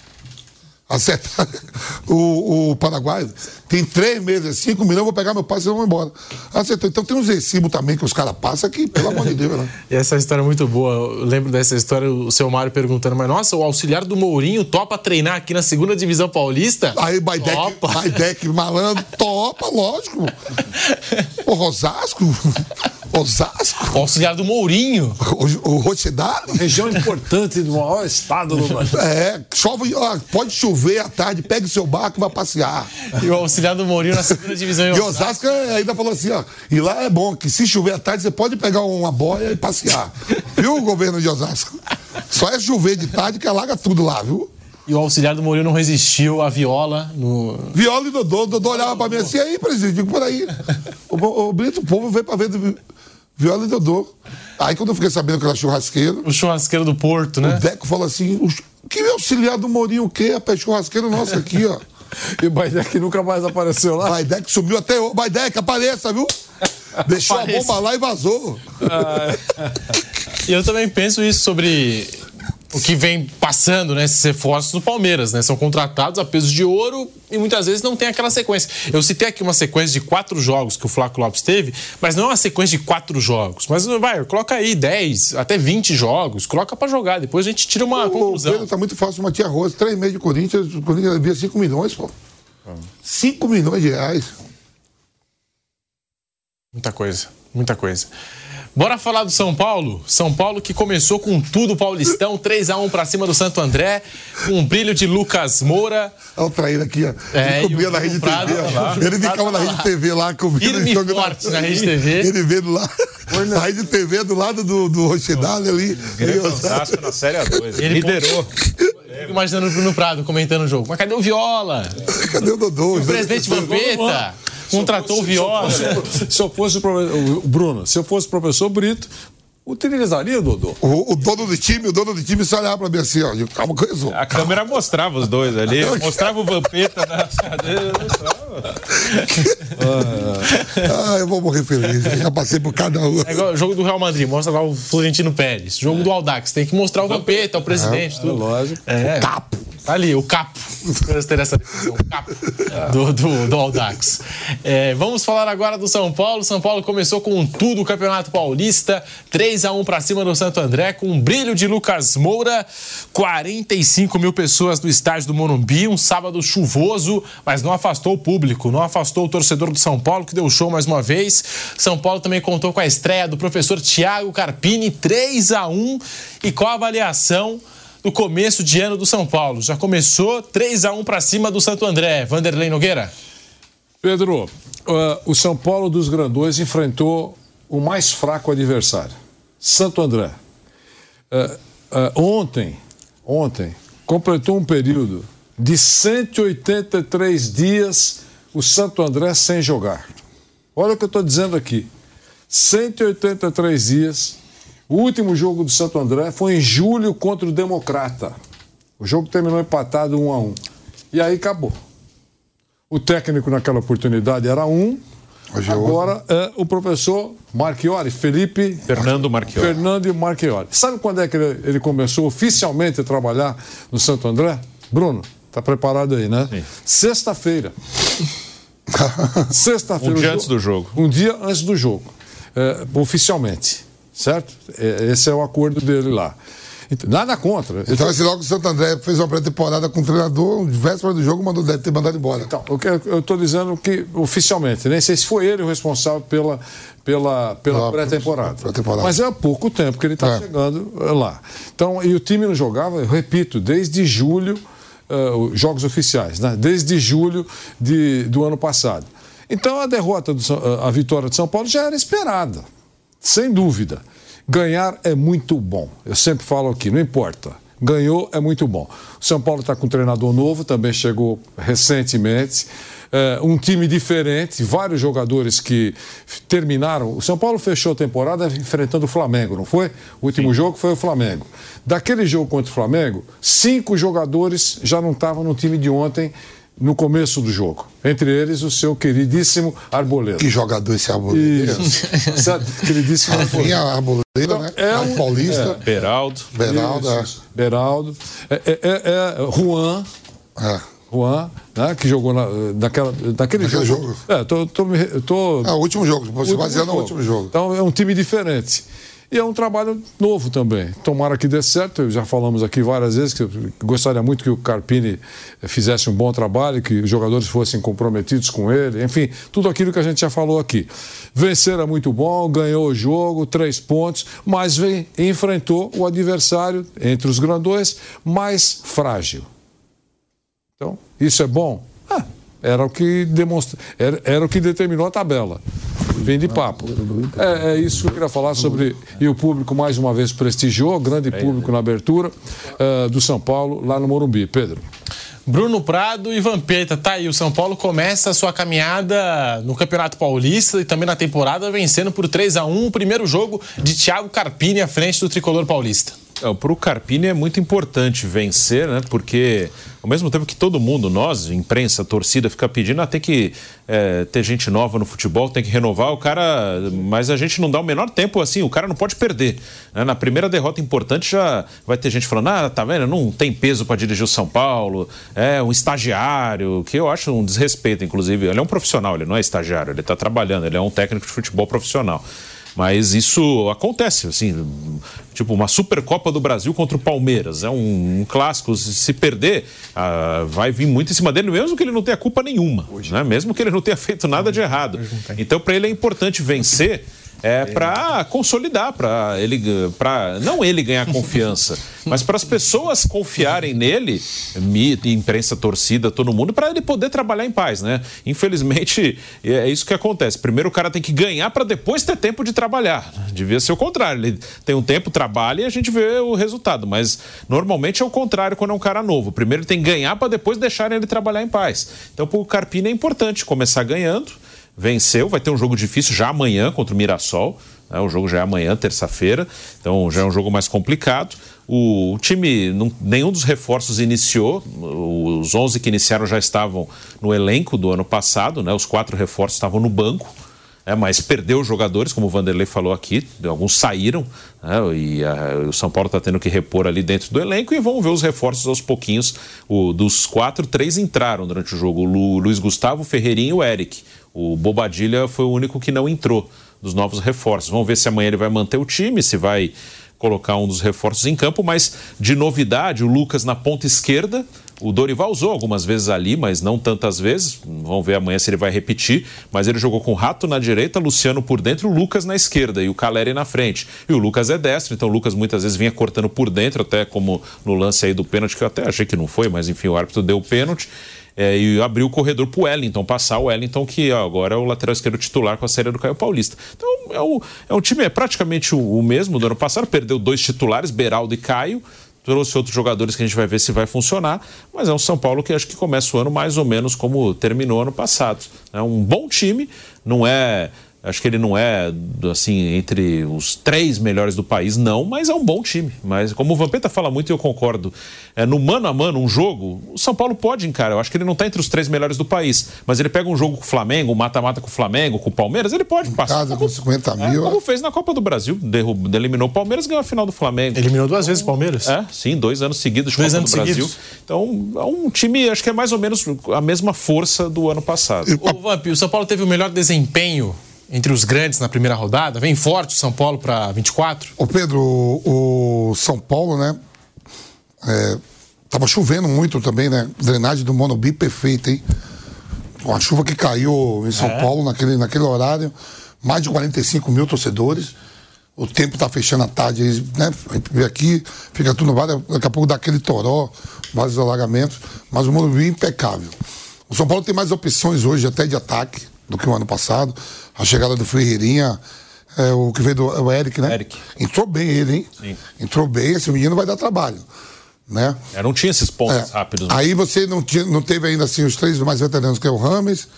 Acertar *laughs* o, o Paraguai. Tem três meses, cinco milhões, eu vou pegar meu pai e vão embora. Acertou. Então tem uns recibos também que os caras passam que, pelo amor de Deus, né? *laughs* E essa história é muito boa. Eu lembro dessa história, o seu Mário perguntando, mas nossa, o auxiliar do Mourinho topa treinar aqui na segunda divisão paulista? Aí Baidec, Topa. Baidec malandro, topa, lógico. *laughs* O Osasco. Osasco. O auxiliar do Mourinho. O, o Rochedale. Região importante do maior estado do Brasil. É, chove, ó, pode chover à tarde, pegue seu barco e vai passear. E o auxiliar do Mourinho na segunda divisão em E Osasco ainda falou assim, ó. E lá é bom que se chover à tarde, você pode pegar uma boia e passear. viu, o governo de Osasco? Só é chover de tarde que alaga tudo lá, viu? E o auxiliar do Mourinho não resistiu à viola no. Viola e Dodô. O Dodô olhava pra mim assim, aí, presidente, digo, por aí. O, o Brito, o povo veio pra ver do- Viola e Dodô. Aí quando eu fiquei sabendo que era churrasqueiro, O churrasqueiro do Porto, né? o Deco falou assim, "O que auxiliar do Mourinho o quê? Rapaz, churrasqueiro nosso aqui, ó. *laughs* E o Baidec nunca mais apareceu lá. Baidec sumiu até hoje. Baidec, apareça, viu? Deixou a bomba lá e vazou. E eu também penso isso sobre o que vem passando, né? Esses reforços do Palmeiras, né? São contratados a peso de ouro e muitas vezes não tem aquela sequência. Eu citei aqui uma sequência de quatro jogos que o Flávio Lopes teve, mas não é uma sequência de quatro jogos. Mas vai, coloca aí 10, até 20 jogos, coloca pra jogar. Depois a gente tira uma O conclusão. Pedro tá muito fácil, Matias Rosa, três meses de Corinthians, o Corinthians devia 5 milhões, pô. 5 milhões de reais. Muita coisa, muita coisa. Bora falar do São Paulo? São Paulo que começou com tudo paulistão, 3 a 1 pra cima do Santo André, com um brilho de Lucas Moura. Olha o traíra aqui, ó. É, ele comia na Rede Prado TV. tá lá. Ele ficava na tá Rede lá. TV lá, comendo Firme e forte na Rede TV. Ele vendo lá. A Rede TV do lado do, do Rochedale ali. Osasco na Série A2. Ele Liderou. Fico imaginando o Bruno Prado comentando o jogo. Mas cadê o Viola? Cadê o Dodô? O presidente Vampeta contratou o Viola. Se eu fosse o, o Bruno, se eu fosse o professor Brito, utilizaria o Dodô. O, o dono do time, o dono do time só olhava pra mim assim, ó. Calma, que eu sou. A câmera mostrava os dois ali. Mostrava o Vampeta na cadeira. Mostrava. Ah, eu vou morrer feliz. Eu já passei por cada um. É igual o jogo do Real Madrid, mostra lá o Florentino Pérez. Jogo do Aldax, tem que mostrar o Vampeta, o presidente, tudo. lógico. É. Capo. Tá ali, o capo. Ter essa o capo do, do, do Aldax. É, vamos falar agora do São Paulo. São Paulo começou com tudo o Campeonato Paulista. 3 a 1 para cima do Santo André, com um brilho de Lucas Moura. 45 mil pessoas no estádio do Morumbi. Um sábado chuvoso, mas não afastou o público, não afastou o torcedor do São Paulo, que deu show mais uma vez. São Paulo também contou com a estreia do professor Thiago Carpini, 3 a 1 E qual a avaliação? Do começo de ano do São Paulo. Já começou 3 a 1 para cima do Santo André. Vanderlei Nogueira. Pedro, uh, o São Paulo dos Grandões enfrentou o mais fraco adversário, Santo André. Uh, uh, ontem, ontem, completou um período de 183 dias o Santo André sem jogar. Olha o que eu estou dizendo aqui. 183 dias. O último jogo do Santo André foi em julho contra o Democrata. O jogo terminou empatado 1 a 1 E aí acabou. O técnico naquela oportunidade era um. Hoje é Agora é o professor Marchiori, Felipe Fernando Marchiori. Fernando Marchiori. Sabe quando é que ele, ele começou oficialmente a trabalhar no Santo André? Bruno, tá preparado aí, né? Sexta-feira. *laughs* Sexta-feira. Um dia antes do jogo. Um dia antes do jogo. É, oficialmente. Certo? É, esse é o acordo dele lá. Então, Nada contra. Então, esse logo o Santo André fez uma pré-temporada com o treinador, véspera do jogo, mandou, deve ter mandado embora. Então, o que eu estou dizendo que oficialmente, nem sei se foi ele o responsável pela, pela, pela Ah, pré-temporada. pré-temporada. Mas é há pouco tempo que ele está É. chegando eh, lá. Então, e o time não jogava, eu repito, desde julho, eh, os jogos oficiais, né? desde julho de, do ano passado. Então a derrota, do, São- a vitória de São Paulo já era esperada, sem dúvida. Ganhar é muito bom. Eu sempre falo aqui, não importa. Ganhou é muito bom. O São Paulo está com um treinador novo, também chegou recentemente. É, um time diferente, vários jogadores que terminaram. O São Paulo fechou a temporada enfrentando o Flamengo, não foi? O último jogo foi o Flamengo. Daquele jogo contra o Flamengo, cinco jogadores já não estavam no time de ontem, no começo do jogo. Entre eles, o seu queridíssimo Arboleda. Que jogador esse Arboleda. Isso. Certo? Queridíssimo Rafinha Arboleda, né? é um- Paulista. Beraldo. Beraldo. é. Isso, Beraldo. É, é, é, é Juan, É. Juan, né, que jogou na, naquela, naquele Naquele jogo. jogo. É, tô, tô, tô, É o último jogo, você baseando no último jogo. Então é um time diferente. E é um trabalho novo também. Tomara que dê certo. Já falamos aqui várias vezes que gostaria muito que o Carpini fizesse um bom trabalho, que os jogadores fossem comprometidos com ele. Enfim, tudo aquilo que a gente já falou aqui. Vencer é muito bom, ganhou o jogo, três pontos, mas vem, enfrentou o adversário, entre os grandões, mais frágil. Então, isso é bom? Ah, era o que demonstra, era, era o que determinou a tabela. Vem de papo. É, é isso que eu queria falar sobre. E o público mais uma vez prestigiou, grande público na abertura eh, do São Paulo, lá no Morumbi. Pedro. Bruno Prado e Vampeta, tá aí. O São Paulo começa a sua caminhada no Campeonato Paulista e também na temporada, vencendo por 3 a 1 o primeiro jogo de Thiago Carpini à frente do tricolor paulista. Para o Carpini é muito importante vencer, né? Porque ao mesmo tempo que todo mundo, nós, imprensa, torcida, fica pedindo, ah, tem que é, ter gente nova no futebol, tem que renovar o cara, mas a gente não dá o menor tempo assim, o cara não pode perder. né? Na primeira derrota importante já vai ter gente falando, ah, tá vendo, não tem peso para dirigir o São Paulo, é um estagiário, que eu acho um desrespeito, inclusive. Ele é um profissional, ele não é estagiário, ele está trabalhando, ele é um técnico de futebol profissional. Mas isso acontece, assim, tipo uma Supercopa do Brasil contra o Palmeiras. É um, um clássico. Se perder, ah, vai vir muito em cima dele, mesmo que ele não tenha culpa nenhuma. Né? Mesmo que ele não tenha feito nada de errado. Então, para ele é importante vencer. É para consolidar, para ele, para não ele ganhar confiança, *laughs* mas para as pessoas confiarem nele, mídia, imprensa, torcida, todo mundo, para ele poder trabalhar em paz, né? Infelizmente é isso que acontece. Primeiro o cara tem que ganhar para depois ter tempo de trabalhar. Devia ser o contrário. Ele tem um tempo, trabalha e a gente vê o resultado. Mas normalmente é o contrário quando é um cara novo. Primeiro ele tem que ganhar para depois deixarem ele trabalhar em paz. Então para o Carpini é importante começar ganhando venceu, vai ter um jogo difícil já amanhã contra o Mirassol. né? O jogo já é amanhã, terça-feira, então já é um jogo mais complicado. O, time, não- nenhum dos reforços iniciou, os 11 que iniciaram já estavam no elenco do ano passado, né? os quatro reforços estavam no banco. É, mas perdeu os jogadores, como o Vanderlei falou aqui, alguns saíram, né, e ah, o São Paulo está tendo que repor ali dentro do elenco e vamos ver os reforços aos pouquinhos. O, dos quatro, três entraram durante o jogo: o Lu- Luiz Gustavo, Ferreirinho e o Eric. O Bobadilha foi o único que não entrou dos novos reforços. Vamos ver se amanhã ele vai manter o time, se vai colocar um dos reforços em campo, mas de novidade, o Lucas na ponta esquerda. O Dorival usou algumas vezes ali, mas não tantas vezes. Vamos ver amanhã se ele vai repetir. Mas ele jogou com o Rato na direita, Luciano por dentro, o Lucas na esquerda e o Caleri na frente. E o Lucas é destro, então o Lucas muitas vezes vinha cortando por dentro, até como no lance aí do pênalti, que eu até achei que não foi, mas enfim, o árbitro deu o pênalti. É, e abriu o corredor para o Wellington, passar o Wellington, que agora é o lateral esquerdo titular com a saída do Caio Paulista. Então é, o, é um time é praticamente o, o mesmo do ano passado, perdeu dois titulares, Beraldo e Caio, trouxe outros jogadores que a gente vai ver se vai funcionar, mas é um São Paulo que acho que começa o ano mais ou menos como terminou ano passado. É um bom time, não é. Acho que ele não é, assim, entre os três melhores do país, não, mas é um bom time. Mas, como o Vampeta fala muito e eu concordo, é, no mano a mano, um jogo, o São Paulo pode encarar. Eu acho que ele não está entre os três melhores do país, mas ele pega um jogo com o Flamengo, um mata-mata com o Flamengo, com o Palmeiras, ele pode passar. Casa com 50 É, mil. como fez na Copa do Brasil, derrubou, eliminou o Palmeiras e ganhou a final do Flamengo. Eliminou duas vezes o Palmeiras? É, sim, dois anos seguidos de Dois Copa anos do Brasil. seguidos. Então, é um time, acho que é mais ou menos a mesma força do ano passado. Ô, Vamp, o São Paulo teve o melhor desempenho entre os grandes na primeira rodada. Vem forte o São Paulo para 24. Ô Pedro, o o São Paulo, né? é, tava chovendo muito também, né? Drenagem do Monobi perfeita, hein? Com a chuva que caiu em São É. Paulo naquele, naquele horário, mais de 45 mil torcedores. O tempo tá fechando à tarde, né? A gente vê aqui, fica tudo no bar, daqui a pouco dá aquele toró, vários alagamentos, mas o Morumbi é impecável. O São Paulo tem mais opções hoje, até de ataque, do que o ano passado. A chegada do Ferreirinha, é, o que veio do é o Eric, né? Eric. Entrou bem ele, hein? Sim. Entrou bem, esse menino vai dar trabalho, né? É, não tinha esses pontos É. rápidos. né? Aí você não, tinha, não teve ainda assim os três mais veteranos, que é o Rames,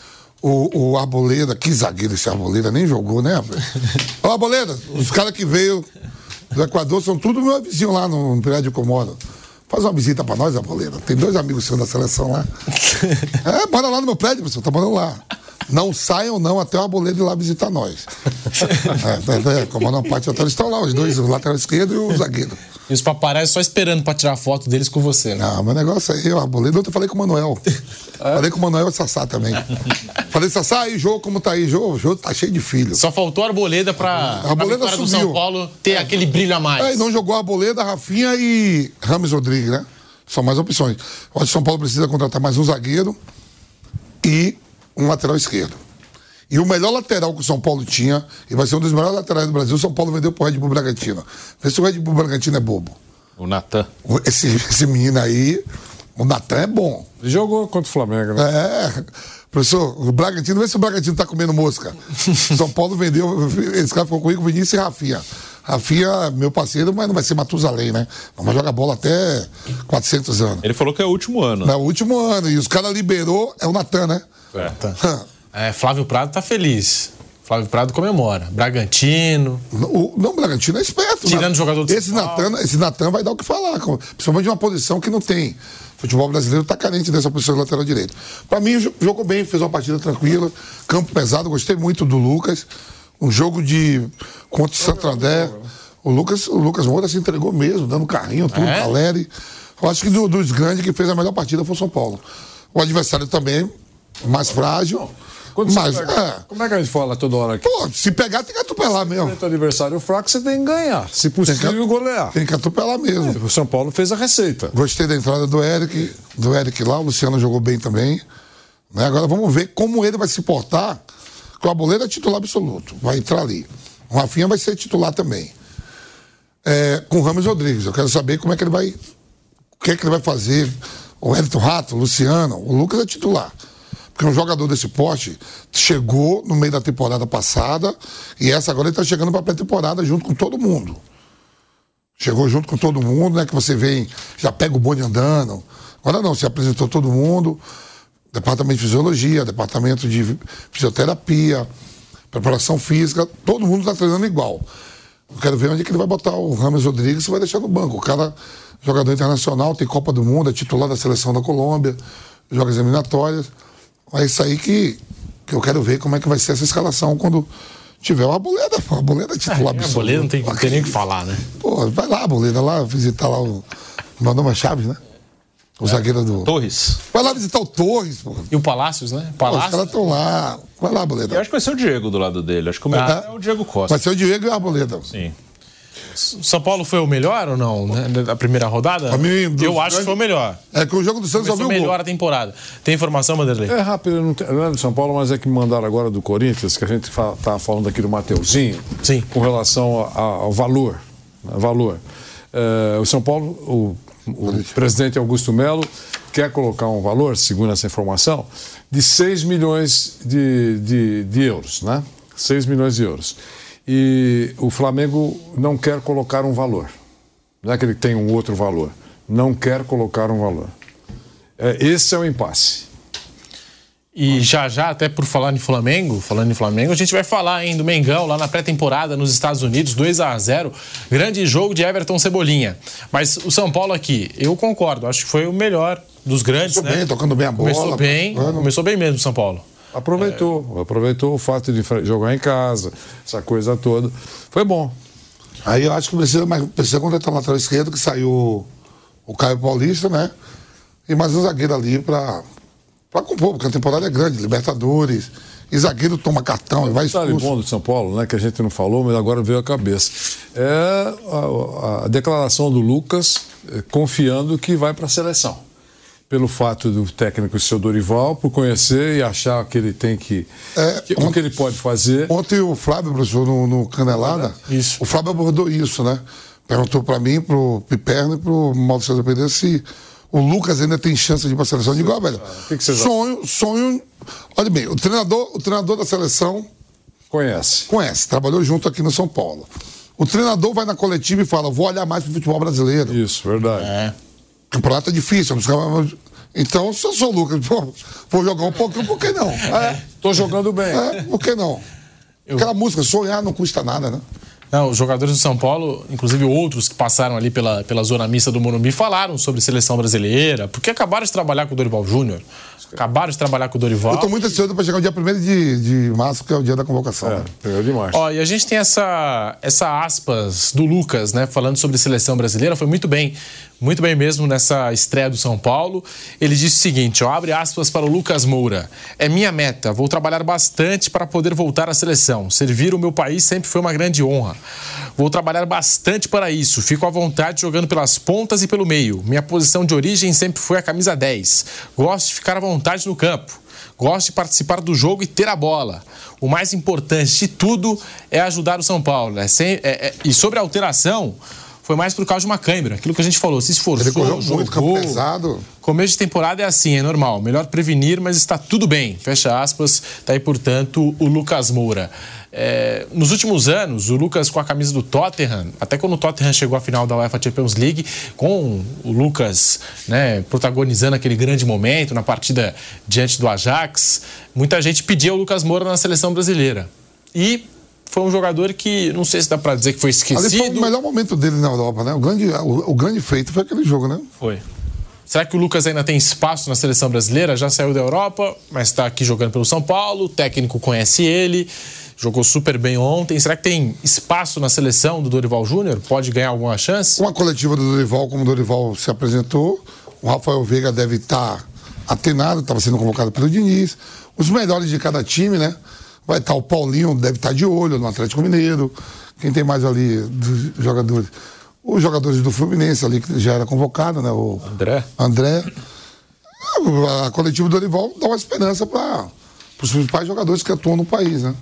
o, o Arboleda, que zagueiro esse Arboleda, nem jogou, né? *laughs* Ô Arboleda, os caras que veio do Equador são tudo meu vizinho lá no, no prédio eu moro. Faz uma visita pra nós, Arboleda. Tem dois amigos seus da seleção lá. *laughs* É, mora lá no meu prédio, pessoal, tá morando lá. Não saiam não até o Arboleda ir lá visitar nós. *laughs* é, é, é, como não parte eles estão lá, os dois, o lateral esquerdo e o zagueiro. E os paparazzi só esperando pra tirar foto deles com você, né? Não, meu negócio aí, o Arboleda, ontem eu falei com o Manuel. Falei com o Manuel e o Sassá também. falei, Sassá, aí, jogo como tá aí? Jogo, jogo tá cheio de filhos. Só faltou a Arboleda pra, a Arboleda pra do São Paulo ter aquele brilho a mais. É, não jogou a Arboleda, Rafinha e Rames Rodrigues, né? São mais opções. O São Paulo precisa contratar mais um zagueiro e um lateral esquerdo. E o melhor lateral que o São Paulo tinha, e vai ser um dos melhores laterais do Brasil, o São Paulo vendeu pro Red Bull Bragantino. Vê se o Red Bull Bragantino é bobo. O Natan. Esse, esse menino aí, o Natan é bom. Ele jogou contra o Flamengo, né? É. Professor, o Bragantino, vê se o Bragantino tá comendo mosca. *laughs* São Paulo vendeu, esse cara ficou comigo, Vinícius e Rafinha. Rafinha, meu parceiro, mas não vai ser Matusalém, né? Vamos jogar bola até 400 anos. Ele falou que é o último ano. É o último ano. E os caras liberou, é o Natan, né? É. *laughs* é, Flávio Prado tá feliz. Flávio Prado comemora. Bragantino. O, não, o Bragantino é esperto. Tirando o jogador do esse Natan, esse Natan vai dar o que falar. Principalmente de uma posição que não tem. O futebol brasileiro está carente dessa posição de lateral direito. Para mim, jogou bem, fez uma partida tranquila. Campo pesado, gostei muito do Lucas. Um jogo de contra o Santander. O Lucas, o Lucas Moura se entregou mesmo, dando carrinho, tudo, é? Caleri. Eu acho que do, dos grandes que fez a melhor partida foi o São Paulo. O adversário também, mais frágil. mas, pega, é. Como é que a gente fala toda hora aqui? Pô, se pegar, tem que atropelar mesmo. Se o adversário fraco, você tem que ganhar. Se possível, tem que, golear. Tem que atropelar mesmo. É, o São Paulo fez a receita. Gostei da entrada do Eric, do Eric lá, o Luciano jogou bem também. Né? Agora vamos ver como ele vai se portar o Arboleda é titular absoluto, vai entrar ali. O Rafinha vai ser titular também. É, com o Ramos Rodrigues. Eu quero saber como é que ele vai. O que é que ele vai fazer. O Elton Rato, o Luciano, o Lucas é titular. Porque um jogador desse porte chegou no meio da temporada passada e essa agora ele está chegando para a pré-temporada junto com todo mundo. Chegou junto com todo mundo, né? Que você vem, já pega o bonde andando. Agora não, se apresentou todo mundo departamento de fisiologia, departamento de fisioterapia, preparação física, todo mundo está treinando igual. Eu quero ver onde é que ele vai botar o Rames Rodrigues e vai deixar no banco. O cara, jogador internacional, tem Copa do Mundo, é titular da seleção da Colômbia, joga as eliminatórias. É isso aí que, que eu quero ver como é que vai ser essa escalação quando tiver uma boleda. Uma boleda titular é, A boleda não tem, tem nem o que falar, né? Pô, vai lá, boleda, lá visitar lá o. Mandou uma Chaves, né? O é. zagueiro do. Torres. Vai lá visitar o Torres, pô. E o Palácios, né? Palácios. Pô, os caras estão lá. Vai lá, Boleda. Eu acho que vai ser o Diego do lado dele. Acho que o melhor ah. é o Diego Costa. Vai ser o Diego e a Boleda. Sim. São Paulo foi o melhor ou não? Né? A primeira rodada? mim, eu acho que foi o melhor. É que o jogo do Santos só viu o melhor a temporada. Tem informação, Manderley? É rápido, não, tem, não é do São Paulo, mas é que me mandaram agora do Corinthians, que a gente tá falando aqui do Mateuzinho. Sim. Com relação a, a, ao valor. Valor. É, o São Paulo, o, o presidente Augusto Melo quer colocar um valor, segundo essa informação, de 6 milhões de, de, de euros, né? 6 milhões de euros. E o Flamengo não quer colocar um valor. Não é que ele tem um outro valor. Não quer colocar um valor. É, esse é o impasse. E já já, até por falar em Flamengo, falando em Flamengo, a gente vai falar ainda do Mengão lá na pré-temporada nos Estados Unidos, 2 a 0 Grande jogo de Everton Cebolinha. Mas o São Paulo aqui, eu concordo, acho que foi o melhor dos grandes. Começou né? bem, tocando bem a bola. Começou bem, começou bem mesmo o São Paulo. Aproveitou, é... aproveitou o fato de jogar em casa, essa coisa toda. Foi bom. Aí eu acho que precisa, mas precisa contratar o lateral esquerdo, que saiu o Caio Paulista, né? E mais um zagueiro ali para para compor, porque a temporada é grande, Libertadores. E zagueiro toma cartão e vai expulso. Detalhe bom do São Paulo, né, que a gente não falou, mas agora veio à cabeça. É a, a declaração do Lucas eh, confiando que vai para a seleção. Pelo fato do técnico seu Dorival, por conhecer e achar que ele tem que. É, que, ontem, o que ele pode fazer. Ontem o Flávio, professor, no, no Canelada, isso. o Flávio abordou isso, né? Perguntou para mim, pro Piperno e pro Mauro César Pereira se o Lucas ainda tem chance de ir para a seleção. Digo, ó, velho, que que sonho, sonho. Olha bem, o treinador, o treinador da seleção. Conhece. Conhece, trabalhou junto aqui no São Paulo. O treinador vai na coletiva e fala: vou olhar mais para o futebol brasileiro. Isso, verdade. É. O campeonato é difícil. Então, se eu sou o Lucas, vou jogar um pouquinho, por que não? É. Tô jogando bem. É, por que não? Eu... Aquela música, sonhar não custa nada, né? Não, os jogadores do São Paulo, inclusive outros que passaram ali pela, pela zona mista do Morumbi, falaram sobre seleção brasileira, porque acabaram de trabalhar com o Dorival Júnior. Acabaram de trabalhar com o Dorival. Eu tô muito ansioso para chegar o dia 1 de, de março, que é o dia da convocação. É, primeiro de março. Ó, e a gente tem essa, essa aspas do Lucas, né, falando sobre seleção brasileira, foi muito bem, muito bem mesmo nessa estreia do São Paulo. Ele disse o seguinte, ó, abre aspas para o Lucas Moura. É minha meta, vou trabalhar bastante para poder voltar à seleção. Servir o meu país sempre foi uma grande honra. Vou trabalhar bastante para isso. Fico à vontade jogando pelas pontas e pelo meio. Minha posição de origem sempre foi a camisa 10. Gosto de ficar à vontade no campo. Gosto de participar do jogo e ter a bola. O mais importante de tudo é ajudar o São Paulo. É sem, é, é, e sobre a alteração, foi mais por causa de uma câimbra. Aquilo que a gente falou, se esforçou, Ele correu jogou. muito, campo pesado. Começo de temporada é assim, é normal. Melhor prevenir, mas está tudo bem. Fecha aspas. Tá aí, portanto, o Lucas Moura. É, nos últimos anos, o Lucas com a camisa do Tottenham, até quando o Tottenham chegou à final da UEFA Champions League, com o Lucas né, protagonizando aquele grande momento na partida diante do Ajax, muita gente pedia o Lucas Moura na seleção brasileira. E foi um jogador que, não sei se dá para dizer que foi esquecido. Ali foi o melhor momento dele na Europa, né? O grande, o, o grande feito foi aquele jogo, né? Foi. Será que o Lucas ainda tem espaço na seleção brasileira? Já saiu da Europa, mas está aqui jogando pelo São Paulo. O técnico conhece ele, jogou super bem ontem. Será que tem espaço na seleção do Dorival Júnior? Pode ganhar alguma chance? Uma coletiva do Dorival, como o Dorival se apresentou, o Rafael Veiga deve estar atenado, estava sendo convocado pelo Diniz. Os melhores de cada time, né? Vai estar o Paulinho, deve estar de olho no Atlético Mineiro. Quem tem mais ali dos jogadores? Os jogadores do Fluminense ali, que já era convocado, né? O André. André. A coletiva do Dorival dá uma esperança para os principais jogadores que atuam no país, né?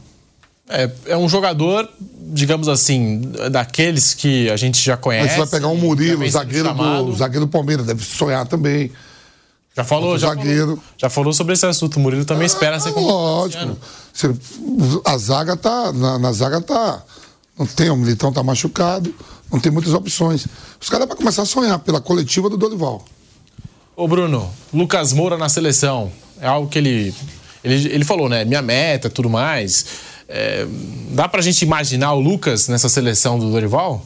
É, é um jogador, digamos assim, daqueles que a gente já conhece. Aí você vai pegar um Murilo, zagueiro chamado. do, zagueiro do Palmeiras, deve sonhar também. Já falou, já zagueiro. falou, já falou sobre esse assunto. O Murilo também espera ser Lógico. a zaga tá. Na, na zaga tá. Não tem, o Militão tá machucado, não tem muitas opções. Os caras vão começar a sonhar pela coletiva do Dorival. Ô Bruno, Lucas Moura na seleção. É algo que ele. Ele, ele falou, né? Minha meta, tudo mais. É, dá pra gente imaginar o Lucas nessa seleção do Dorival?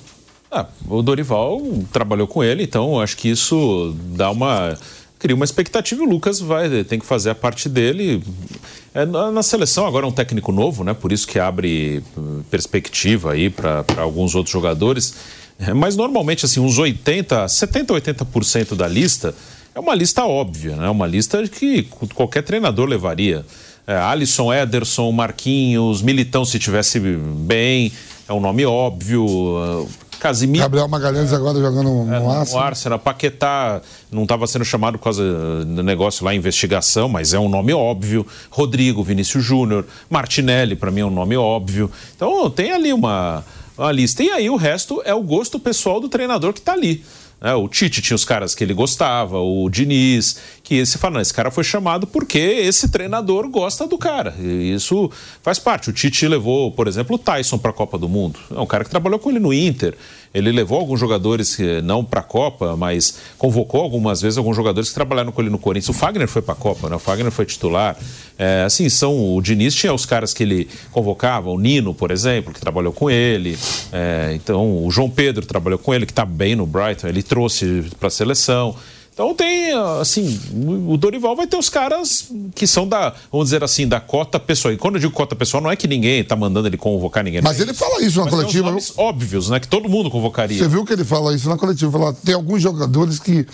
Ah, o Dorival trabalhou com ele, então acho que isso dá uma. cria uma expectativa o Lucas vai tem que fazer a parte dele. É, na, na seleção agora é um técnico novo, né? Por isso que abre hum, perspectiva aí para alguns outros jogadores. É, mas normalmente, assim, uns 80, 70, 80% da lista é uma lista óbvia, né? Uma lista que qualquer treinador levaria. É, Alisson, Ederson, Marquinhos, Militão se tivesse bem, é um nome óbvio. uh, Casimiro. Gabriel Magalhães agora jogando no É, Arsenal. O Arsenal, Paquetá não estava sendo chamado por causa do negócio lá, investigação, mas é um nome óbvio. Rodrigo, Vinícius Júnior, Martinelli, para mim é um nome óbvio. Então tem ali uma, uma lista. E aí o resto é o gosto pessoal do treinador que está ali. Né? o Tite tinha os caras que ele gostava, o Diniz, que você fala, não, esse cara foi chamado porque esse treinador gosta do cara. E isso faz parte. O Tite levou, por exemplo, o Tyson para a Copa do Mundo. É um cara que trabalhou com ele no Inter. Ele levou alguns jogadores que não para a Copa, mas convocou algumas vezes alguns jogadores que trabalharam com ele no Corinthians. O Fagner foi para a Copa, né? O Fagner foi titular. É, assim, são o Diniz tinha os caras que ele convocava, o Nino, por exemplo, que trabalhou com ele. É, então, o João Pedro trabalhou com ele, que está bem no Brighton, ele trouxe para a seleção. Então tem, assim, o Dorival vai ter os caras que são da, vamos dizer assim, da cota pessoal. E quando eu digo cota pessoal, não é que ninguém tá mandando ele convocar ninguém. Mas ele fala isso na Mas tem coletiva. nomes óbvios, né? Que todo mundo convocaria. Você viu que ele fala isso na coletiva? Fala, tem alguns jogadores que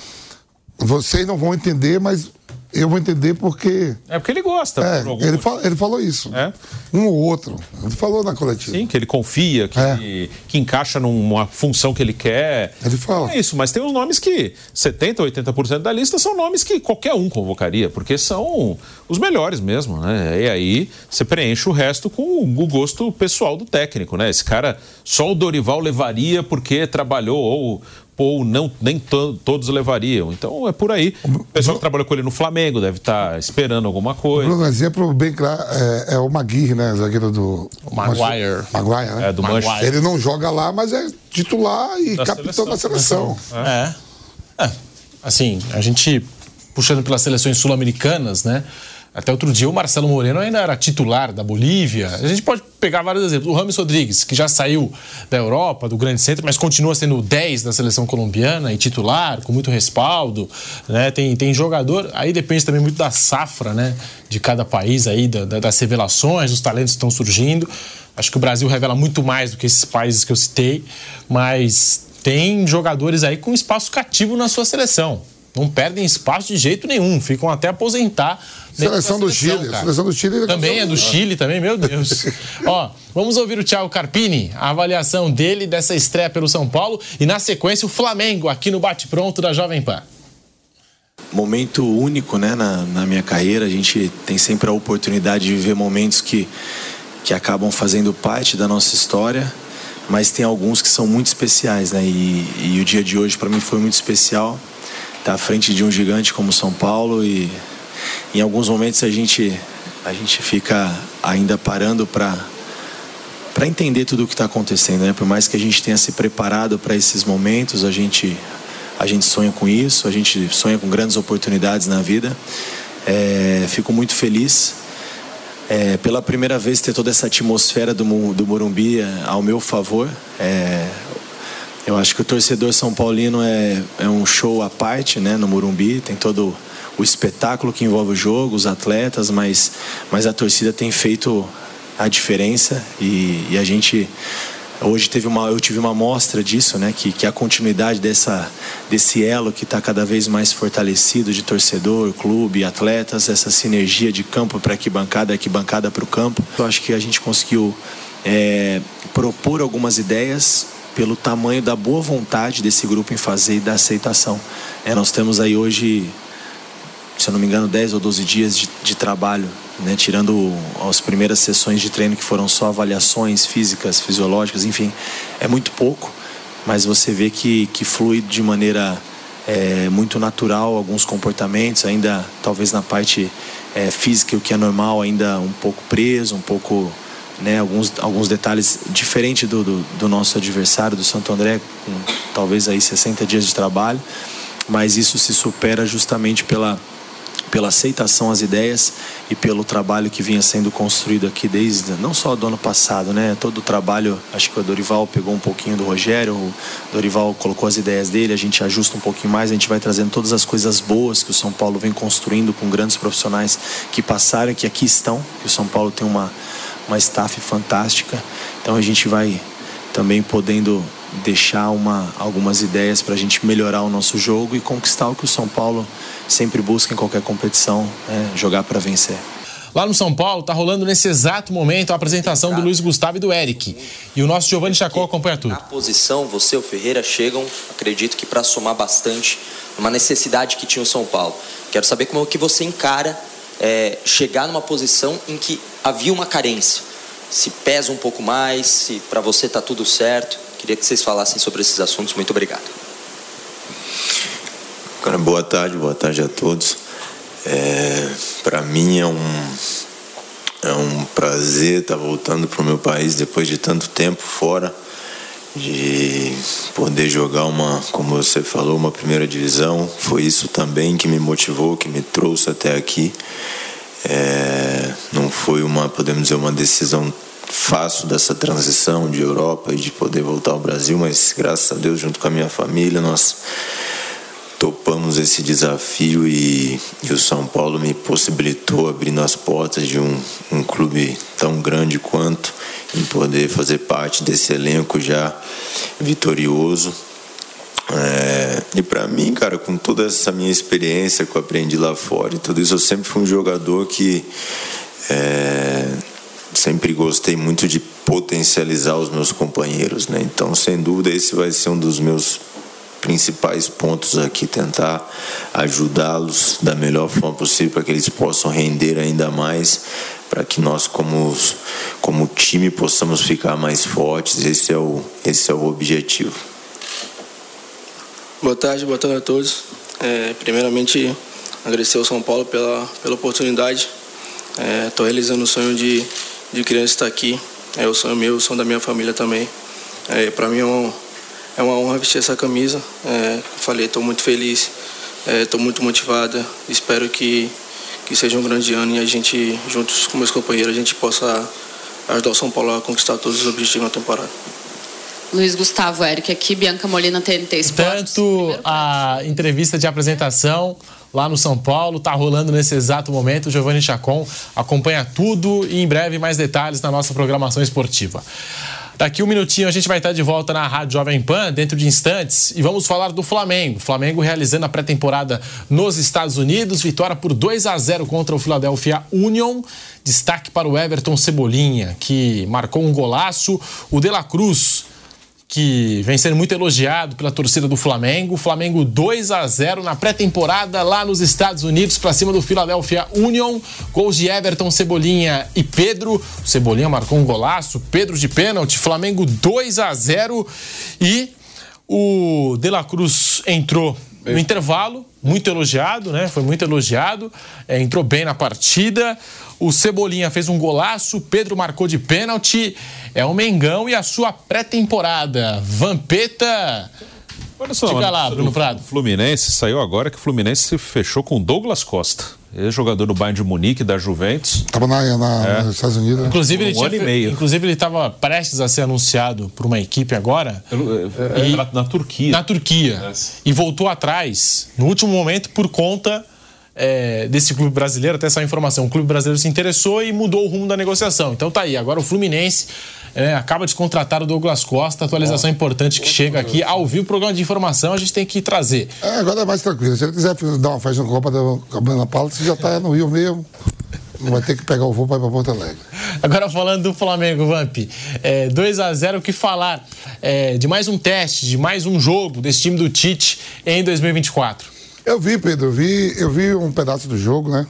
vocês não vão entender, mas eu vou entender porque. É porque ele gosta. É, por ele, fala- ele falou isso. É? Um ou outro. Ele falou na coletiva. Sim, que ele confia, que, ele- que encaixa numa função que ele quer. Ele fala. É isso, mas tem uns nomes que 70%, 80% da lista são nomes que qualquer um convocaria, porque são os melhores mesmo, né? E aí você preenche o resto com o gosto pessoal do técnico, né? Esse cara só o Dorival levaria porque trabalhou ou ou não, nem to- todos levariam. Então é por aí. O pessoal que trabalhou com ele no Flamengo deve estar esperando alguma coisa. Bruno, um exemplo bem claro é, é o Maguire, né? Zagueiro do. Maguire. Maguire, né? É, do Manchester. Ele não joga lá, mas é titular e Da capitão seleção. da seleção. É. É. Assim, a gente puxando pelas seleções sul-americanas, né? Até outro dia o Marcelo Moreno ainda era titular da Bolívia. A gente pode pegar vários exemplos. O Rames Rodrigues, que já saiu da Europa, do grande centro, mas continua sendo o 10 da seleção colombiana e titular, com muito respaldo. Né? Tem, tem jogador, aí depende também muito da safra né? de cada país, aí, da, das revelações, dos talentos que estão surgindo. Acho que o Brasil revela muito mais do que esses países que eu citei, mas tem jogadores aí com espaço cativo na sua seleção. Não perdem espaço de jeito nenhum, ficam até aposentar. Seleção, do Chile, cara. seleção do Chile. Também é do Chile, também, meu Deus. *laughs* Ó, vamos ouvir o Thiago Carpini, a avaliação dele dessa estreia pelo São Paulo e na sequência o Flamengo aqui no bate-pronto da Jovem Pan. Momento único, né, na, na minha carreira. A gente tem sempre a oportunidade de viver momentos que, que acabam fazendo parte da nossa história mas tem alguns que são muito especiais, né? E, e o dia de hoje para mim foi muito especial estar tá à frente de um gigante como São Paulo e em alguns momentos a gente a gente fica ainda parando para para entender tudo o que está acontecendo, né? Por mais que a gente tenha se preparado para esses momentos, a gente a gente sonha com isso, a gente sonha com grandes oportunidades na vida. É, fico muito feliz é, pela primeira vez ter toda essa atmosfera do, do Morumbi é, ao meu favor. É, eu acho que o torcedor São Paulino é, é um show à parte né, no Morumbi, tem todo o espetáculo que envolve o jogo, os atletas, mas, mas a torcida tem feito a diferença e, e a gente hoje teve uma, eu tive uma amostra disso, né, que, que a continuidade dessa, desse elo que está cada vez mais fortalecido de torcedor, clube, atletas, essa sinergia de campo para arquibancada, arquibancada para o campo. Eu acho que a gente conseguiu é, propor algumas ideias pelo tamanho da boa vontade desse grupo em fazer e da aceitação. É, nós temos aí hoje, se eu não me engano, 10 ou 12 dias de, de trabalho, né, tirando as primeiras sessões de treino que foram só avaliações físicas, fisiológicas, enfim, é muito pouco, mas você vê que, que flui de maneira é, muito natural alguns comportamentos, ainda talvez na parte é, física, o que é normal, ainda um pouco preso, um pouco né, alguns, alguns detalhes diferentes do, do, do, nosso adversário, do Santo André, com talvez aí 60 dias de trabalho, mas isso se supera justamente pela, pela aceitação às ideias e pelo trabalho que vinha sendo construído aqui desde, não só do ano passado, né, todo o trabalho, acho que o Dorival pegou um pouquinho do Rogério, o Dorival colocou as ideias dele, a gente ajusta um pouquinho mais, a gente vai trazendo todas as coisas boas que o São Paulo vem construindo com grandes profissionais que passaram, que aqui estão, que o São Paulo tem uma uma staff fantástica. Então a gente vai também podendo deixar uma, algumas ideias para a gente melhorar o nosso jogo e conquistar o que o São Paulo sempre busca em qualquer competição, né? jogar para vencer. Lá no São Paulo, está rolando nesse exato momento a apresentação do Luiz Gustavo e do Eric. E o nosso Giovanni Chacó acompanha tudo. Na posição, você e o Ferreira chegam, acredito que para somar bastante, uma necessidade que tinha o São Paulo. Quero saber como é que você encara é, chegar numa posição em que havia uma carência. Se pesa um pouco mais, se para você está tudo certo. Queria que vocês falassem sobre esses assuntos. Muito obrigado. Cara, boa tarde, boa tarde a todos. É, para mim é um, é um prazer estar tá voltando para o meu país depois de tanto tempo fora, de poder jogar uma, como você falou, uma primeira divisão. Foi isso também que me motivou, que me trouxe até aqui. É, não foi uma, podemos dizer, uma decisão fácil dessa transição de Europa e de poder voltar ao Brasil, mas graças a Deus, junto com a minha família, nós topamos esse desafio e, e o São Paulo me possibilitou abrindo as portas de um, um clube tão grande quanto em poder fazer parte desse elenco já vitorioso é, e para mim, cara, com toda essa minha experiência que eu aprendi lá fora e tudo isso, eu sempre fui um jogador que é, sempre gostei muito de potencializar os meus companheiros, né? Então, sem dúvida, esse vai ser um dos meus principais pontos aqui, tentar ajudá-los da melhor forma possível para que eles possam render ainda mais, para que nós como, como time possamos ficar mais fortes. Esse é o, esse é o objetivo. Boa tarde, boa tarde a todos. É, primeiramente, agradecer ao São Paulo pela, pela oportunidade. Estou é, realizando o sonho de, de criança estar aqui. É o sonho meu, o sonho da minha família também. É, Para mim é, um, é, uma honra vestir essa camisa. É, falei, estou muito feliz, estou é, muito motivada. Espero que, que seja um grande ano e a gente, juntos com meus companheiros, a gente possa ajudar o São Paulo a conquistar todos os objetivos na temporada. Luiz Gustavo, Eric, aqui, Bianca Molina, TNT Esportes. Tanto a entrevista de apresentação lá no São Paulo, tá rolando nesse exato momento. Giovanni Chacon acompanha tudo e em breve mais detalhes na nossa programação esportiva. Daqui um minutinho a gente vai estar de volta na Rádio Jovem Pan, dentro de instantes, e vamos falar do Flamengo. Flamengo realizando a pré-temporada nos Estados Unidos, vitória por 2 a 0 contra o Philadelphia Union. Destaque para o Everton Cebolinha, que marcou um golaço. O De La Cruz que vem sendo muito elogiado pela torcida do Flamengo. Flamengo 2 a 0 na pré-temporada lá nos Estados Unidos para cima do Philadelphia Union. Gols de Everton, Cebolinha e Pedro. O Cebolinha marcou um golaço, Pedro de pênalti. Flamengo 2 a 0 e o De La Cruz entrou no intervalo, muito elogiado, né? Foi muito elogiado, é, entrou bem na partida. O Cebolinha fez um golaço, Pedro marcou de pênalti. É o Mengão e a sua pré-temporada. Vampeta. Olha só, Diga lá, Bruno o Prado. Fluminense saiu agora que o Fluminense se fechou com Douglas Costa, ex-jogador do Bayern de Munique, da Juventus. Tava na, na- É. nos Estados Unidos. né? Inclusive, ele Um tinha, ano e meio. inclusive ele estava prestes a ser anunciado por uma equipe agora. É, na, na Turquia. Na Turquia. E voltou atrás no último momento por conta é, desse clube brasileiro. Até essa informação: o clube brasileiro se interessou e mudou o rumo da negociação. Então tá aí. Agora o Fluminense é, acaba de contratar o Douglas Costa. Atualização importante que chega aqui ao vivo. Programa de informação a gente tem que trazer. É, agora é mais tranquilo. Se ele quiser dar uma festa no Copa da Cabana Palace, já tá no Rio mesmo. Não vai ter que pegar o voo para ir para Porto Alegre. Agora falando do Flamengo, Vamp, é, 2 a 0 o que falar é, de mais um teste, de mais um jogo desse time do Tite em 2024? Eu vi, Pedro, eu vi, eu vi um pedaço do jogo, né?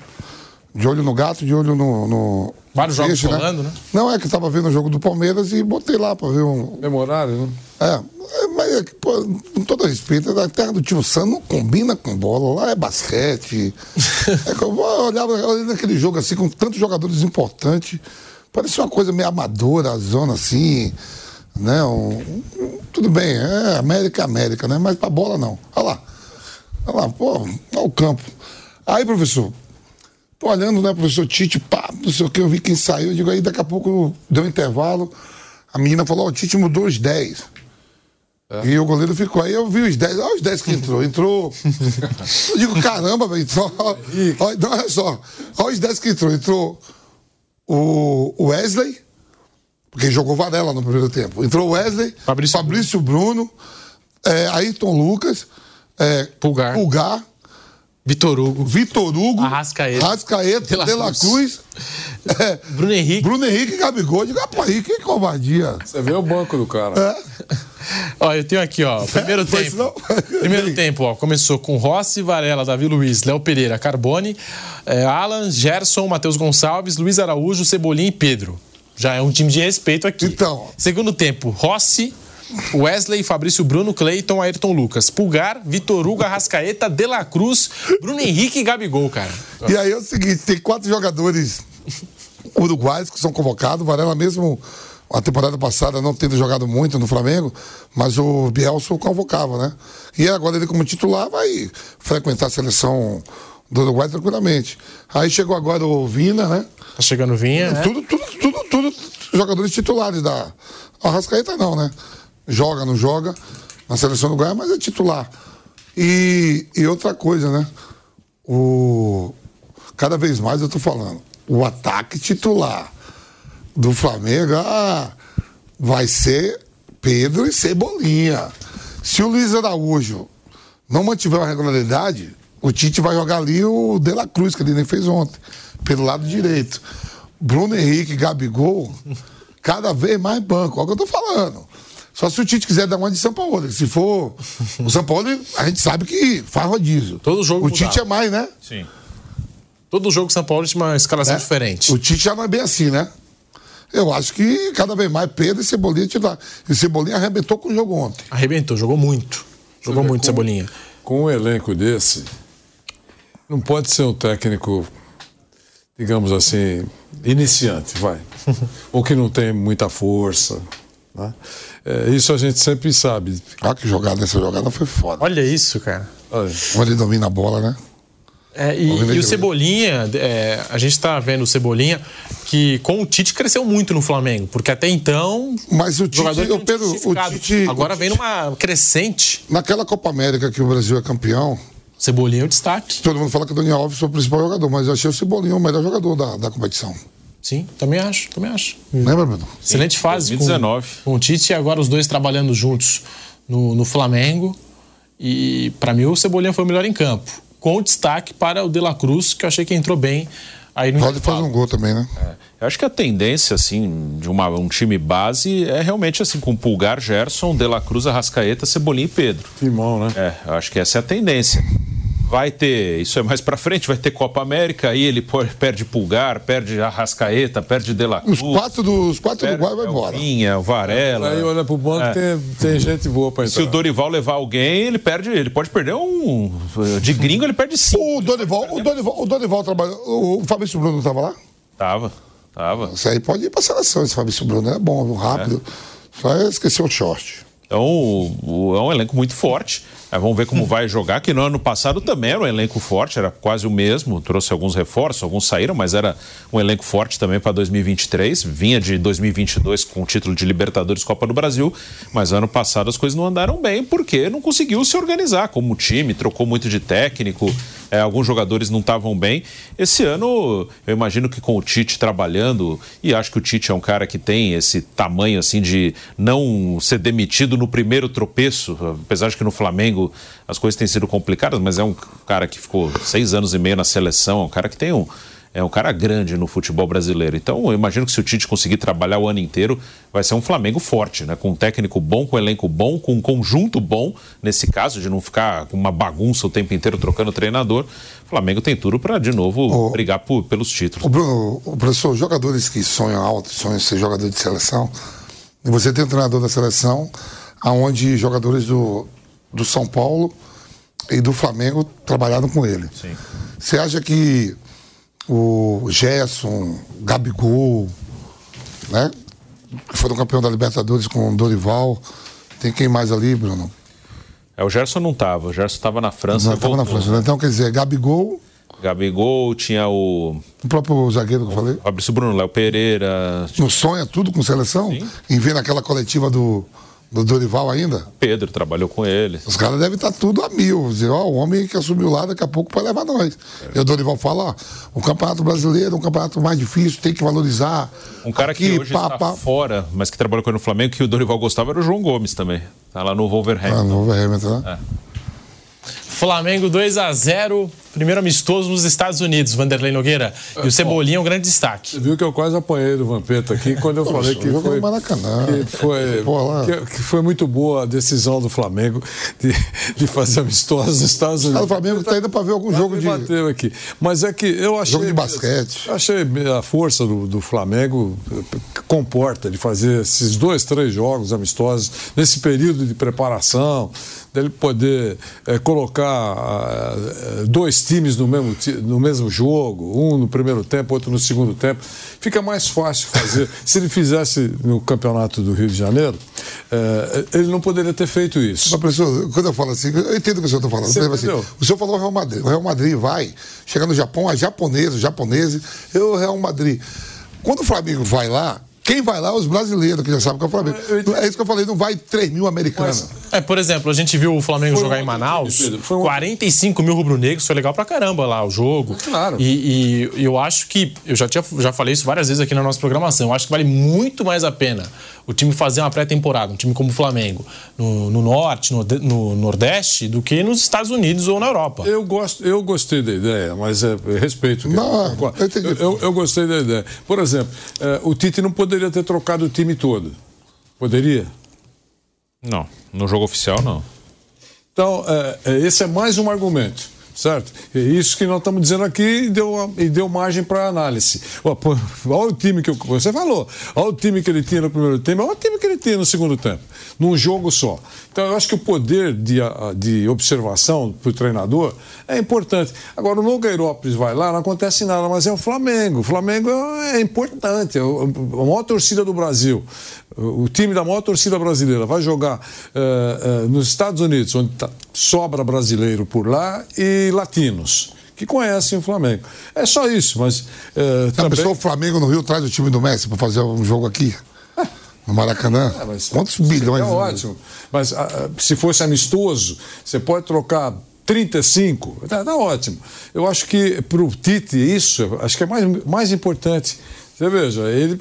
De olho no gato, de olho no. no Vários jogos peixe, rolando, né? Não, é que eu tava vendo o jogo do Palmeiras e botei lá pra ver um. Memorário, né? É, é, mas, é pô, com todo respeito, a terra do tio Sam não combina com bola, lá é basquete. *laughs* é que eu olhava olhando aquele jogo assim, com tantos jogadores importantes, parecia uma coisa meio amadora, a zona assim, né? um- um- tudo bem, é América é América, né? Mas pra bola não. Olha lá. Olha lá, pô, olha o campo. Aí, professor, tô olhando, né, professor Tite, pá, não sei o que, eu vi quem saiu, eu digo, aí daqui a pouco deu um intervalo, a menina falou, ó, o Tite mudou os 10. E o goleiro ficou aí, eu vi os 10, olha os 10 que entrou, entrou. *laughs* eu digo, caramba, velho, olha, não, olha só, olha os 10 que entrou, entrou o Wesley, porque jogou Varela no primeiro tempo, entrou o Wesley, Fabrício, Bruno, é, Ayrton Lucas, é, Pulgar. Pulgar, Vitor Hugo, Vitor Hugo, Arrascaeta, Arrascaeta, De La De La Cruz. Cruz, é, Bruno Henrique. Bruno Henrique e Gabigol. Eu Digo, rapaz, que covardia. Você vê o banco do cara. É. Ó, eu tenho aqui, ó, *laughs* primeiro Foi tempo. não? *laughs* Primeiro tempo, ó, começou com Rossi, Varela, Davi Luiz, Léo Pereira, Carbone, eh, Alan, Gerson, Matheus Gonçalves, Luiz Araújo, Cebolinha e Pedro. Já é um time de respeito aqui. Então. Segundo tempo, Rossi, Wesley, Fabrício Bruno, Cleiton, Ayrton Lucas, Pulgar, Vitor Hugo, Arrascaeta, De La Cruz, Bruno Henrique e Gabigol, cara. E aí é o seguinte, tem quatro jogadores uruguaios que são convocados. Varela mesmo, a temporada passada, não tendo jogado muito no Flamengo, mas o Bielsa o convocava, né? E agora ele como titular vai frequentar a seleção do Uruguai tranquilamente. Aí chegou agora o Vina, né? Tá chegando Vinha, né? Tudo, tudo, tudo, tudo jogadores titulares da... O Arrascaeta não, né? Joga, não joga na seleção do Goiás, mas é titular. E, e outra coisa, né? O, cada vez mais eu tô falando, o ataque titular do Flamengo ah, vai ser Pedro e Cebolinha. Se o Luiz Araújo não mantiver uma regularidade, o Tite vai jogar ali o De La Cruz, que ele nem fez ontem, pelo lado direito. Bruno Henrique, Gabigol, cada vez mais banco. Olha o que eu tô falando. Só se o Tite quiser dar uma de São Paulo. Se for o São Paulo, a gente sabe que faz rodízio. Todo jogo O Tite mudava. é mais, né? Sim. Todo jogo São Paulo tinha uma escalação É. diferente. O Tite já não é bem assim, né? Eu acho que cada vez mais Pedro e Cebolinha titular. E Cebolinha arrebentou com o jogo ontem. Arrebentou, jogou muito. Jogou muito, como- Cebolinha. Com um elenco desse, não pode ser um técnico, digamos assim, iniciante, vai. *laughs* Ou que não tem muita força. né? É, isso a gente sempre sabe. Olha que jogada, essa jogada foi foda. Olha isso, cara. Olha, Como ele domina a bola, né? É, e, e, o Cebolinha, é, a gente está vendo o Cebolinha que com o Tite cresceu muito no Flamengo, porque até então. Mas o Tite, eu, Pedro, o Tite agora vem numa crescente. Naquela Copa América que o Brasil é campeão. Cebolinha é o destaque. Todo mundo fala que o Daniel Alves foi o principal jogador, mas eu achei o Cebolinha o melhor jogador da, da competição. Sim, também acho, também acho. Lembra, Bruno? Excelente fase 2019. Com, com o Tite e agora os dois trabalhando juntos no, no Flamengo. E para mim o Cebolinha foi o melhor em campo com destaque para o De La Cruz, que eu achei que entrou bem aí no Pode fazer um gol também, né? É. Eu acho que a tendência, assim, de uma, um time base é realmente assim, com Pulgar, Gerson, De La Cruz, Arrascaeta, Cebolinha e Pedro. Timão, né? É, eu acho que essa é a tendência. Vai ter, isso é mais pra frente, vai ter Copa América, aí ele perde Pulgar, perde Arrascaeta, perde De La Cruz. Os quatro dos quatro do Uruguai vai embora. Vinha, o Varela. Aí olha pro banco, é. tem, tem gente boa pra entrar. Se o Dorival levar alguém, ele perde, ele pode perder um. De gringo, ele perde cinco. O Dorival, o Dorival, o Dorival trabalhou. O Fabrício Bruno tava lá? Tava, tava. Isso aí pode ir pra seleção, esse Fabrício Bruno. É bom, rápido. É. Só esqueceu o short. Então, é um elenco muito forte. Vamos ver como vai jogar, que no ano passado também era um elenco forte, era quase o mesmo, trouxe alguns reforços, alguns saíram, mas era um elenco forte também para 2023. Vinha de 2022 com o título de Libertadores Copa do Brasil, mas ano passado as coisas não andaram bem porque não conseguiu se organizar como time, trocou muito de técnico, é, alguns jogadores não estavam bem. Esse ano, eu imagino que com o Tite trabalhando, e acho que o Tite é um cara que tem esse tamanho assim de não ser demitido no primeiro tropeço, apesar de que no Flamengo as coisas têm sido complicadas, mas é um cara que ficou seis anos e meio na seleção, é um cara que tem um. É um cara grande no futebol brasileiro. Então, eu imagino que se o Tite conseguir trabalhar o ano inteiro, vai ser um Flamengo forte, né? Com um técnico bom, com um elenco bom, com um conjunto bom, nesse caso, de não ficar com uma bagunça o tempo inteiro trocando treinador. O Flamengo tem tudo para, de novo, brigar por, pelos títulos. O Bruno, o professor, jogadores que sonham alto, sonham ser jogador de seleção, e você tem um treinador da seleção, aonde jogadores do, do São Paulo e do Flamengo trabalharam com ele. Sim. Você acha que o Gerson, Gabigol, né? Que foram campeão da Libertadores com o Dorival. Tem quem mais ali, Bruno? É, o Gerson não estava. O Gerson estava na França. Não, estava na França. Né? Então, quer dizer, Gabigol. Gabigol, tinha o. O próprio zagueiro que eu falei. Fabrício Bruno, Léo Pereira. Não sonha tudo com seleção? Sim. Em ver naquela coletiva do, do Dorival ainda? Pedro trabalhou com ele. Os caras devem estar tudo a mil. Dizer, ó, o homem que assumiu lá daqui a pouco vai levar nós. É. E o Dorival fala, ó, o campeonato brasileiro é um campeonato mais difícil, tem que valorizar. Um cara aqui, que hoje pá, está pá. fora, mas que trabalhou com ele no Flamengo, que o Dorival gostava, era o João Gomes também. Tá lá no Wolverhampton. Ah, no Wolverhampton, né? É. Flamengo 2 a 0 primeiro amistoso nos Estados Unidos, Vanderlei Nogueira. E o Cebolinha é um grande destaque. Você viu que eu quase apanhei do Vampeta aqui quando eu falei que foi, que foi, que, que, foi muito boa a decisão do Flamengo de, de fazer amistosos nos Estados Unidos. o Flamengo está indo para ver algum jogo de. Bateu aqui. Mas é que eu achei. Jogo de basquete. Achei a força do, do Flamengo comporta de fazer esses dois, três jogos amistosos nesse período de preparação, dele poder é, colocar é, dois times no mesmo, no mesmo jogo, um no primeiro tempo, outro no segundo tempo. Fica mais fácil fazer. *laughs* Se ele fizesse no campeonato do Rio de Janeiro, é, ele não poderia ter feito isso. Mas, professor, quando eu falo assim, eu entendo o que o senhor está falando. Assim, o senhor falou o Real Madrid. O Real Madrid vai, chega no Japão, a japonesa, os japoneses, eu, o Real Madrid. Quando o Flamengo vai lá, quem vai lá? Os brasileiros, que já sabem que é o Flamengo. É isso que eu falei, não vai 3 mil americanos. É, por exemplo, a gente viu o Flamengo foi jogar em Manaus, time, um... 45 mil rubro-negros, foi legal pra caramba lá o jogo. Claro. E, e, eu acho que, eu já, tinha, já falei isso várias vezes aqui na nossa programação, eu acho que vale muito mais a pena o time fazer uma pré-temporada, um time como o Flamengo, no, no norte, no, no, nordeste, do que nos Estados Unidos ou na Europa. Eu, gosto, eu gostei da ideia, mas é, respeito. Não, eu, eu, eu, gostei da ideia. Por exemplo, é, o Tite não poderia ter trocado o time todo. Poderia? Não, no jogo oficial não. Então, é, esse é mais um argumento certo? É isso que nós estamos dizendo aqui e deu, e deu margem para análise. Olha o time que você falou, olha o time que ele tinha no primeiro tempo, olha o time que ele tinha no segundo tempo, num jogo só. Então eu acho que o poder de, de observação para o treinador é importante. Agora o Nogueirópolis vai lá, não acontece nada, mas é o Flamengo. O Flamengo é importante, é a maior torcida do Brasil. O time da maior torcida brasileira vai jogar uh, uh, nos Estados Unidos, onde tá, sobra brasileiro por lá, e latinos que conhecem o Flamengo. É só isso, mas. Já também... pensou o Flamengo no Rio traz o time do Messi para fazer um jogo aqui? *laughs* No Maracanã? É, mas- Quantos bilhões? É ótimo. Mas ah, ah, se fosse amistoso, você pode trocar 35, tá, tá ótimo. Eu acho que para o Tite isso, acho que é mais, mais importante. Você veja, ele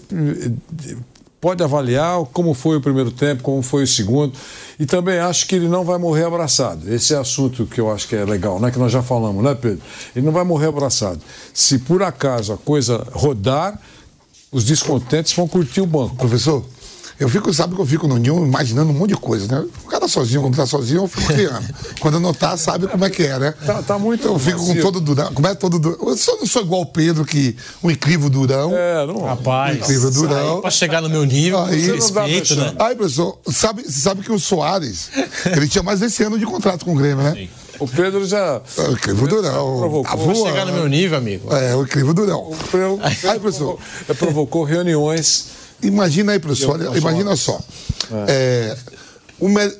pode avaliar como foi o primeiro tempo, como foi o segundo. E também acho que ele não vai morrer abraçado. Esse é assunto que eu acho que é legal, né? Que nós já falamos, né, Pedro? Ele não vai morrer abraçado. Se por acaso a coisa rodar, os descontentes vão curtir o banco. Professor, eu fico, sabe que eu fico no ninho imaginando um monte de coisa, né? O cara sozinho, quando tá sozinho, eu fico criando. *laughs* quando não tá, sabe como é que é, né? Tá, tá muito Eu fico com vazio. todo durão. Como é todo durão? Eu só não sou igual o Pedro, que o incrível durão. É, não. Rapaz, incrível durão. pra chegar no meu nível, Aí, respeito, né? Aí, professor, sabe, você sabe que o Soares, ele tinha mais esse ano de contrato com o Grêmio, né? O Pedro já. É, O incrível durão. Provocou. Pra voando. chegar no meu nível, amigo. É, o incrível durão. Pedro Aí, professor. provocou reuniões. Imagina aí, professor, olha, imagina só. É, o me-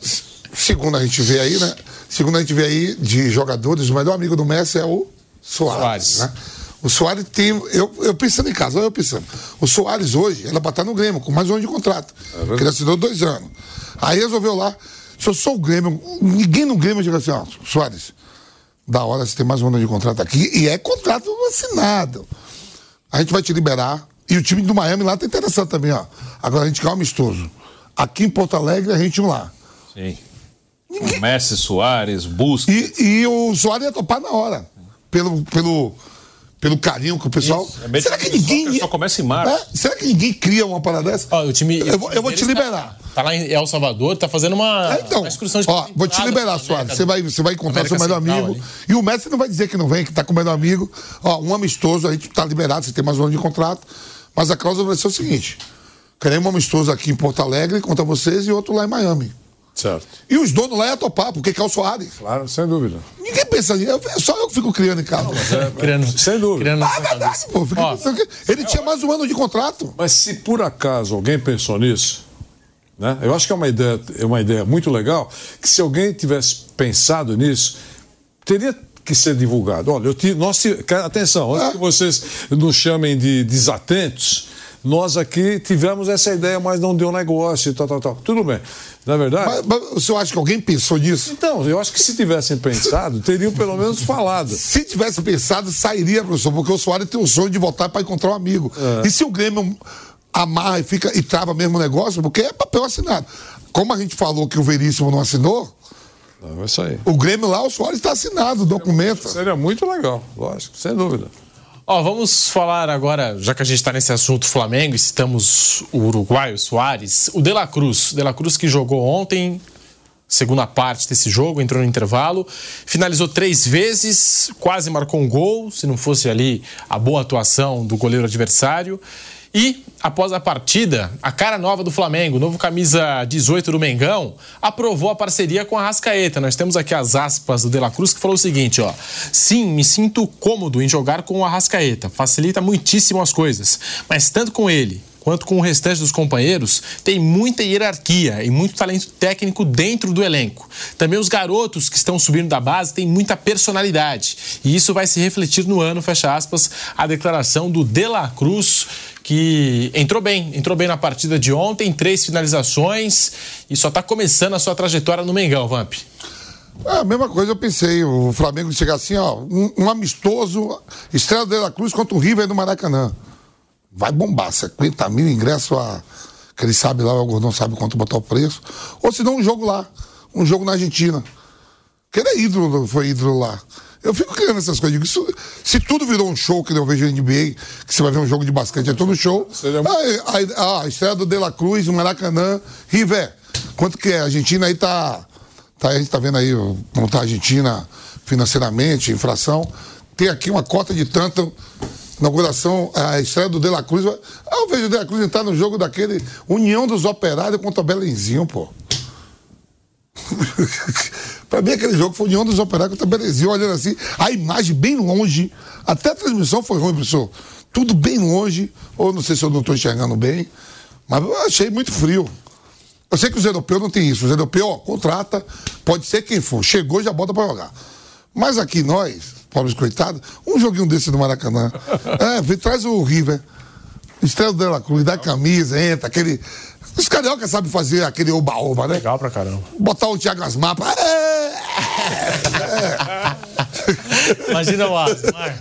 Segundo a gente vê aí, né? Segundo a gente vê aí de jogadores, o melhor amigo do Messi é o Soares. Soares. Né? O Soares tem. Eu, eu pensando em casa, olha eu pensando. O Soares hoje, ela estar no Grêmio, com mais um ano de contrato. porque ele assinou dois anos. Aí resolveu lá. Se eu sou o Grêmio, ninguém no Grêmio diga assim, ó, Soares, da hora você tem mais um ano de contrato aqui. E é contrato assinado. A gente vai te liberar. E o time do Miami lá tá interessado também, ó. Agora a gente quer um amistoso. Aqui em Porto Alegre, a gente um lá. Sim. Messi, Soares, Busca. E, e o Soares ia topar na hora. Pelo, pelo, pelo carinho que o pessoal. É Será que que ninguém. só- começa em março. É? Será que ninguém cria uma parada dessa? Ó, o time, Eu vou- eu vou te tá- liberar. Tá, lá em El Salvador, tá fazendo uma, É, então, uma excursão de ó, vou te liberar, Soares. Você vai, você vai encontrar América seu melhor Central amigo. ali. E o Messi não vai dizer que não vem, que tá com o melhor amigo. Ó, um amistoso, a gente tá liberado, você tem mais um ano de contrato. Mas a cláusula vai ser o seguinte: queremos um amistoso aqui em Porto Alegre contra vocês e outro lá em Miami. Certo. E os donos lá iam topar, porque quer o Soares. Claro, sem dúvida. Ninguém pensa nisso. É só eu que fico criando em casa. *laughs* Criando, Sem dúvida. criando Ah, é verdade, pô. Fica Ó, ele tinha mais um ano de contrato. Mas se por acaso alguém pensou nisso, né? Eu acho que é uma ideia, é uma ideia muito legal, que se alguém tivesse pensado nisso, teria que ser divulgado. Olha, eu tive, nós atenção, antes que vocês nos chamem de desatentos, nós aqui tivemos essa ideia, mas não deu negócio e tal, tal, tal. Tudo bem. Na verdade. Mas, mas o senhor acha que alguém pensou nisso? Então, eu acho que se tivessem pensado, teriam pelo menos falado. Se tivesse pensado, sairia, professor, porque o Soares tem o sonho de voltar para encontrar um amigo. É. E se o Grêmio amarra e fica e trava mesmo o negócio, porque é papel assinado. Como a gente falou que o Veríssimo não assinou, Não, é isso aí. o Grêmio lá, o Soares está assinado, o documento. Seria muito legal, lógico, sem dúvida. Ó, vamos falar agora, já que a gente está nesse assunto Flamengo e citamos o uruguaio Soares, o De La Cruz. De La Cruz que jogou ontem, segunda parte desse jogo, entrou no intervalo, finalizou três vezes, quase marcou um gol, se não fosse ali a boa atuação do goleiro adversário. E, após a partida, a cara nova do Flamengo, novo camisa 18 do Mengão, aprovou a parceria com a Rascaeta. Nós temos aqui as aspas do De La Cruz que falou o seguinte, ó. Sim, me sinto cômodo em jogar com o Arrascaeta. Facilita muitíssimo as coisas. Mas tanto com ele quanto com o restante dos companheiros, tem muita hierarquia e muito talento técnico dentro do elenco. Também os garotos que estão subindo da base têm muita personalidade. E isso vai se refletir no ano, fecha aspas, a declaração do De La Cruz, que entrou bem, entrou bem na partida de ontem, três finalizações e só está começando a sua trajetória no Mengão, Vamp. É a mesma coisa eu pensei. O Flamengo chegar assim, ó, um, um amistoso, Estrela de la Cruz contra o River no Maracanã. Vai bombar, 50 mil ingressos a. Que ele sabe lá, o Gordão sabe quanto botar o preço. Ou se não, um jogo lá. Um jogo na Argentina. Que ele é ídolo, foi ídolo lá. Eu fico criando essas coisas. Digo, isso- se tudo virou um show que eu vejo na NBA, que você vai ver um jogo de basquete, é todo show. Ah, a, a, a estreia do De La Cruz, o Maracanã, River. Quanto que é? A Argentina aí tá. tá a gente tá vendo aí como tá a Argentina financeiramente, inflação. Tem aqui uma cota de tanto. Inauguração, a estreia do De La Cruz. Ah, eu vejo o De La Cruz entrar no jogo daquele União dos Operários contra o Belenzinho, pô. *laughs* pra mim, aquele jogo foi União dos Operários contra o Belenzinho, olhando assim, a imagem bem longe. Até a transmissão foi ruim, professor. Tudo bem longe, ou não sei se eu não estou enxergando bem, mas eu achei muito frio. Eu sei que os europeus não tem isso. Os europeus, ó, contrata, pode ser quem for. Chegou, já bota pra jogar. Mas aqui nós, pobres coitados, um joguinho desse do Maracanã. *laughs* É, vem, traz o River. Estreia do De La Cruz, dá camisa, entra, aquele. Os cariocas sabem fazer aquele oba-oba, né? Legal pra caramba. Botar o Thiago Asmar pra. É, *laughs* Imagina o Asmar.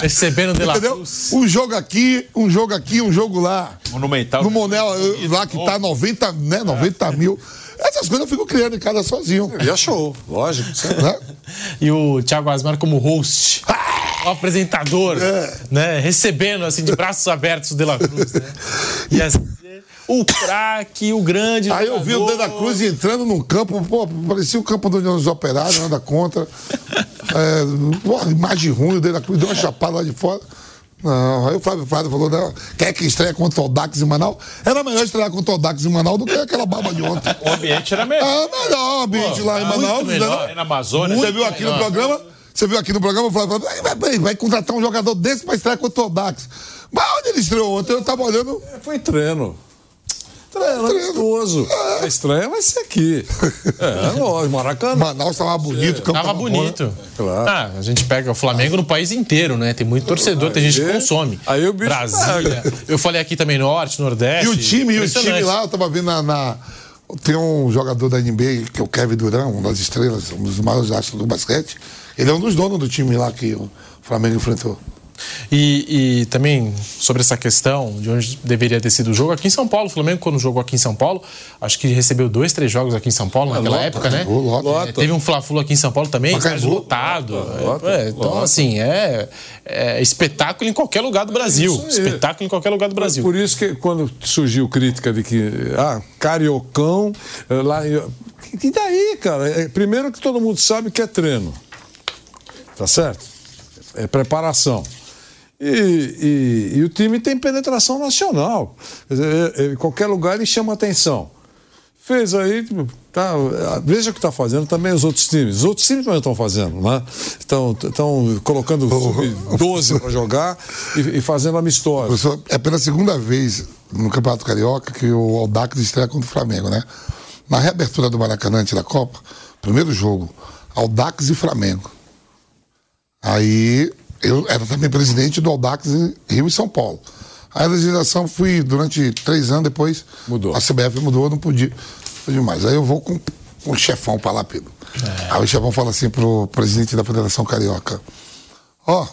Recebendo de la Entendeu? Cruz. Um jogo aqui, um jogo aqui, um jogo lá. Monumental. No Monel, lá que tá 90, né, 90 mil. Essas coisas eu fico criando em casa sozinho. E achou, lógico. Né? E o Thiago Asmar como host. O apresentador, né? Recebendo assim de braços abertos o De La Cruz, né? *laughs* E assim, o craque, o grande. Aí eu vi o jogador. De La Cruz entrando num campo, pô, parecia o campo do União dos Operários, nada contra. *laughs* É, pô, imagem ruim, o De La Cruz deu uma chapada lá de fora. Não, aí o Flávio Prado falou, não, quer que estreia contra o Dax em Manaus? Era melhor estrear contra o Dax em Manaus do que aquela baba de ontem. O ambiente era melhor. Ah, melhor o ambiente Pô, lá em Manaus. melhor. né? Na Amazônia. Você viu aqui no melhor. programa? Você viu aqui no programa, falou, vai, vai, vai, vai contratar um jogador desse pra estrear contra o Dax. Mas onde ele estreou ontem? Eu tava olhando. Foi treino. Treino, amistoso. A estreia vai ser aqui. *laughs* É, lógico, Maracanã. Manaus tava bonito, o campo Tava bonito. Claro. Ah, a gente pega o Flamengo no país inteiro, né? Tem muito torcedor, tem gente que consome. Aí o bicho Brasília. pega. Eu falei aqui também norte, nordeste. E o time, e o time lá, eu tava vendo na, na- Tem um jogador da NBA, que é o Kevin Durant, um das estrelas, um dos maiores astros do basquete. Ele é um dos donos do time lá que o Flamengo enfrentou. E, e também sobre essa questão de onde deveria ter sido o jogo, aqui em São Paulo, o Flamengo, quando jogou aqui em São Paulo, acho que recebeu dois, três jogos aqui em São Paulo naquela lota, época, né? lota, lota. É, teve um Fla-Flu aqui em São Paulo também, estádio lotado. Lota, É, então, lota. assim, é, é espetáculo em qualquer lugar do Brasil. isso aí. espetáculo em qualquer lugar do Brasil. Por isso que quando surgiu crítica de que, ah, cariocão, eh, lá. E daí, cara? É, primeiro que todo mundo sabe que é treino. Tá certo? É preparação. E, e- e o time tem penetração nacional. Quer dizer, é- é, em qualquer lugar ele chama atenção. Fez aí, tá, veja o que está fazendo também os outros times. Os outros times também estão fazendo, né? Estão, estão colocando *laughs* sub-12 para jogar e, e fazendo. Professor, é pela segunda vez no Campeonato Carioca que o Aldax estreia contra o Flamengo, né? Na reabertura do Maracanã antes da Copa, primeiro jogo, Aldax e Flamengo. Aí eu era também presidente do Aldax em Rio e São Paulo. Aí a legislação fui durante três anos depois. Mudou. A CBF mudou, não podia. Podia mais. Aí eu vou com, com o chefão pra lá, Pedro. Aí o chefão fala assim pro presidente da Federação Carioca: Ó,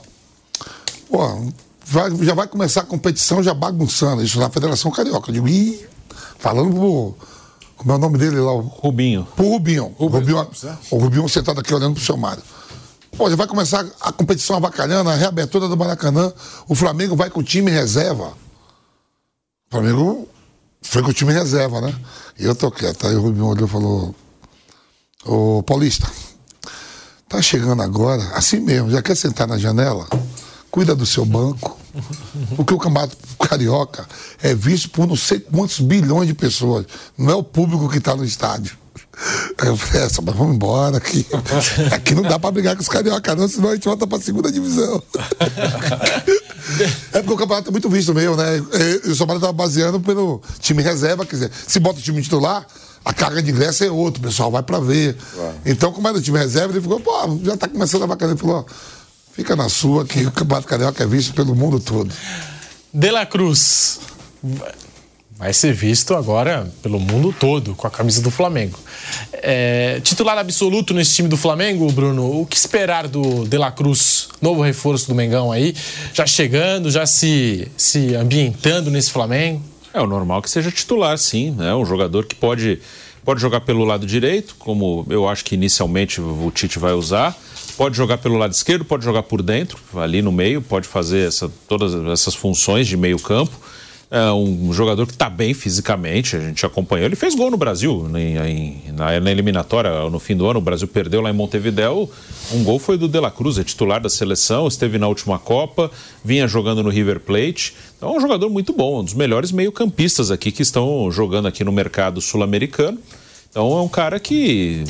pô, vai- já vai começar a competição já bagunçando. Isso na Federação Carioca. Eu digo, ih, falando pro. Como é o nome dele lá? O, Rubinho. pro Rubinho. O Rubinho, o Rubinho sentado aqui olhando pro seu Mário. Já vai começar a competição avacalhando, a reabertura do Maracanã. O Flamengo vai com o time reserva. O Flamengo foi com o time reserva, né? E eu tô quieto. Aí o Rubinho olhou e falou: Ô Paulista, tá chegando agora, assim mesmo, já quer sentar na janela? Cuida do seu banco. Porque o campeonato carioca é visto por não sei quantos bilhões de pessoas. Não é o público que está no estádio. Aí eu falei, essa, mas vamos embora aqui. *laughs* Aqui não dá pra brigar com os carioca, não, senão a gente volta pra segunda divisão. *laughs* É porque o campeonato é muito visto mesmo, né? E O São Paulo tava baseando pelo time reserva, quer dizer, se bota o time titular, a carga de ingresso é outra, o pessoal vai pra ver. Então, como era o time reserva, ele ficou, pô, já tá começando a bacana. Ele falou, ó, fica na sua, que o campeonato carioca é visto pelo mundo todo. De La Cruz vai ser visto agora pelo mundo todo com a camisa do Flamengo. É, titular absoluto nesse time do Flamengo, Bruno, o que esperar do De La Cruz, novo reforço do Mengão aí, já chegando, já se, se ambientando nesse Flamengo? É o normal que seja titular, sim. É um jogador que pode, pode jogar pelo lado direito, como eu acho que inicialmente o Tite vai usar. Pode jogar pelo lado esquerdo, pode jogar por dentro, ali no meio, pode fazer essa, todas essas funções de meio campo. É um jogador que está bem fisicamente, a gente acompanhou. Ele fez gol no Brasil, em- em- na, na eliminatória, no fim do ano. O Brasil perdeu lá em Montevideo. Um gol foi do De La Cruz, é titular da seleção, esteve na última Copa, vinha jogando no River Plate. Então é um jogador muito bom, um dos melhores meio-campistas aqui que estão jogando aqui no mercado sul-americano. Então é um cara que,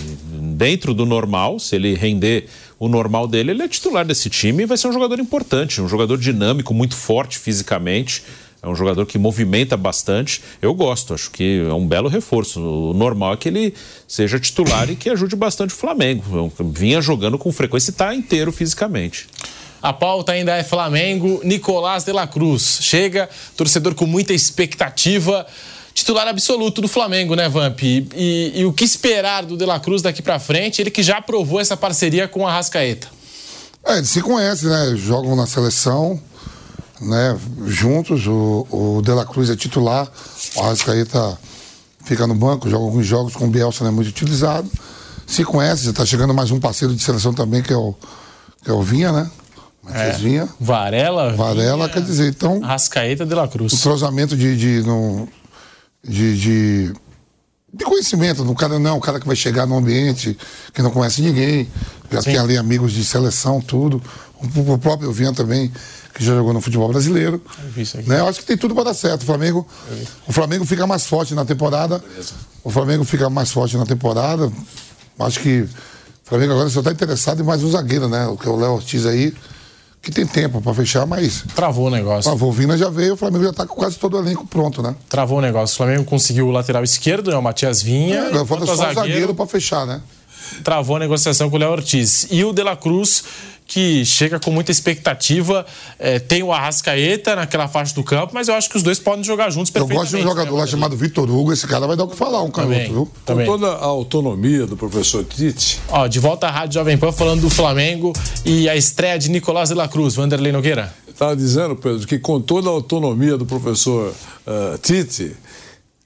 dentro do normal, se ele render o normal dele, ele é titular desse time e vai ser um jogador importante, um jogador dinâmico, muito forte fisicamente. É um jogador que movimenta bastante. Eu gosto, acho que é um belo reforço. O normal é que ele seja titular e que ajude bastante o Flamengo. Vinha jogando com frequência e está inteiro fisicamente. A pauta ainda é Flamengo, Nicolás de la Cruz. Chega, torcedor com muita expectativa. Titular absoluto do Flamengo, né, Vamp? E, e, e o que esperar do De La Cruz daqui para frente? Ele que já provou essa parceria com a Rascaeta. É, eles se conhecem, né? Jogam na seleção, né? Juntos. O, o De La Cruz é titular, o Arrascaeta fica no banco, joga alguns jogos com o Bielsa, não é muito utilizado. Se conhece, já está chegando mais um parceiro de seleção também, que é o, que é o Vinha, né? É. Vinha. Varela. Varela, Vinha, quer dizer, então. Rascaeta de la Cruz. O cruzamento de. de, de, de, de conhecimento do cara, não, o cara que vai chegar no ambiente, que não conhece ninguém, já Sim. tem ali amigos de seleção, tudo. O, o próprio Vinha também, que já jogou no futebol brasileiro. Eu, né? Eu acho que tem tudo para dar certo. O Flamengo, o Flamengo fica mais forte na temporada. Beleza. O Flamengo fica mais forte na temporada. Acho que o Flamengo agora só está interessado em mais um zagueiro, né? O que é o Léo Ortiz aí que tem tempo para fechar, mas. Travou o negócio. Travou. O Vina já veio, o Flamengo já está com quase todo o elenco pronto, né? Travou o negócio. O Flamengo conseguiu o lateral esquerdo, né? O Matias Vinha. É, falta só zagueiro, o zagueiro para fechar, né? Travou a negociação com o Léo Ortiz. E o De La Cruz que chega com muita expectativa. É, tem o Arrascaeta naquela faixa do campo, mas eu acho que os dois podem jogar juntos Eu gosto de um jogador né, lá chamado Vitor Hugo, esse cara vai dar o que falar, um canhoto, viu? Com toda a autonomia do professor Tite. Ó, de volta à Rádio Jovem Pan falando do Flamengo e a estreia de Nicolás de la Cruz, Vanderlei Nogueira. Estava dizendo, Pedro, que com toda a autonomia do professor uh, Tite,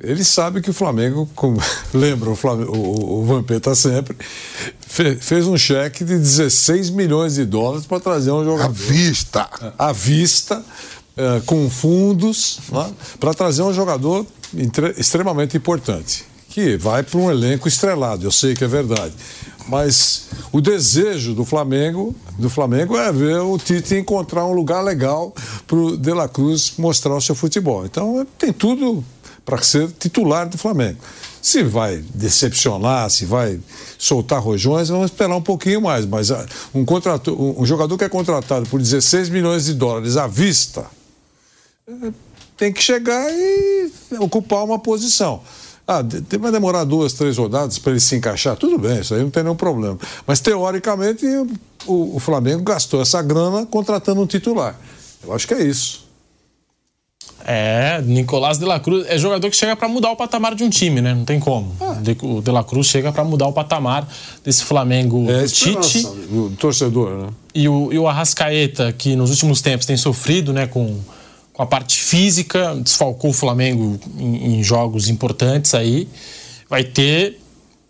ele sabe que o Flamengo, como *laughs* lembra o, Flamengo, o, o Vampeta sempre, fez um cheque de 16 milhões de dólares para trazer um jogador. À vista! À vista, é, com fundos, né, para trazer um jogador extremamente importante, que vai para um elenco estrelado, eu sei que é verdade. Mas o desejo do Flamengo, do Flamengo é ver o Tite encontrar um lugar legal para o De La Cruz mostrar o seu futebol. Então tem tudo para ser titular do Flamengo. Se vai decepcionar, se vai soltar rojões, vamos esperar um pouquinho mais. Mas ah, um, contrato, um jogador que é contratado por 16 milhões de dólares à vista eh, tem que chegar e ocupar uma posição. Ah, vai demorar duas, três rodadas para ele se encaixar, tudo bem, isso aí não tem nenhum problema. Mas teoricamente o, o Flamengo gastou essa grana contratando um titular. Eu acho que é isso. É, Nicolás de la Cruz é jogador que chega para mudar o patamar de um time, né? Não tem como. Ah. O de la Cruz chega para mudar o patamar desse Flamengo é, Tite. O torcedor, né? E o, e o Arrascaeta, que nos últimos tempos tem sofrido, né, com, com a parte física, desfalcou o Flamengo em, em jogos importantes aí. Vai ter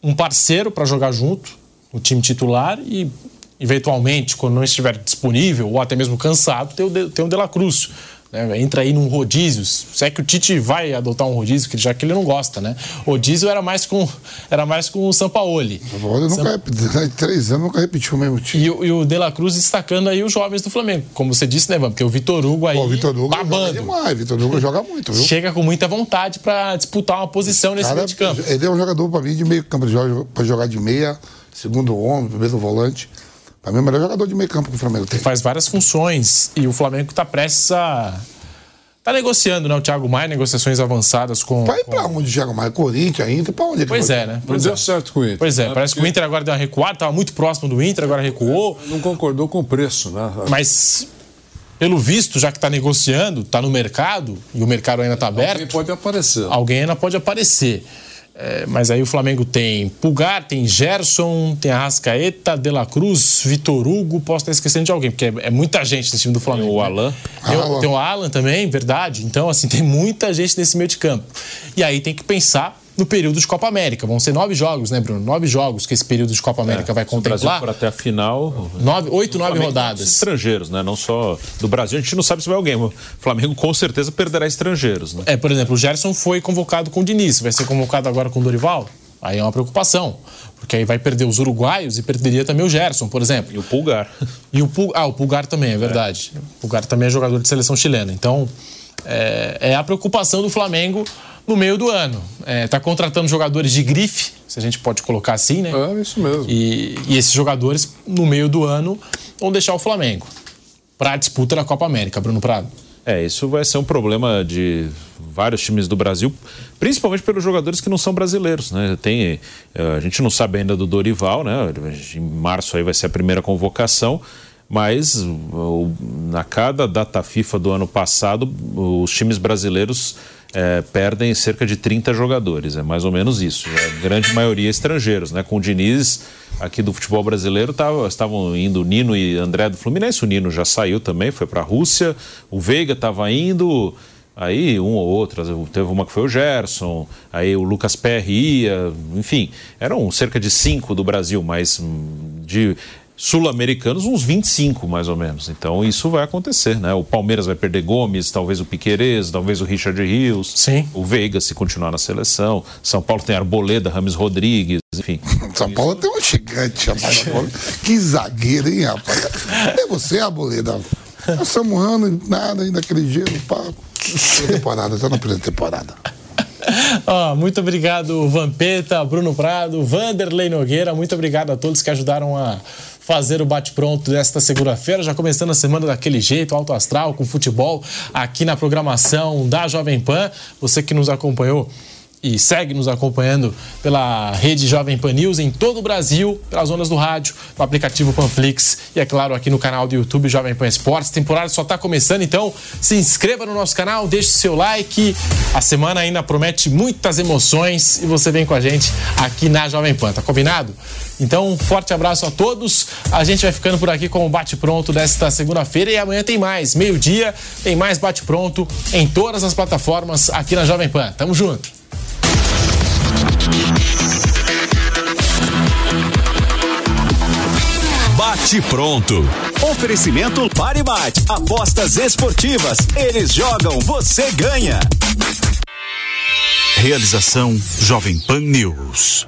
um parceiro para jogar junto, o time titular, e eventualmente, quando não estiver disponível ou até mesmo cansado, tem o, tem o De La Cruz né? Entra aí num rodízio. Se é que o Tite vai adotar um rodízio, já que ele não gosta, né? Rodízio era mais com, era mais com o Sampaoli. O Sam... nunca, três anos nunca repetiu o mesmo time. E, e, o De La Cruz destacando aí os jovens do Flamengo. Como você disse, né, Van? Porque o Vitor Hugo aí. Pô, o Vitor Hugo babando. joga demais. Vitor Hugo joga muito, viu? Chega com muita vontade para disputar uma posição nesse meio de campo. Ele é um jogador, para mim, de meio campo. Para jogar de meia, segundo homem, primeiro volante. Para mim, é o melhor jogador de meio campo que o Flamengo tem. Ele faz várias funções. E o Flamengo está prestes a Tá negociando, né? O Thiago Maia, negociações avançadas com. Vai com... pra onde o Thiago Maia? Corinthians, Inter, pra onde Pois é, né? Pois não deu certo com o Inter. Pois é, né? parece Porque... que o Inter agora deu uma recuada, tava muito próximo do Inter, agora recuou. Não concordou com o preço, né? Mas pelo visto, já que está negociando, está no mercado e o mercado ainda está aberto. Alguém pode aparecer. Alguém ainda pode aparecer. É, mas aí o Flamengo tem Pulgar, tem Gerson, tem Arrascaeta, De La Cruz, Vitor Hugo, posso estar esquecendo de alguém, porque é, é muita gente nesse time do Flamengo. O Alan. Tem, Alan. tem o Alan também, verdade. Então, assim, tem muita gente nesse meio de campo. E aí tem que pensar no período de Copa América. Vão ser nove jogos, né, Bruno? Nove jogos que esse período de Copa América é, vai contemplar. O Brasil for até a final. Nove, oito, nove rodadas. Estrangeiros, né? Não só do Brasil. A gente não sabe se vai alguém. O Flamengo com certeza perderá estrangeiros. Né? É, por exemplo, o Gerson foi convocado com o Diniz. Vai ser convocado agora com o Dorival? Aí é uma preocupação. Porque aí vai perder os uruguaios e perderia também o Gerson, por exemplo. E o Pulgar. *laughs* E o Pul... Ah, o Pulgar também, é verdade. É. O Pulgar também é jogador de seleção chilena. Então, é, é a preocupação do Flamengo no meio do ano. Está é, tá contratando jogadores de grife, se a gente pode colocar assim, né? É, isso mesmo. E, e esses jogadores, no meio do ano, vão deixar o Flamengo para a disputa da Copa América, Bruno Prado. É, isso vai ser um problema de vários times do Brasil, principalmente pelos jogadores que não são brasileiros, né? Tem, eh, a gente não sabe ainda do Dorival, né? Em março aí vai ser a primeira convocação, mas na cada data FIFA do ano passado, os times brasileiros é, perdem cerca de 30 jogadores, é mais ou menos isso. A grande maioria estrangeiros, né? Com o Diniz aqui do futebol brasileiro tava, estavam indo Nino e André do Fluminense. O Nino já saiu também, foi para a Rússia. O Veiga estava indo. Aí um ou outro, teve uma que foi o Gerson, aí o Lucas Perry ia, enfim, eram cerca de cinco do Brasil, mas hum, de sul-americanos, uns 25 mais ou menos. Então isso vai acontecer, né? O Palmeiras vai perder Gomes, talvez o Piquerez, talvez o Richard Rios, Sim. o Veiga se continuar na seleção. São Paulo tem Arboleda, Rames Rodrigues, enfim. *laughs* São Paulo tem um gigante chamado Arboleda. Que zagueiro, hein, rapaz? É você, Arboleda. Nós estamos ano, nada, ainda aquele gelo, pá. Temporada, tá na primeira temporada. *laughs* Ó, muito obrigado, Vampeta, Bruno Prado, Vanderlei Nogueira. Muito obrigado a todos que ajudaram a fazer o bate-pronto desta segunda-feira, já começando a semana daquele jeito, alto astral, com futebol, aqui na programação da Jovem Pan. Você que nos acompanhou e segue nos acompanhando pela rede Jovem Pan News em todo o Brasil, pelas ondas do rádio, no aplicativo Panflix e, é claro, aqui no canal do YouTube Jovem Pan Esportes. Temporada só está começando, então se inscreva no nosso canal, deixe seu like. A semana ainda promete muitas emoções e você vem com a gente aqui na Jovem Pan, tá combinado? Então, um forte abraço a todos. A gente vai ficando por aqui com o bate-pronto desta segunda-feira e amanhã tem mais. Meio-dia tem mais bate-pronto em todas as plataformas aqui na Jovem Pan. Tamo junto. Bate pronto. Oferecimento Pare Bate. Apostas esportivas. Eles jogam, você ganha. Realização Jovem Pan News.